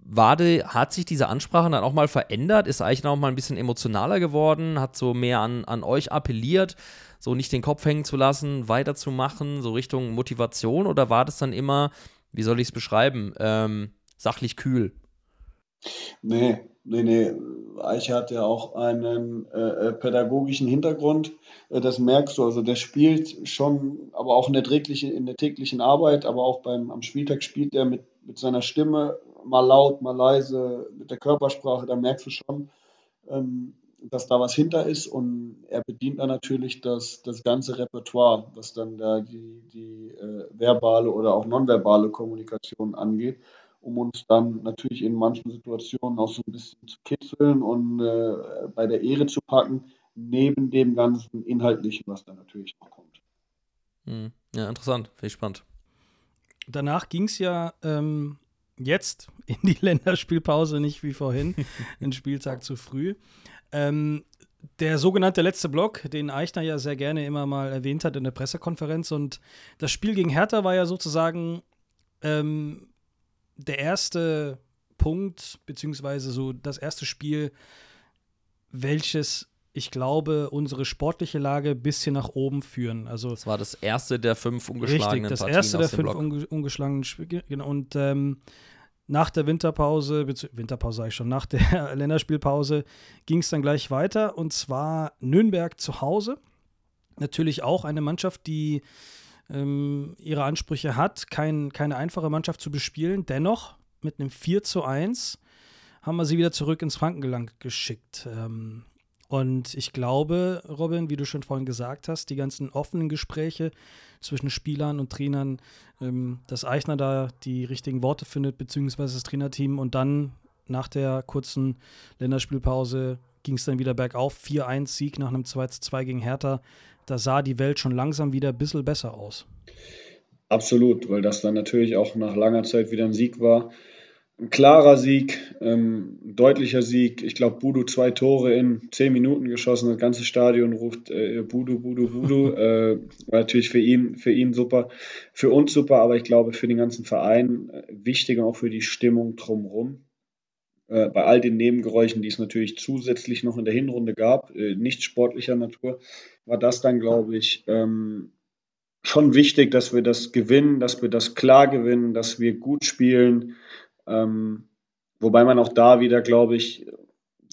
Wade, hat sich diese Ansprache dann auch mal verändert? Ist Eichner auch mal ein bisschen emotionaler geworden? Hat so mehr an, an euch appelliert, so nicht den Kopf hängen zu lassen, weiterzumachen, so Richtung Motivation? Oder war das dann immer, wie soll ich es beschreiben, ähm, sachlich kühl? Nee, nee, nee. Eiche hat ja auch einen äh, äh, pädagogischen Hintergrund. Äh, das merkst du. Also der spielt schon, aber auch in der, täglichen, in der täglichen Arbeit, aber auch beim, am Spieltag spielt er mit, mit seiner Stimme mal laut, mal leise, mit der Körpersprache. Da merkst du schon, ähm, dass da was hinter ist. Und er bedient dann natürlich das, das ganze Repertoire, was dann da die, die äh, verbale oder auch nonverbale Kommunikation angeht. um uns dann natürlich in manchen Situationen auch so ein bisschen zu kitzeln und äh, bei der Ehre zu packen, neben dem ganzen Inhaltlichen, was da natürlich noch kommt. Hm. Ja, interessant, finde ich spannend. Danach ging es ja ähm, jetzt in die [laughs] Länderspielpause, nicht wie vorhin, [laughs] ein Spieltag zu früh. Ähm, der sogenannte letzte Block, den Eichner ja sehr gerne immer mal erwähnt hat in der Pressekonferenz. Und das Spiel gegen Hertha war ja sozusagen ähm, der erste Punkt, beziehungsweise so das erste Spiel, welches ich glaube, unsere sportliche Lage ein bisschen nach oben führen. Also das war das erste der fünf ungeschlagenen richtig, das Partien erste der fünf unge ungeschlagenen Spiele. Genau. Und ähm, nach der Winterpause, Winterpause sage ich schon, nach der [laughs] Länderspielpause ging es dann gleich weiter und zwar Nürnberg zu Hause. Natürlich auch eine Mannschaft, die ähm, ihre Ansprüche hat, kein, keine einfache Mannschaft zu bespielen. Dennoch mit einem 4 zu 1 haben wir sie wieder zurück ins Frankenland geschickt. Ähm, und ich glaube, Robin, wie du schon vorhin gesagt hast, die ganzen offenen Gespräche zwischen Spielern und Trainern, ähm, dass Eichner da die richtigen Worte findet, beziehungsweise das Trainerteam. Und dann nach der kurzen Länderspielpause ging es dann wieder bergauf. 4-1-Sieg nach einem 2-2 gegen Hertha. Da sah die Welt schon langsam wieder ein bisschen besser aus. Absolut, weil das dann natürlich auch nach langer Zeit wieder ein Sieg war. Ein klarer Sieg, ähm, ein deutlicher Sieg. Ich glaube, Budu zwei Tore in zehn Minuten geschossen. Das ganze Stadion ruft äh, Budu, Budu, Budu. [laughs] äh, war natürlich für ihn, für ihn super, für uns super, aber ich glaube für den ganzen Verein äh, wichtig und auch für die Stimmung drumherum. Äh, bei all den Nebengeräuschen, die es natürlich zusätzlich noch in der Hinrunde gab, äh, nicht sportlicher Natur, war das dann, glaube ich, ähm, schon wichtig, dass wir das gewinnen, dass wir das klar gewinnen, dass wir gut spielen. Ähm, wobei man auch da wieder, glaube ich,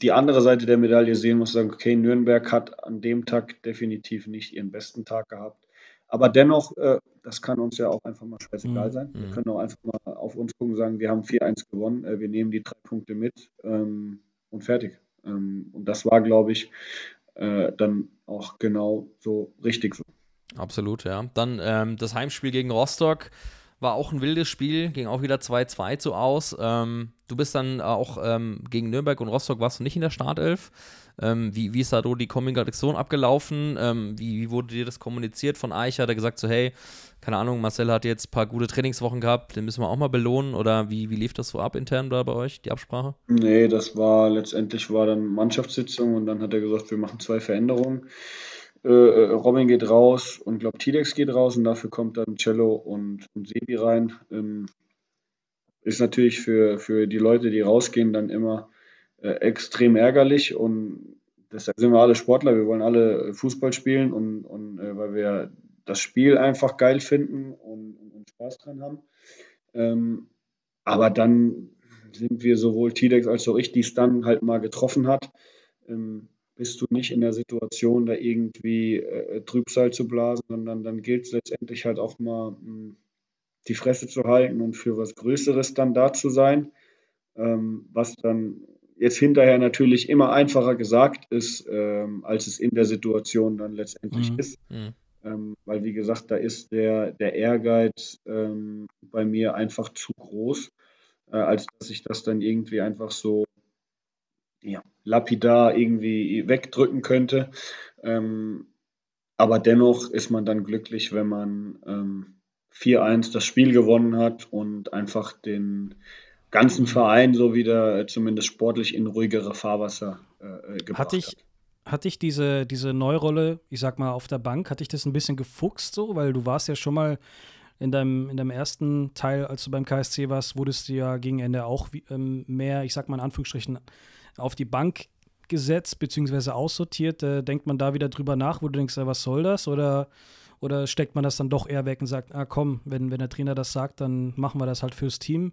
die andere Seite der Medaille sehen muss, sagen, okay, Nürnberg hat an dem Tag definitiv nicht ihren besten Tag gehabt. Aber dennoch, äh, das kann uns ja auch einfach mal scheißegal Mhm. sein. Wir Mhm. können auch einfach mal auf uns gucken und sagen, wir haben 4-1 gewonnen, äh, wir nehmen die drei Punkte mit ähm, und fertig. Ähm, und das war, glaube ich, äh, dann auch genau so richtig so. Absolut, ja. Dann ähm, das Heimspiel gegen Rostock war auch ein wildes Spiel, ging auch wieder 2-2 so aus. Ähm, du bist dann auch ähm, gegen Nürnberg und Rostock warst du nicht in der Startelf. Ähm, wie, wie ist da so die Kommunikation abgelaufen? Ähm, wie, wie wurde dir das kommuniziert von Eicher? Hat er gesagt so, hey, keine Ahnung, Marcel hat jetzt ein paar gute Trainingswochen gehabt, den müssen wir auch mal belohnen? Oder wie, wie lief das so ab intern da bei euch, die Absprache? Nee, das war letztendlich war dann Mannschaftssitzung und dann hat er gesagt, wir machen zwei Veränderungen. Äh, äh, Robin geht raus und glaube Tidex geht raus und dafür kommt dann Cello und, und Sebi rein. Ähm, ist natürlich für, für die Leute, die rausgehen, dann immer äh, extrem ärgerlich und deshalb sind wir alle Sportler, wir wollen alle Fußball spielen und, und äh, weil wir das Spiel einfach geil finden und, und, Spaß dran haben. Ähm, aber dann sind wir sowohl Tidex als auch ich, die es dann halt mal getroffen hat, ähm, bist du nicht in der Situation, da irgendwie äh, Trübsal zu blasen, sondern dann gilt es letztendlich halt auch mal mh, die Fresse zu halten und für was Größeres dann da zu sein, ähm, was dann jetzt hinterher natürlich immer einfacher gesagt ist, ähm, als es in der Situation dann letztendlich Mhm. ist. Mhm. Ähm, weil, wie gesagt, da ist der, der Ehrgeiz ähm, bei mir einfach zu groß, äh, als dass ich das dann irgendwie einfach so ja, lapidar irgendwie wegdrücken könnte. Ähm, aber dennoch ist man dann glücklich, wenn man ähm, 4-1 das Spiel gewonnen hat und einfach den ganzen Verein so wieder äh, zumindest sportlich in ruhigere Fahrwasser äh, gebracht Hatte ich, hatte ich diese, diese Neurolle, ich sag mal, auf der Bank, hatte ich das ein bisschen gefuchst so, weil du warst ja schon mal in deinem, in deinem ersten Teil, als du beim KSC warst, wurdest du ja gegen Ende auch ähm, mehr, ich sag mal in Anführungsstrichen, auf die Bank gesetzt bzw. aussortiert. Äh, denkt man da wieder drüber nach, wo du denkst, ja, was soll das? Oder, oder steckt man das dann doch eher weg und sagt, ah komm, wenn, wenn der Trainer das sagt, dann machen wir das halt fürs Team.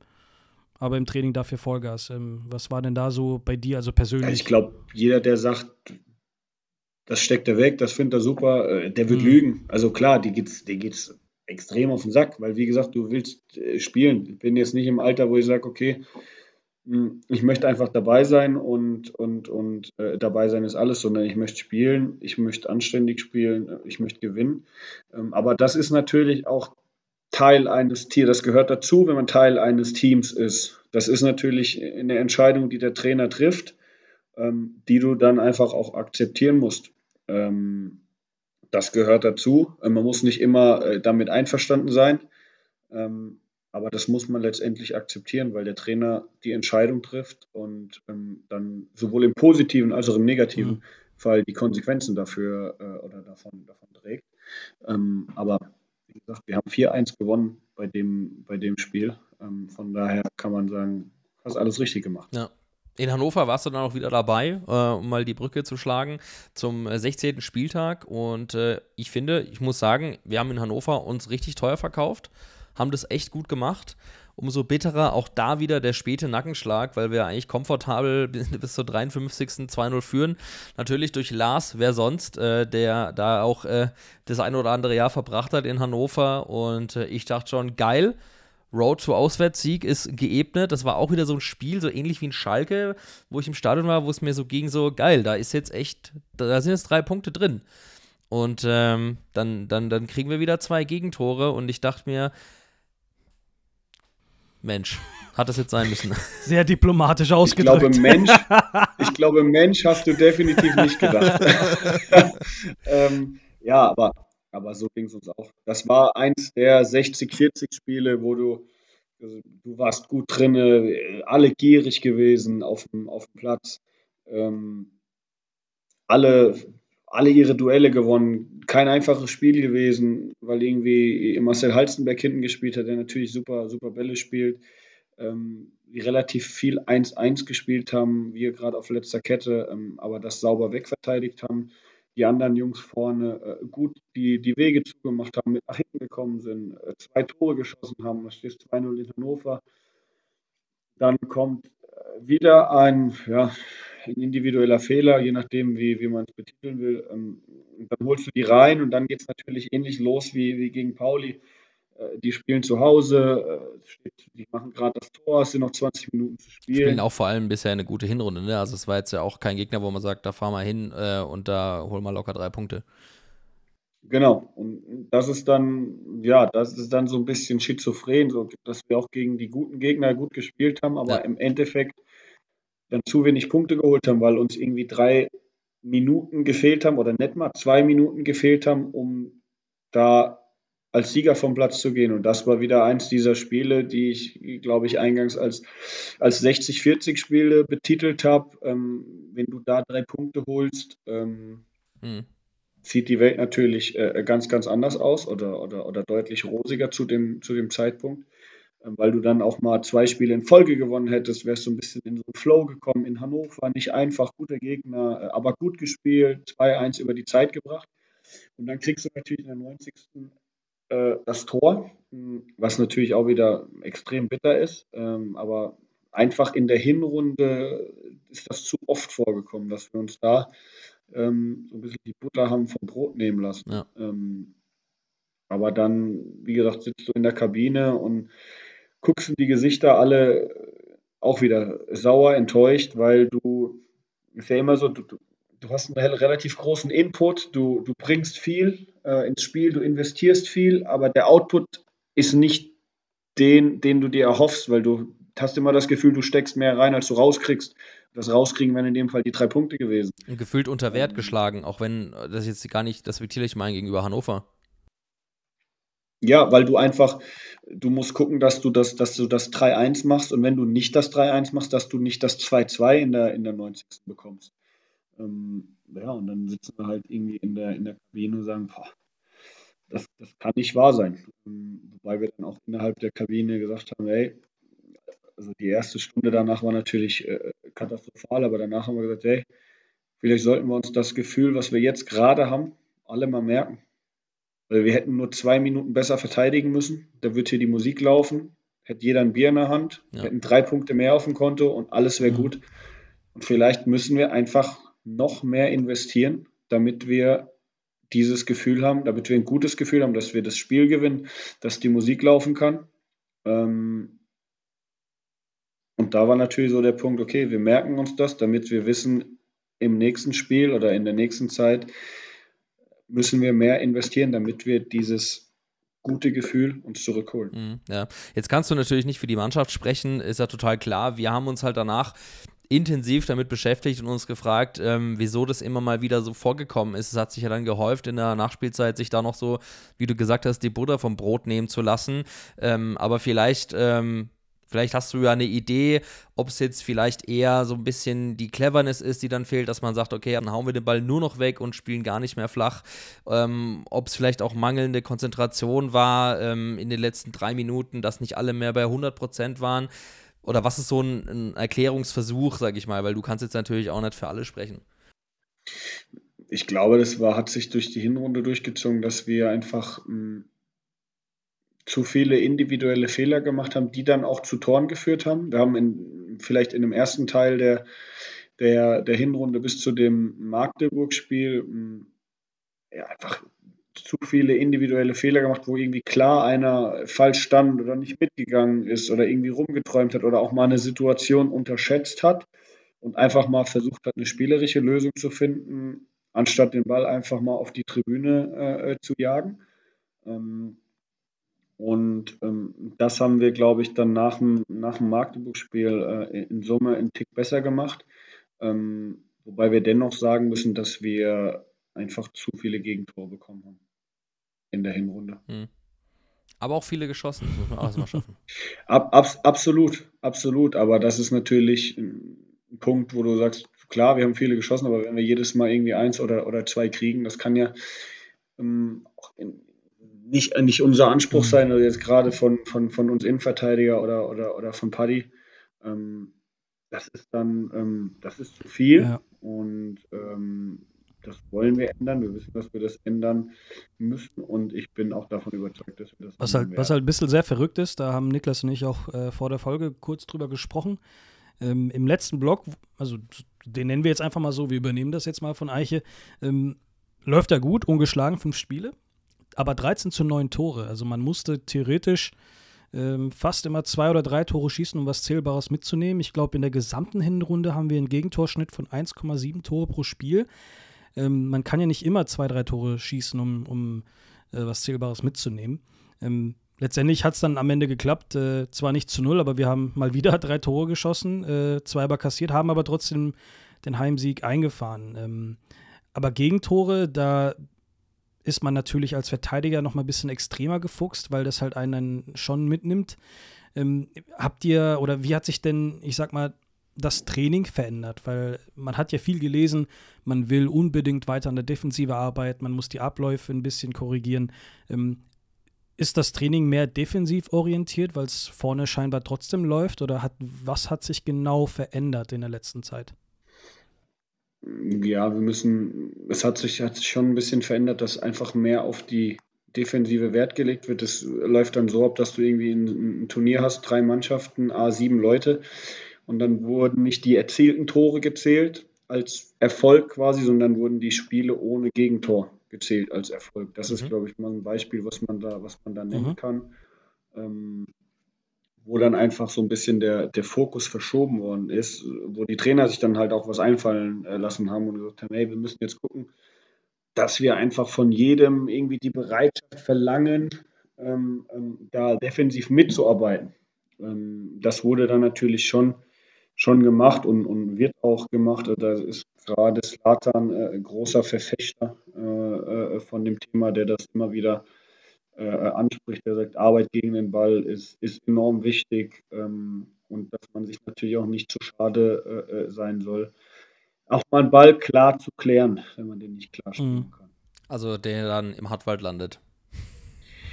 Aber im Training dafür Vollgas. Ähm, was war denn da so bei dir, also persönlich? Ich glaube, jeder, der sagt, das steckt er weg, das findet er super, äh, der wird Mhm. lügen. Also klar, die geht's, die geht's extrem auf den Sack, weil wie gesagt, du willst äh, spielen. Ich bin jetzt nicht im Alter, wo ich sage, okay, ich möchte einfach dabei sein und, und, und äh, dabei sein ist alles, sondern ich möchte spielen, ich möchte anständig spielen, äh, ich möchte gewinnen. Ähm, aber das ist natürlich auch Teil eines Teams, das gehört dazu, wenn man Teil eines Teams ist. Das ist natürlich eine Entscheidung, die der Trainer trifft, ähm, die du dann einfach auch akzeptieren musst. Ähm, das gehört dazu. Äh, man muss nicht immer äh, damit einverstanden sein, ähm, aber das muss man letztendlich akzeptieren, weil der Trainer die Entscheidung trifft und ähm, dann sowohl im positiven als auch im negativen mhm. Fall die Konsequenzen dafür äh, oder davon, davon trägt. Ähm, aber wie gesagt, wir haben 4-1 gewonnen bei dem, bei dem Spiel. Ähm, von daher kann man sagen, hast alles richtig gemacht. Ja. In Hannover warst du dann auch wieder dabei, äh, um mal die Brücke zu schlagen zum 16. Äh, Spieltag. Und äh, ich finde, ich muss sagen, wir haben in Hannover uns richtig teuer verkauft, haben das echt gut gemacht. Umso bitterer auch da wieder der späte Nackenschlag, weil wir eigentlich komfortabel [laughs] bis, zur 53. 2-0 führen. Natürlich durch Lars, wer sonst, äh, der da auch äh, das ein oder andere Jahr verbracht hat in Hannover. Und äh, ich dachte schon, geil Road to Auswärtssieg ist geebnet. Das war auch wieder so ein Spiel, so ähnlich wie ein Schalke, wo ich im Stadion war, wo es mir so ging, so geil, da ist jetzt echt, da sind jetzt drei Punkte drin. Und ähm, dann, dann, dann kriegen wir wieder zwei Gegentore und ich dachte mir, Mensch, hat das jetzt sein müssen. [laughs] Sehr diplomatisch ausgedrückt. Ich glaube, Mensch, [laughs] ich glaube, Mensch hast du definitiv nicht gedacht. [laughs] ähm, ja, aber aber so ging es uns auch. Das war eins der 60, 40 Spiele, wo du, also du warst gut drin, alle gierig gewesen auf dem, auf dem Platz. Ähm, alle, alle ihre Duelle gewonnen. Kein einfaches Spiel gewesen, weil irgendwie Marcel Halstenberg hinten gespielt hat, der natürlich super, super Bälle spielt. Ähm, die relativ viel 1-1 gespielt haben, wir gerade auf letzter Kette, ähm, aber das sauber wegverteidigt haben die anderen Jungs vorne äh, gut die, die Wege zugemacht haben, mit nach hinten gekommen sind, äh, zwei Tore geschossen haben, das steht 2-0 in Hannover. Dann kommt äh, wieder ein, ja, ein individueller Fehler, je nachdem, wie, wie man es betiteln will. Ähm, dann holst du die rein und dann geht es natürlich ähnlich los wie, wie gegen Pauli. Äh, die spielen zu Hause, äh, die machen gerade das Tor, es sind noch 20 Minuten zu spielen. Spielen auch vor allem bisher eine gute Hinrunde, ne? Also es war jetzt ja auch kein Gegner, wo man sagt, da fahren wir hin äh, und da holen wir locker drei Punkte. Genau, und das ist dann, ja, das ist dann so ein bisschen schizophren, so, dass wir auch gegen die guten Gegner gut gespielt haben, aber ja. im Endeffekt dann zu wenig Punkte geholt haben, weil uns irgendwie drei Minuten gefehlt haben oder nicht mal zwei Minuten gefehlt haben, um da als Sieger vom Platz zu gehen. Und das war wieder eins dieser Spiele, die ich, glaube ich, eingangs als, als 60-40-Spiele betitelt habe. Ähm, wenn du da drei Punkte holst, ähm, hm. sieht die Welt natürlich äh, ganz, ganz anders aus oder, oder, oder deutlich rosiger zu dem, zu dem Zeitpunkt. Ähm, weil du dann auch mal zwei Spiele in Folge gewonnen hättest, wärst du ein bisschen in so einen Flow gekommen in Hannover. Nicht einfach, guter Gegner, äh, aber gut gespielt, 2-1 über die Zeit gebracht. Und dann kriegst du natürlich in der 90 äh, das Tor, hm, was natürlich auch wieder extrem bitter ist. Ähm, aber einfach in der Hinrunde ist das zu oft vorgekommen, dass wir uns da ähm, so ein bisschen die Butter haben vom Brot nehmen lassen. Ja. Aber dann, wie gesagt, sitzt du in der Kabine und guckst in die Gesichter alle auch wieder sauer, enttäuscht, weil du, ist ja immer so, du, du hast einen relativ großen Input, du, du bringst viel äh, ins Spiel, du investierst viel, aber der Output ist nicht den, den du dir erhoffst, weil du hast immer das Gefühl, du steckst mehr rein, als du rauskriegst. Das Rauskriegen wären in dem Fall die drei Punkte gewesen. Gefühlt unter Wert geschlagen, auch wenn das jetzt gar nicht, das respektiere ich meine gegenüber Hannover. Ja, weil du einfach, du musst gucken, dass du das, dass du das 3-1 machst und wenn du nicht das 3-1 machst, dass du nicht das 2-2 in der, in der 90. bekommst. Ähm, ja, und dann sitzen wir halt irgendwie in der, in der Kabine und sagen, boah, das, das kann nicht wahr sein. Ähm, wobei wir dann auch innerhalb der Kabine gesagt haben, hey, also die erste Stunde danach war natürlich äh, katastrophal, aber danach haben wir gesagt, hey, vielleicht sollten wir uns das Gefühl, was wir jetzt gerade haben, alle mal merken. Wir hätten nur zwei Minuten besser verteidigen müssen. Da wird hier die Musik laufen, hätte jeder ein Bier in der Hand, ja. hätten drei Punkte mehr auf dem Konto und alles wäre mhm. gut. Und vielleicht müssen wir einfach noch mehr investieren, damit wir dieses Gefühl haben, damit wir ein gutes Gefühl haben, dass wir das Spiel gewinnen, dass die Musik laufen kann. Ähm, und da war natürlich so der Punkt, okay, wir merken uns das, damit wir wissen, im nächsten Spiel oder in der nächsten Zeit müssen wir mehr investieren, damit wir dieses gute Gefühl uns zurückholen. Mhm, ja. Jetzt kannst du natürlich nicht für die Mannschaft sprechen, ist ja total klar. Wir haben uns halt danach intensiv damit beschäftigt und uns gefragt, ähm, wieso das immer mal wieder so vorgekommen ist. Es hat sich ja dann gehäuft in der Nachspielzeit, sich da noch so, wie du gesagt hast, die Butter vom Brot nehmen zu lassen. Ähm, aber vielleicht ähm, Vielleicht hast du ja eine Idee, ob es jetzt vielleicht eher so ein bisschen die Cleverness ist, die dann fehlt, dass man sagt, okay, dann hauen wir den Ball nur noch weg und spielen gar nicht mehr flach. Ähm, ob es vielleicht auch mangelnde Konzentration war ähm, in den letzten drei Minuten, dass nicht alle mehr bei 100 Prozent waren. Oder was ist so ein, ein Erklärungsversuch, sag ich mal, weil du kannst jetzt natürlich auch nicht für alle sprechen. Ich glaube, das war, hat sich durch die Hinrunde durchgezogen, dass wir einfach mh, hm, zu viele individuelle Fehler gemacht haben, die dann auch zu Toren geführt haben. Wir haben in, vielleicht in dem ersten Teil der, der, der Hinrunde bis zu dem Magdeburg-Spiel hm, ja, einfach zu viele individuelle Fehler gemacht, wo irgendwie klar einer falsch stand oder nicht mitgegangen ist oder irgendwie rumgeträumt hat oder auch mal eine Situation unterschätzt hat und einfach mal versucht hat, eine spielerische Lösung zu finden, anstatt den Ball einfach mal auf die Tribüne äh, zu jagen. Ähm, und ähm, das haben wir, glaube ich, dann nach dem, nach dem Magdeburg-Spiel äh, in Summe einen Tick besser gemacht. Ähm, wobei wir dennoch sagen müssen, dass wir einfach zu viele Gegentore bekommen haben in der Hinrunde. Hm. Aber auch viele geschossen, das muss man auch erstmal schaffen. [laughs] Ab, ab, absolut, absolut. Aber das ist natürlich ein Punkt, wo du sagst, klar, wir haben viele geschossen, aber wenn wir jedes Mal irgendwie eins oder, oder zwei kriegen, das kann ja ähm, auch in, nicht, nicht unser Anspruch mhm. sein, also jetzt gerade von, von, von uns Innenverteidiger oder, oder, oder von Paddy. Ähm, das ist dann, ähm, das ist zu viel ja. und ähm, das wollen wir ändern. Wir wissen, dass wir das ändern müssen und ich bin auch davon überzeugt, dass wir das was halt, Was halt ein bisschen sehr verrückt ist, da haben Niklas und ich auch äh, vor der Folge kurz drüber gesprochen. Ähm, Im letzten Block, also den nennen wir jetzt einfach mal so, wir übernehmen das jetzt mal von Eiche, ähm, läuft er gut, ungeschlagen, fünf Spiele aber 13 zu 9 Tore. Also man musste theoretisch ähm, fast immer zwei oder drei Tore schießen, um was Zählbares mitzunehmen. Ich glaube, in der gesamten Hinrunde haben wir einen Gegentorschnitt von 1,7 Tore pro Spiel. Ähm, man kann ja nicht immer zwei, drei Tore schießen, um, um äh, was Zählbares mitzunehmen. Ähm, letztendlich hat es dann am Ende geklappt. Äh, zwar nicht zu null, aber wir haben mal wieder [laughs] drei Tore geschossen, äh, zwei aber kassiert, haben aber trotzdem den Heimsieg eingefahren. Ähm, aber Gegentore, da ist man natürlich als Verteidiger noch mal ein bisschen extremer gefuchst, weil das halt einen schon mitnimmt. Ähm, habt ihr oder wie hat sich denn, ich sag mal, das Training verändert? Weil man hat ja viel gelesen, man will unbedingt weiter an der Defensive arbeiten, man muss die Abläufe ein bisschen korrigieren. Ähm, ist das Training mehr defensiv orientiert, weil es vorne scheinbar trotzdem läuft? Oder hat, was hat sich genau verändert in der letzten Zeit? Ja, wir müssen, es hat sich, hat sich schon ein bisschen verändert, dass einfach mehr auf die defensive Wert gelegt wird. Es läuft dann so ab, dass du irgendwie ein, ein Turnier hast, drei Mannschaften, A, sieben Leute. Und dann wurden nicht die erzielten Tore gezählt als Erfolg quasi, sondern wurden die Spiele ohne Gegentor gezählt als Erfolg. Das mhm. ist, glaube ich, mal ein Beispiel, was man da, was man da nennen mhm. kann. Ähm, wo dann einfach so ein bisschen der, der Fokus verschoben worden ist, wo die Trainer sich dann halt auch was einfallen äh, lassen haben und gesagt haben, hey, wir müssen jetzt gucken, dass wir einfach von jedem irgendwie die Bereitschaft verlangen, ähm, ähm, da defensiv mitzuarbeiten. Ähm, das wurde dann natürlich schon, schon gemacht und, und wird auch gemacht. Da ist gerade Slatan äh, großer Verfechter äh, äh, von dem Thema, der das immer wieder äh, anspricht, der sagt, Arbeit gegen den Ball ist, ist enorm wichtig ähm, und dass man sich natürlich auch nicht zu schade äh, äh, sein soll, auch mal einen Ball klar zu klären, wenn man den nicht klar spielen mhm. kann. Also der dann im Hartwald landet.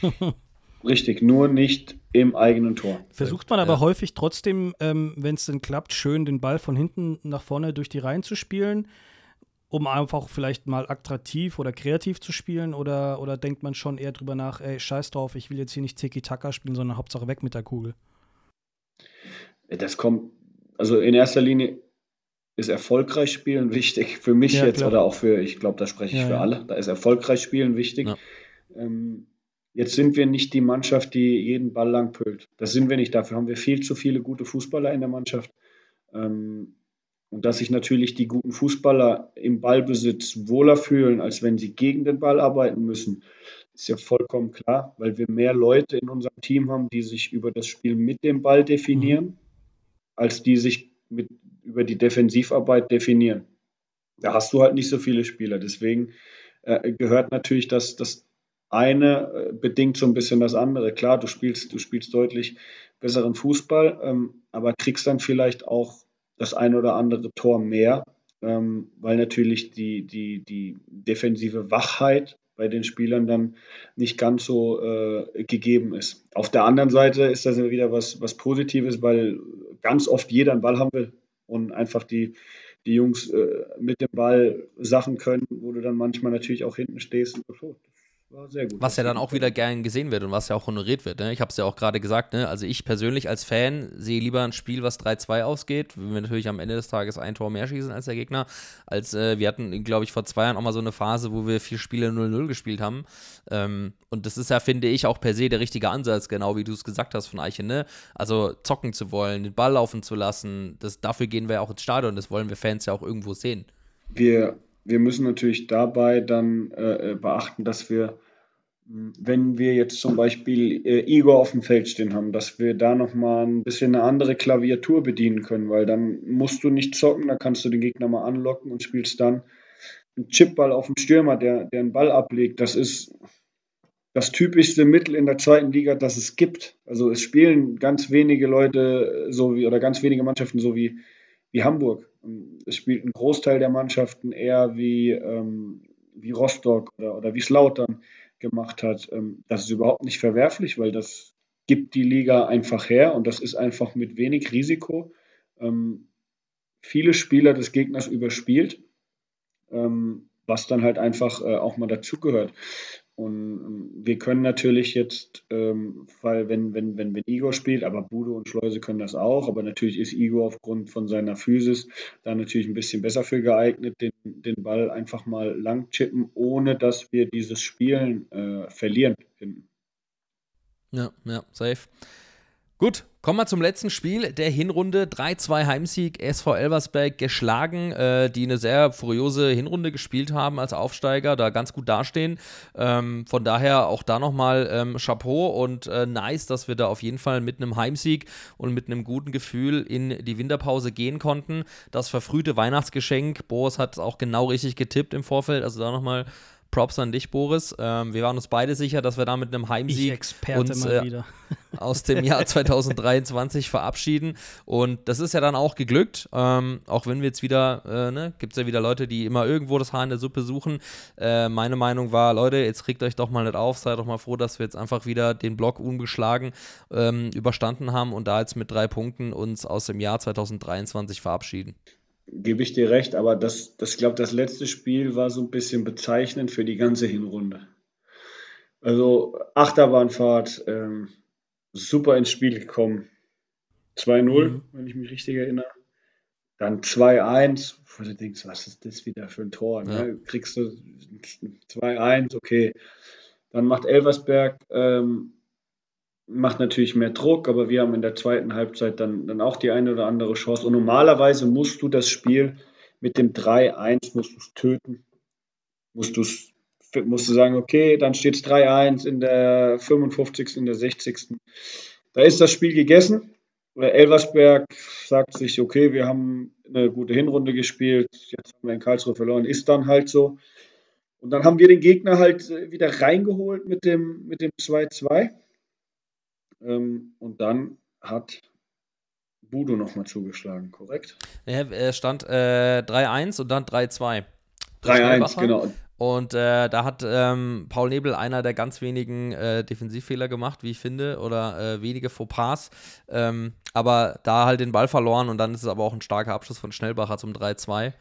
[laughs] Richtig, nur nicht im eigenen Tor. Versucht man aber ja. häufig trotzdem, ähm, wenn es denn klappt, schön den Ball von hinten nach vorne durch die Reihen zu spielen um einfach vielleicht mal attraktiv oder kreativ zu spielen? Oder, oder denkt man schon eher drüber nach, ey, scheiß drauf, ich will jetzt hier nicht Tiki-Taka spielen, sondern Hauptsache weg mit der Kugel? Das kommt, also in erster Linie ist erfolgreich spielen wichtig für mich ja, jetzt klar. oder auch für, ich glaube, da spreche ich ja, für ja. alle. Da ist erfolgreich spielen wichtig. Ähm, jetzt sind wir nicht die Mannschaft, die jeden Ball lang pölt. Das sind wir nicht. Dafür haben wir viel zu viele gute Fußballer in der Mannschaft. Ähm, Und dass sich natürlich die guten Fußballer im Ballbesitz wohler fühlen, als wenn sie gegen den Ball arbeiten müssen, ist ja vollkommen klar, weil wir mehr Leute in unserem Team haben, die sich über das Spiel mit dem Ball definieren, mhm. als die sich mit, über die Defensivarbeit definieren. Da hast du halt nicht so viele Spieler. Deswegen äh, gehört natürlich das, das eine äh, bedingt so ein bisschen das andere. Klar, du spielst, du spielst deutlich besseren Fußball, ähm, aber kriegst dann vielleicht auch das ein oder andere Tor mehr, ähm, weil natürlich die, die, die defensive Wachheit bei den Spielern dann nicht ganz so äh, gegeben ist. Auf der anderen Seite ist das wieder was, was Positives, weil ganz oft jeder einen Ball haben will und einfach die, die Jungs äh, mit dem Ball Sachen können, wo du dann manchmal natürlich auch hinten stehst. Und, war sehr gut. Was ja dann auch wieder gern gesehen wird und was ja auch honoriert wird. Ne? Ich habe es ja auch gerade gesagt, ne? also ich persönlich als Fan sehe lieber ein Spiel, was 3-2 ausgeht, wenn wir natürlich am Ende des Tages ein Tor mehr schießen als der Gegner, als äh, wir hatten, glaube ich, vor zwei Jahren auch mal so eine Phase, wo wir vier Spiele 0-0 gespielt haben. Ähm, und das ist ja, finde ich, auch per se der richtige Ansatz, genau wie du es gesagt hast von Eichen. Ne? Also zocken zu wollen, den Ball laufen zu lassen, das, dafür gehen wir auch ins Stadion, das wollen wir Fans ja auch irgendwo sehen. Wir wir müssen natürlich dabei dann äh, äh, beachten, dass wir, wenn wir jetzt zum Beispiel äh, Igor auf dem Feld stehen haben, dass wir da nochmal ein bisschen eine andere Klaviatur bedienen können, weil dann musst du nicht zocken, da kannst du den Gegner mal anlocken und spielst dann einen Chipball auf dem Stürmer, der, der einen Ball ablegt. Das ist das typischste Mittel in der zweiten Liga, das es gibt. Also es spielen ganz wenige Leute so wie oder ganz wenige Mannschaften so wie, wie Hamburg. Es spielt ein Großteil der Mannschaften eher wie, ähm, wie Rostock oder, oder wie Slautern gemacht hat. Ähm, das ist überhaupt nicht verwerflich, weil das gibt die Liga einfach her und das ist einfach mit wenig Risiko. Ähm, viele Spieler des Gegners überspielt, ähm, was dann halt einfach äh, auch mal dazugehört. Und ähm, wir können natürlich jetzt, ähm, weil wenn, wenn, wenn, wenn Igor spielt, aber Budo und Schleuse können das auch, aber natürlich ist Igor aufgrund von seiner Physis da natürlich ein bisschen besser für geeignet, den, den Ball einfach mal lang chippen, ohne dass wir dieses Spielen äh, verlieren. Ja, ja, safe. Gut, kommen wir zum letzten Spiel der Hinrunde. 3-2 Heimsieg, SV Elversberg geschlagen, äh, die eine sehr furiose Hinrunde gespielt haben als Aufsteiger, da ganz gut dastehen. Ähm, von daher auch da nochmal ähm, Chapeau und äh, nice, dass wir da auf jeden Fall mit einem Heimsieg und mit einem guten Gefühl in die Winterpause gehen konnten. Das verfrühte Weihnachtsgeschenk, Boris hat es auch genau richtig getippt im Vorfeld, also da nochmal Props an dich, Boris. Ähm, wir waren uns beide sicher, dass wir da mit einem Heimsieg uns äh, [laughs] aus dem Jahr [laughs] 2023 verabschieden. Und das ist ja dann auch geglückt. Ähm, auch wenn wir jetzt wieder, äh, ne, gibt es ja wieder Leute, die immer irgendwo das Haar in der Suppe suchen. Äh, meine Meinung war, Leute, jetzt regt euch doch mal nicht auf, seid doch mal froh, dass wir jetzt einfach wieder den Block unbeschlagen ähm, überstanden haben und da jetzt mit drei Punkten uns aus dem Jahr 2023 verabschieden gebe ich dir recht, aber das, das glaube das letzte Spiel war so ein bisschen bezeichnend für die ganze Hinrunde. Also Achterbahnfahrt, ähm, super ins Spiel gekommen. 2-0, mhm. wenn ich mich richtig erinnere. Dann 2-1, wo du denkst, was ist das wieder für ein Tor? Ne? Ja. Kriegst du 2-1, okay. Dann macht Elversberg ähm, macht natürlich mehr Druck, aber wir haben in der zweiten Halbzeit dann, dann auch die eine oder andere Chance. Und normalerweise musst du das Spiel mit dem 3-1 musst du töten. Musst du musst du sagen, okay, dann steht es 3-1 in der 55., in der 60. Da ist das Spiel gegessen. Elversberg sagt sich, okay, wir haben eine gute Hinrunde gespielt, jetzt haben wir in Karlsruhe verloren, ist dann halt so. Und dann haben wir den Gegner halt wieder reingeholt mit dem, mit dem 2-2. Ähm, und dann hat Budo nochmal zugeschlagen, korrekt? Er stand äh, 3-1 und dann 3-2. 3-1, genau. Und äh, da hat ähm, Paul Nebel einer der ganz wenigen äh, Defensivfehler gemacht, wie ich finde, oder äh, wenige Fauxpas. Ähm, aber da halt den Ball verloren und dann ist es aber auch ein starker Abschluss von Schnellbacher zum 3-2.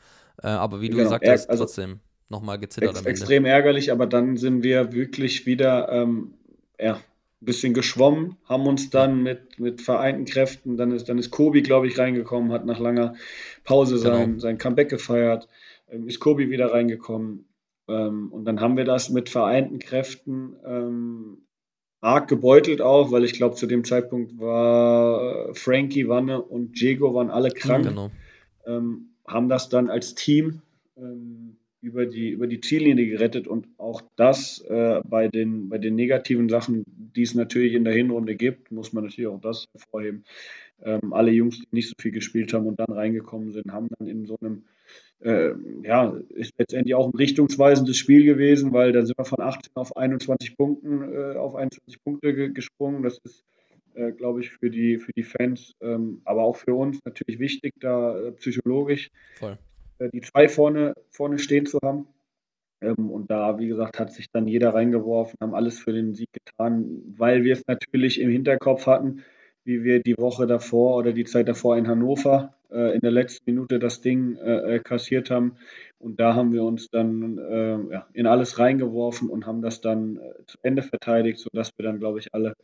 Äh, aber wie du genau, gesagt hast, also trotzdem nochmal gezittert ex. Extrem ärgerlich, aber dann sind wir wirklich wieder ähm, ja, bisschen geschwommen, haben uns dann mit, mit vereinten Kräften, dann ist, dann ist Kobi, glaube ich, reingekommen, hat nach langer Pause genau. sein, sein Comeback gefeiert, ähm, ist Kobi wieder reingekommen. Ähm, und dann haben wir das mit vereinten Kräften ähm, arg gebeutelt auch, weil ich glaube, zu dem Zeitpunkt war Frankie, Wanne und Diego waren alle krank. Genau. Ähm, haben das dann als Team ähm, über, die, über die Ziellinie gerettet und auch das äh, bei, den, bei den negativen Sachen, die es natürlich in der Hinrunde gibt, muss man natürlich auch das hervorheben. Ähm, alle Jungs, die nicht so viel gespielt haben und dann reingekommen sind, haben dann in so einem äh, ja, ist letztendlich auch ein richtungsweisendes Spiel gewesen, weil dann sind wir von 18 auf 21 Punkten, äh, auf 21 Punkte ge gesprungen. Das ist, äh, glaube ich, für die, für die Fans, ähm, aber auch für uns natürlich wichtig, da äh, psychologisch äh, die zwei vorne, vorne stehen zu haben. Ähm, und da, wie gesagt, hat sich dann jeder reingeworfen, haben alles für den Sieg getan, weil wir es natürlich im Hinterkopf hatten, wie wir die Woche davor oder die Zeit davor in Hannover äh, in der letzten Minute das Ding äh, äh, kassiert haben. Und da haben wir uns dann äh, ja, in alles reingeworfen und haben das dann äh, zu Ende verteidigt, sodass wir dann, glaube ich, alle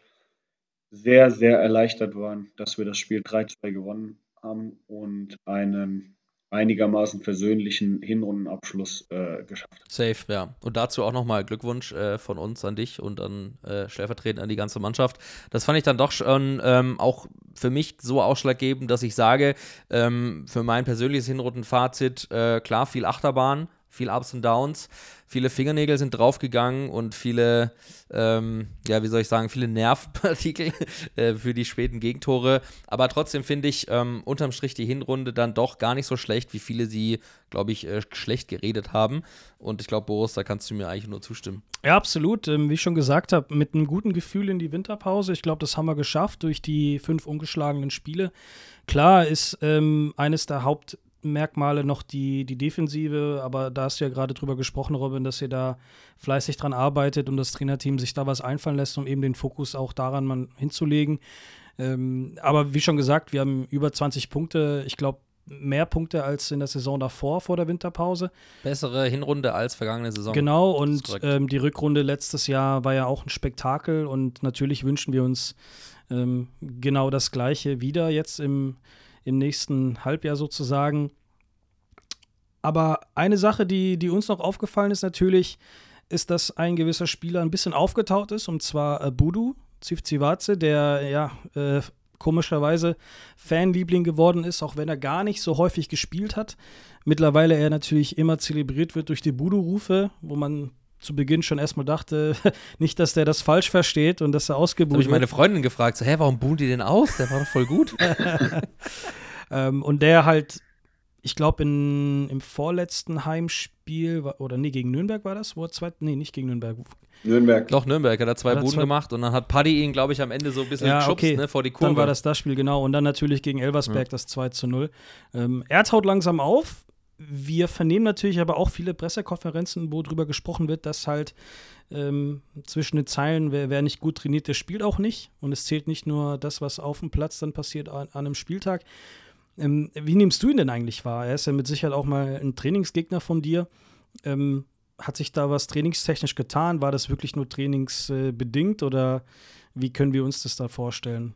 sehr, sehr erleichtert waren, dass wir das Spiel 3-2 gewonnen haben und einen einigermaßen versöhnlichen Hinrundenabschluss äh, geschafft. Safe, ja. Und dazu auch nochmal Glückwunsch äh, von uns an dich und an äh, stellvertretend an die ganze Mannschaft. Das fand ich dann doch schon ähm, auch für mich so ausschlaggebend, dass ich sage, ähm, für mein persönliches Hinrundenfazit, äh, klar, viel Achterbahn, viel Ups und Downs viele Fingernägel sind draufgegangen und viele, ähm, ja, wie soll ich sagen, viele Nervpartikel [laughs] äh, für die späten Gegentore. Aber trotzdem finde ich ähm, unterm Strich die Hinrunde dann doch gar nicht so schlecht, wie viele sie, glaube ich, äh, schlecht geredet haben. Und ich glaube, Boris, da kannst du mir eigentlich nur zustimmen. Ja, absolut. Ähm, wie ich schon gesagt habe, mit einem guten Gefühl in die Winterpause. Ich glaube, das haben wir geschafft durch die fünf ungeschlagenen Spiele. Klar ist ähm, eines der Haupt Merkmale noch die, die Defensive, aber da hast du ja gerade drüber gesprochen, Robin, dass ihr da fleißig dran arbeitet und das Trainerteam sich da was einfallen lässt, um eben den Fokus auch daran mal hinzulegen. Ähm, aber wie schon gesagt, wir haben über 20 Punkte, ich glaube, mehr Punkte als in der Saison davor, vor der Winterpause. Bessere Hinrunde als vergangene Saison. Genau, und ähm, die Rückrunde letztes Jahr war ja auch ein Spektakel und natürlich wünschen wir uns ähm, genau das Gleiche wieder jetzt im im nächsten Halbjahr sozusagen. Aber eine Sache, die, die uns noch aufgefallen ist natürlich, ist, dass ein gewisser Spieler ein bisschen aufgetaut ist, und zwar äh, Budu Zivzivatze, der ja äh, komischerweise Fanliebling geworden ist, auch wenn er gar nicht so häufig gespielt hat. Mittlerweile er natürlich immer zelebriert wird durch die Budu-Rufe, wo man zu Beginn schon erstmal dachte, [laughs] nicht, dass der das falsch versteht und dass er ausgebucht wird. habe ich meine Freundin gefragt, so, hä, warum buhen die den aus? Der war doch voll gut. [laughs] [laughs] ähm, und der halt, ich glaube, im vorletzten Heimspiel, oder nee, gegen Nürnberg war das, wo er zwei, nee, nicht gegen Nürnberg. Nürnberg. Doch, Nürnberg, er hat zwei Buden gemacht und dann hat Paddy ihn, glaube ich, am Ende so ein bisschen ja, geschubst, okay. ne, vor die Kurve. Dann war das das Spiel, genau. Und dann natürlich gegen Elversberg ja. das 2 zu 0. Ähm, er taut langsam auf, wir vernehmen natürlich aber auch viele Pressekonferenzen, wo darüber gesprochen wird, dass halt ähm, zwischen den Zeilen, wer, wer, nicht gut trainiert, der spielt auch nicht. Und es zählt nicht nur das, was auf dem Platz dann passiert an, an einem Spieltag. Ähm, wie nimmst du ihn denn eigentlich wahr? Er ist ja mit Sicherheit auch mal ein Trainingsgegner von dir. Ähm, hat sich da was trainingstechnisch getan? War das wirklich nur trainingsbedingt oder wie können wir uns das da vorstellen?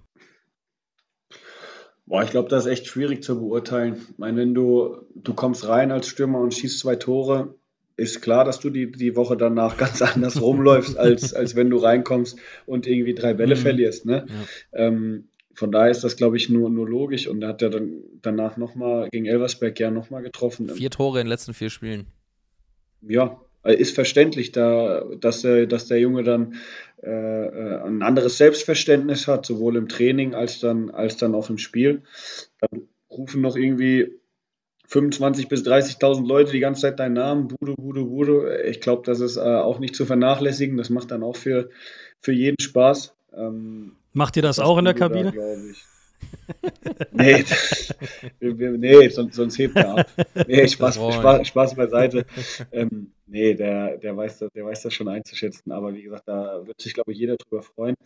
Boah, ich glaube, das ist echt schwierig zu beurteilen. Ich meine, wenn du, du kommst rein als Stürmer und schießt zwei Tore, ist klar, dass du die, die Woche danach [laughs] ganz anders rumläufst, als, als wenn du reinkommst und irgendwie drei Bälle mhm. verlierst. Ne? Ja. Ähm, von daher ist das, glaube ich, nur, nur logisch. Und er hat ja dann danach nochmal gegen Elversberg ja nochmal getroffen. Vier Tore in den letzten vier Spielen. Ja, ist verständlich, da, dass, der, dass der Junge dann ein anderes Selbstverständnis hat, sowohl im Training als dann, als dann auch im Spiel. Dann rufen noch irgendwie 25.000 bis 30.000 Leute die ganze Zeit deinen Namen, Budo, Budo, Budo. Ich glaube, das ist äh, auch nicht zu vernachlässigen. Das macht dann auch für, für jeden Spaß. Ähm, Macht ihr das, das auch in der Kabine? Da, nee, [laughs] nee sonst, sonst hebt er ab. Nee, Spaß, Spaß, Spaß beiseite. Ähm, nee, der, der, weiß das, der weiß das schon einzuschätzen. Aber wie gesagt, da wird sich, glaube ich, jeder drüber freuen.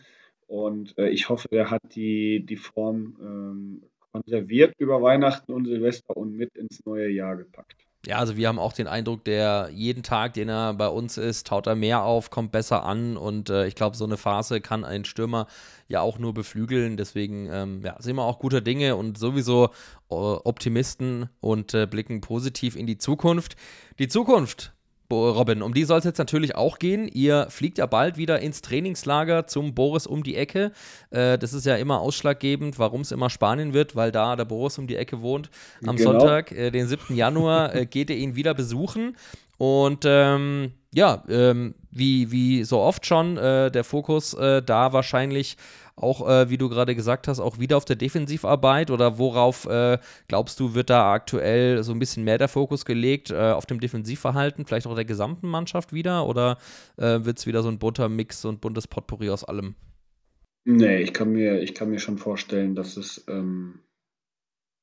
Und äh, ich hoffe, der hat die, die Form ähm, konserviert über Weihnachten und Silvester und mit ins neue Jahr gepackt. Ja, also wir haben auch den Eindruck, der jeden Tag, den er bei uns ist, taut er mehr auf, kommt besser an und äh, ich glaube, so eine Phase kann ein Stürmer ja auch nur beflügeln. Deswegen ähm, ja, sind wir auch guter Dinge und sowieso äh, Optimisten und äh, blicken positiv in die Zukunft. Die Zukunft Robin, um die soll es jetzt natürlich auch gehen. Ihr fliegt ja bald wieder ins Trainingslager zum Boris um die Ecke. Äh, das ist ja immer ausschlaggebend, warum es immer Spanien wird, weil da der Boris um die Ecke wohnt. Am genau. Sonntag, äh, den 7. Januar, [laughs] äh, geht ihr ihn wieder besuchen. Und ähm, ja, ähm, wie, wie so oft schon, äh, der Fokus äh, da wahrscheinlich auch, äh, wie du gerade gesagt hast, auch wieder auf der Defensivarbeit oder worauf äh, glaubst du, wird da aktuell so ein bisschen mehr der Fokus gelegt? Äh, auf dem Defensivverhalten, vielleicht auch der gesamten Mannschaft wieder oder äh, wird es wieder so ein bunter Mix und buntes Potpourri aus allem? Nee, ich kann mir, ich kann mir schon vorstellen, dass es ähm,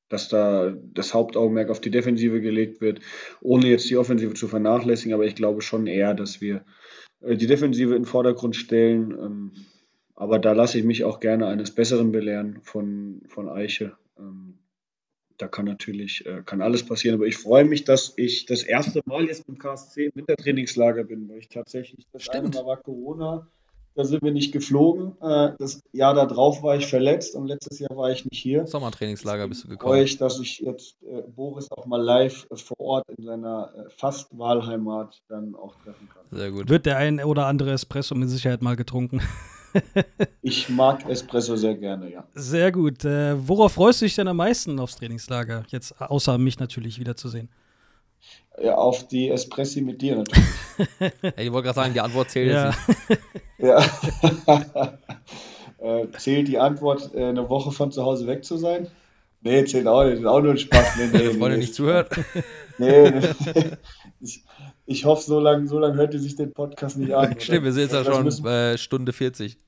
dass da das Hauptaugenmerk auf die Defensive gelegt wird, ohne jetzt die Offensive zu vernachlässigen. Aber ich glaube schon eher, dass wir äh, die Defensive in den Vordergrund stellen. Aber da lasse ich mich auch gerne eines Besseren belehren von, von Eiche. Ähm, da kann natürlich äh, kann alles passieren. Aber ich freue mich, dass ich das erste Mal jetzt im KSC im Wintertrainingslager bin, weil ich tatsächlich das Stimmt. eine Mal war Corona da sind wir nicht geflogen. Äh, das Jahr darauf war ich verletzt und letztes Jahr war ich nicht hier. Sommertrainingslager bist du gekommen. Freue ich, dass ich jetzt äh, Boris auch mal live äh, vor Ort in seiner fast Wahlheimat dann auch treffen kann. Sehr gut. Wird der ein oder andere Espresso mit Sicherheit mal getrunken? [laughs] ich mag Espresso sehr gerne, ja. Sehr gut. worauf freust du dich denn am meisten aufs Trainingslager? Jetzt außer mich natürlich wiederzusehen. Ja, auf die Espressi mit dir natürlich. [laughs] ja, ich wollte gerade sagen, die Antwort zählt ja. jetzt nicht. [laughs] Ja. äh, zählt die Antwort, äh, eine Woche von zu Hause weg zu sein? Nee, zählt auch nicht. Das ist auch nur ein Spaß. Nee, [laughs] nee, nee, Freunde nicht zuhört. Nee, nee, ich hoffe, so lange so lang hört ihr sich den Podcast nicht an. [laughs] Stimmt, wir sind jetzt ja schon müssen, äh, Stunde 40.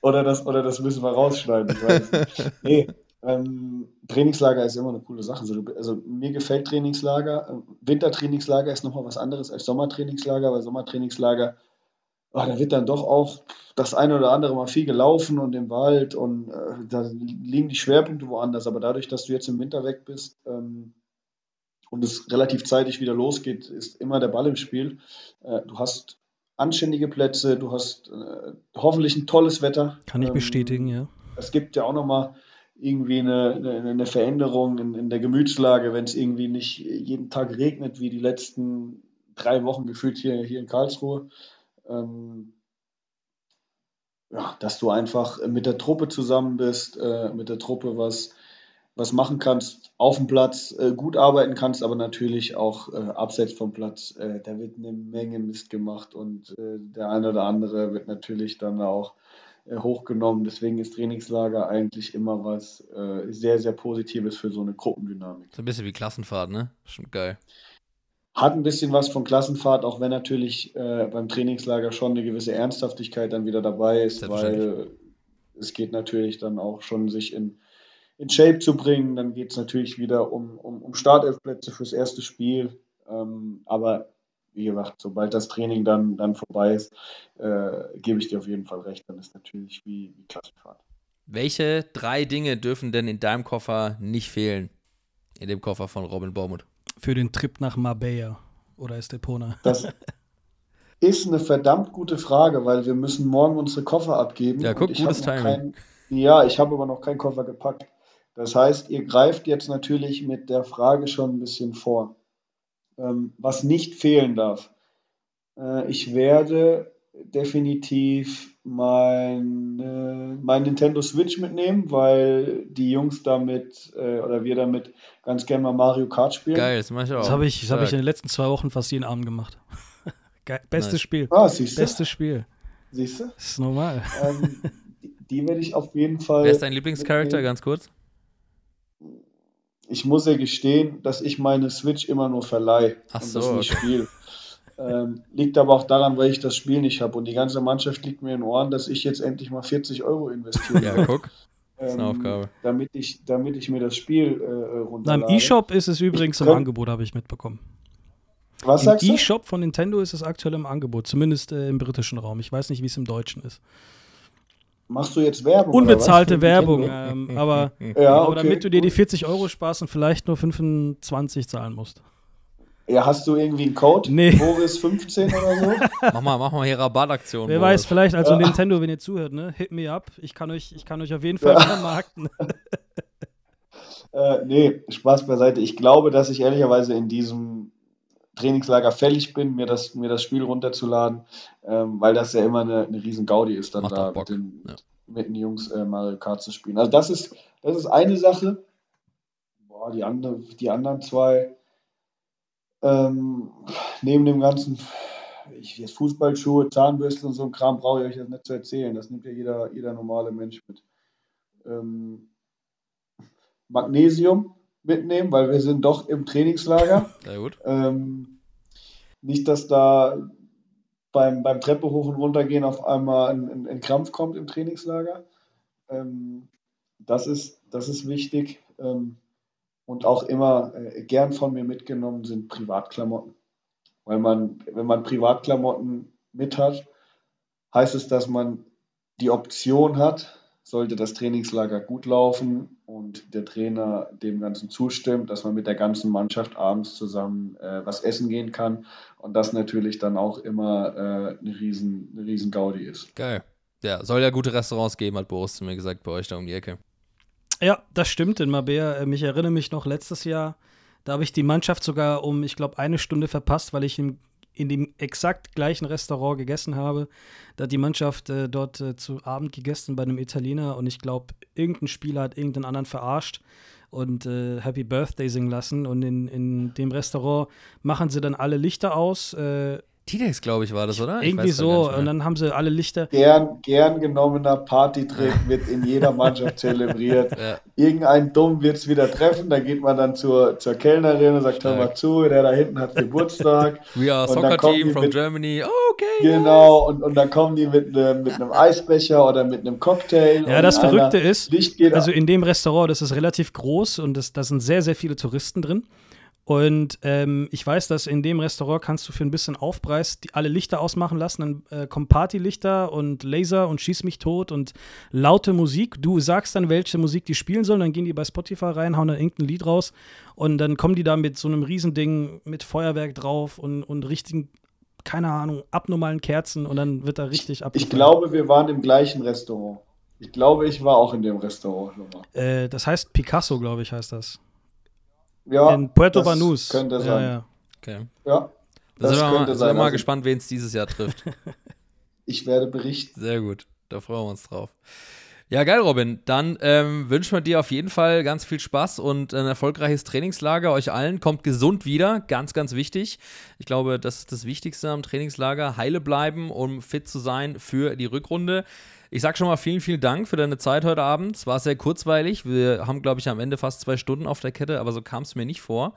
Oder das, oder das müssen wir rausschneiden. Ich weiß nicht. [laughs] Nee, ähm, Trainingslager ist immer eine coole Sache. Also, also mir gefällt Trainingslager. Ähm, Wintertrainingslager ist nochmal was anderes als Sommertrainingslager, weil Sommertrainingslager, oh, da wird dann doch auch das eine oder andere mal viel gelaufen und im Wald und äh, da liegen die Schwerpunkte woanders. Aber dadurch, dass du jetzt im Winter weg bist ähm, und es relativ zeitig wieder losgeht, ist immer der Ball im Spiel. Äh, du hast anständige Plätze, du hast äh, hoffentlich ein tolles Wetter. Kann ich ähm, bestätigen, ja. Es gibt ja auch nochmal irgendwie eine, eine, eine Veränderung in, in, der Gemütslage, wenn es irgendwie nicht jeden Tag regnet, wie die letzten drei Wochen gefühlt hier, hier in Karlsruhe. Ähm, ja, dass du einfach mit der Truppe zusammen bist, äh, mit der Truppe was, was machen kannst, auf dem Platz äh, gut arbeiten kannst, aber natürlich auch äh, abseits vom Platz. Äh, da wird eine Menge Mist gemacht und äh, der eine oder andere wird natürlich dann auch äh, hochgenommen. Deswegen ist Trainingslager eigentlich immer was äh, sehr, sehr Positives für so eine Gruppendynamik. So ein bisschen wie Klassenfahrt, ne? Schon geil. Hat ein bisschen was von Klassenfahrt, auch wenn natürlich beim Trainingslager schon eine gewisse Ernsthaftigkeit dann wieder dabei ist, weil es geht natürlich dann auch schon, sich in, in Shape zu bringen. Dann geht es natürlich wieder um, um, um Startelfplätze fürs erste Spiel. Ähm, aber wie gesagt, sobald das Training dann, dann vorbei ist, äh, gebe ich dir auf jeden Fall recht. Dann ist natürlich wie, wie Klassenfahrt. Welche drei Dinge dürfen denn in deinem Koffer nicht fehlen? In dem Koffer von Robin Bormuth? Für den Trip nach Marbella oder Estepona? Das [laughs] ist eine verdammt gute Frage, weil wir müssen morgen unsere Koffer abgeben. Ja, guck, gutes Timing. Kein, ja, ich habe aber noch keinen Koffer gepackt. Das heißt, ihr greift jetzt natürlich mit der Frage schon ein bisschen vor ähm, was nicht fehlen darf. Äh, ich werde definitiv mein, äh, mein Nintendo Switch mitnehmen, weil die Jungs damit äh, oder wir damit ganz gerne mal Mario Kart spielen. Geil, das mache ich auch. Das habe ich, hab ich in den letzten zwei Wochen fast jeden Abend gemacht. [laughs] Geil, bestes nice. Spiel. Ah, siehst du? Bestes Spiel. Siehst du? Das ist normal. Ähm, die, die werde ich auf jeden Fall. Wer ist dein Lieblingscharakter, ganz kurz? Ich muss ja gestehen, dass ich meine Switch immer nur verleihe Ach und so, das nicht okay. spiele. Ähm, liegt aber auch daran, weil ich das Spiel nicht habe. Und die ganze Mannschaft liegt mir in den Ohren, dass ich jetzt endlich mal 40 Euro investiere. ja, guck. Das ist eine ähm, Aufgabe. Damit ich, damit ich mir das Spiel äh, runterlade. Im E-Shop ist es übrigens im Angebot, habe ich mitbekommen. Was Im sagst du? E-Shop von Nintendo ist es aktuell im Angebot, zumindest äh, im britischen Raum. Ich weiß nicht, wie es im Deutschen ist. Machst du jetzt Werbung? Unbezahlte Werbung, ähm, aber, [laughs] ja, aber damit du dir die 40 Euro sparst und vielleicht nur 25 zahlen musst. Ja, hast du irgendwie einen Code? Nee. Boris 15 oder so? [laughs] mach mal, mach mal hier Rabattaktion. Wer Boris. weiß, vielleicht also ja. Nintendo, wenn ihr zuhört, ne? Hit me up. Ich kann euch, ich kann euch auf jeden Fall ja. vermarkten. [laughs] äh, nee, Spaß beiseite. Ich glaube, dass ich ehrlicherweise in diesem Trainingslager fällig bin, mir das, mir das Spiel runterzuladen, ähm, weil das ja immer eine, eine riesen Gaudi ist, dann Macht da mit den, ja. mit den Jungs äh, Mario Kart zu spielen. Also das ist, das ist eine Sache. Boah, die, andere, die anderen zwei, ähm, neben dem ganzen ich, jetzt Fußballschuhe, Zahnbürste und so ein Kram brauche ich euch jetzt nicht zu erzählen. Das nimmt ja jeder, jeder normale Mensch mit. Ähm, Magnesium mitnehmen, weil wir sind doch im Trainingslager. [laughs] Sehr gut. Ähm, nicht, dass da beim, beim Treppe hoch und runter gehen auf einmal ein, ein, ein Krampf kommt im Trainingslager. Ähm, das, ist, das ist wichtig. Ähm, und auch immer äh, gern von mir mitgenommen sind Privatklamotten. Weil man, wenn man Privatklamotten mit hat, heißt es, dass man die Option hat, sollte das Trainingslager gut laufen und der Trainer dem Ganzen zustimmt, dass man mit der ganzen Mannschaft abends zusammen äh, was essen gehen kann und das natürlich dann auch immer äh, eine, riesen, eine riesen Gaudi ist. Geil. Ja, soll ja gute Restaurants geben, hat Boris zu mir gesagt, bei euch da um die Ecke. Ja, das stimmt in Mabea. Äh, Ich erinnere mich noch letztes Jahr, da habe ich die Mannschaft sogar um, ich glaube, eine Stunde verpasst, weil ich im, in dem exakt gleichen Restaurant gegessen habe. Da hat die Mannschaft äh, dort äh, zu Abend gegessen bei einem Italiener und ich glaube, irgendein Spieler hat irgendeinen anderen verarscht und äh, Happy Birthday singen lassen. Und in, in dem Restaurant machen sie dann alle Lichter aus. Tidex, glaube ich, war das, oder? Ich irgendwie so. Und dann haben sie alle Lichter. Gern, gern genommener Partytrick [laughs] wird in jeder Mannschaft zelebriert. Ja. Irgendein Dumm wird es wieder treffen, da geht man dann zur, zur Kellnerin und sagt, hör Stark. mal zu, der da hinten hat Geburtstag. [laughs] We are Und dann Soccer Team from mit- Germany. Oh, okay. Genau, und, und dann kommen die mit, ne, mit einem Eisbecher oder mit einem Cocktail. Ja, und das Verrückte ist, Licht geht Also in dem Restaurant, das ist relativ groß und das, da sind sehr, sehr viele Touristen drin. Und ähm, ich weiß, dass in dem Restaurant kannst du für ein bisschen Aufpreis die, alle Lichter ausmachen lassen. Dann äh, kommen Partylichter und Laser und Schieß mich tot und laute Musik. Du sagst dann, welche Musik die spielen sollen. Dann gehen die bei Spotify rein, hauen dann irgendein Lied raus. Und dann kommen die da mit so einem Riesending mit Feuerwerk drauf und, und richtigen, keine Ahnung, abnormalen Kerzen. Und dann wird da richtig Ich abgefeiert. glaube, wir waren im gleichen Restaurant. Ich glaube, ich war auch in dem Restaurant. Äh, das heißt Picasso, glaube ich, heißt das. Ja, in Puerto das Banús. Könnte Ja, sein. ja. Okay. Ja, Da das sind wir mal, könnte sind wir sein. mal Also, gespannt, wen es dieses Jahr trifft. [laughs] ich werde berichten. Sehr gut. Da freuen wir uns drauf. Ja, geil, Robin. Dann ähm, wünschen wir dir auf jeden Fall ganz viel Spaß und ein erfolgreiches Trainingslager. Euch allen kommt gesund wieder. Ganz, ganz wichtig. Ich glaube, das ist das Wichtigste am Trainingslager. Heile bleiben, um fit zu sein für die Rückrunde. Ich sag schon mal vielen, vielen Dank für deine Zeit heute Abend. Es war sehr kurzweilig. Wir haben, glaube ich, am Ende fast zwei Stunden auf der Kette, aber so kam es mir nicht vor.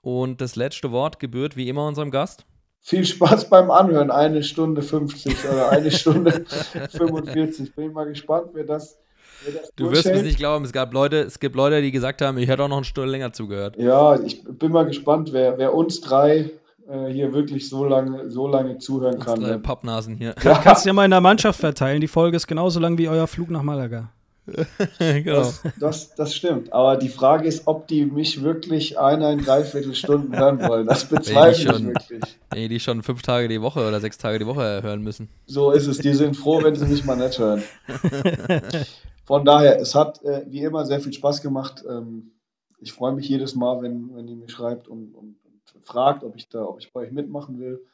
Und das letzte Wort gebührt wie immer unserem Gast. Viel Spaß beim Anhören. Eine Stunde 50 oder eine [laughs] Stunde 45. Bin mal gespannt, wer das, Du wirst mir nicht glauben, es gab Leute, es gibt Leute, die gesagt haben, ich hätte auch noch eine Stunde länger zugehört. Ja, ich bin mal gespannt, wer, wer uns drei hier wirklich so lange, so lange zuhören kann. Ne? Pappnasen hier. [laughs] Kannst du ja mal in der Mannschaft verteilen. Die Folge ist genauso lang wie euer Flug nach Malaga. [laughs] genau. Das, das, das stimmt. Aber die Frage ist, ob die mich wirklich eine, dreiviertel Stunden hören wollen. Das bezweifle ich schon. wirklich. Nee, die schon fünf Tage die Woche oder sechs Tage die Woche hören müssen. So ist es. Die sind froh, wenn sie mich mal nicht hören. [laughs] Von daher, es hat äh, wie immer sehr viel Spaß gemacht. Ähm, ich freue mich jedes Mal, wenn, wenn ihr mir schreibt und, und, fragt, ob ich da, ob ich bei euch mitmachen will.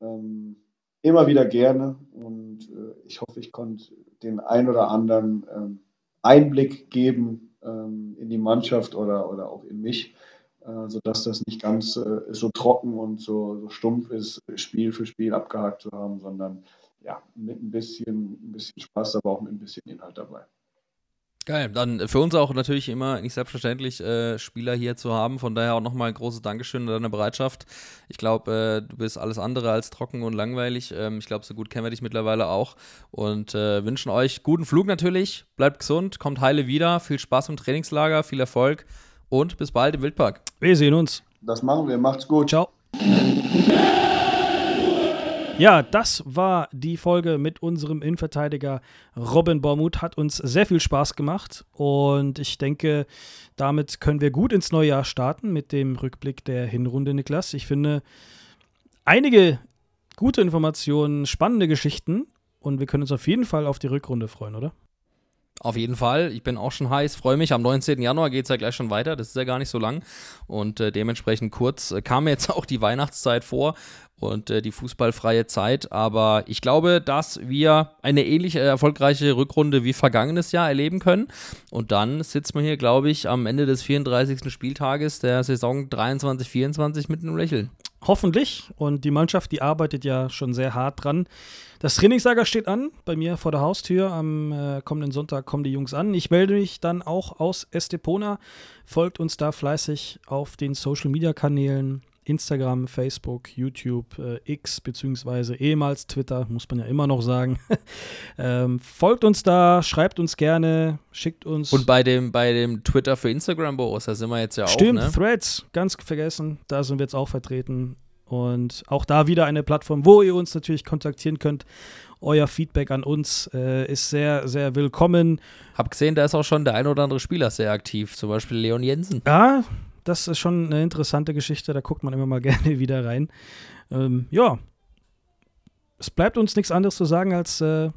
Ähm, immer wieder gerne und äh, ich hoffe, ich konnte den ein oder anderen ähm, Einblick geben ähm, in die Mannschaft oder, oder auch in mich, äh, sodass das nicht ganz äh, so trocken und so, so stumpf ist, Spiel für Spiel abgehakt zu haben, sondern ja, mit ein bisschen, ein bisschen Spaß, aber auch mit ein bisschen Inhalt dabei. Geil. Dann für uns auch natürlich immer nicht selbstverständlich, äh, Spieler hier zu haben. Von daher auch nochmal ein großes Dankeschön an deine Bereitschaft. Ich glaube, äh, du bist alles andere als trocken und langweilig. Ähm, ich glaube, so gut kennen wir dich mittlerweile auch. Und äh, wünschen euch guten Flug natürlich. Bleibt gesund, kommt heile wieder. Viel Spaß im Trainingslager, viel Erfolg und bis bald im Wildpark. Wir sehen uns. Das machen wir. Macht's gut. Ciao. Ja, das war die Folge mit unserem Innenverteidiger Robin Bormuth. Hat uns sehr viel Spaß gemacht und ich denke, damit können wir gut ins neue Jahr starten mit dem Rückblick der Hinrunde, Niklas. Ich finde einige gute Informationen, spannende Geschichten und wir können uns auf jeden Fall auf die Rückrunde freuen, oder? Auf jeden Fall. Ich bin auch schon heiß, freue mich. Am 19. Januar geht es ja gleich schon weiter. Das ist ja gar nicht so lang. Und äh, dementsprechend kurz äh, kam mir jetzt [laughs] auch die Weihnachtszeit vor und äh, die fußballfreie Zeit. Aber ich glaube, dass wir eine ähnlich erfolgreiche Rückrunde wie vergangenes Jahr erleben können. Und dann sitzt man hier, glaube ich, am Ende des 34. Spieltages der Saison 23-24 mit einem Lächeln. Hoffentlich. Und die Mannschaft, die arbeitet ja schon sehr hart dran. Das Trainingslager steht an, bei mir vor der Haustür. Am äh, kommenden Sonntag kommen die Jungs an. Ich melde mich dann auch aus Estepona. Folgt uns da fleißig auf den Social Media Kanälen. Instagram, Facebook, YouTube, äh, X, beziehungsweise ehemals Twitter, muss man ja immer noch sagen. [laughs] ähm, folgt uns da, schreibt uns gerne, schickt uns. Und bei dem, bei dem Twitter für Instagram, Boris, da sind wir jetzt ja auch. Stimmt, ne? Threads, ganz vergessen, da sind wir jetzt auch vertreten. Und auch da wieder eine Plattform, wo ihr uns natürlich kontaktieren könnt. Euer Feedback an uns äh, ist sehr, sehr willkommen. Hab gesehen, da ist auch schon der ein oder andere Spieler sehr aktiv, zum Beispiel Leon Jensen. Ja, das ist schon eine interessante Geschichte, da guckt man immer mal [laughs] gerne wieder rein. Ähm, ja, es bleibt uns nichts anderes zu sagen als äh,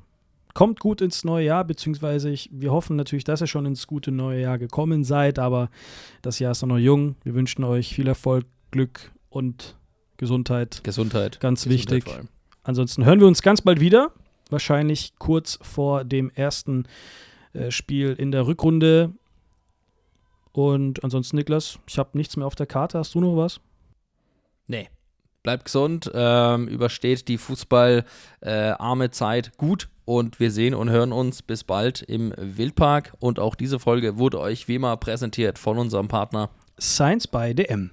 kommt gut ins neue Jahr, beziehungsweise ich, wir hoffen natürlich, dass ihr schon ins gute neue Jahr gekommen seid, aber das Jahr ist noch jung. Wir wünschen euch viel Erfolg, Glück und Gesundheit. Gesundheit. Ganz Gesundheit wichtig. Ansonsten hören wir uns ganz bald wieder. Wahrscheinlich kurz vor dem ersten äh, Spiel in der Rückrunde. Und ansonsten, Niklas, ich habe nichts mehr auf der Karte. Hast du noch was? Nee. Bleibt gesund, ähm, übersteht die fußballarme äh, Zeit gut und wir sehen und hören uns bis bald im Wildpark. Und auch diese Folge wurde euch wie immer präsentiert von unserem Partner Science by DM.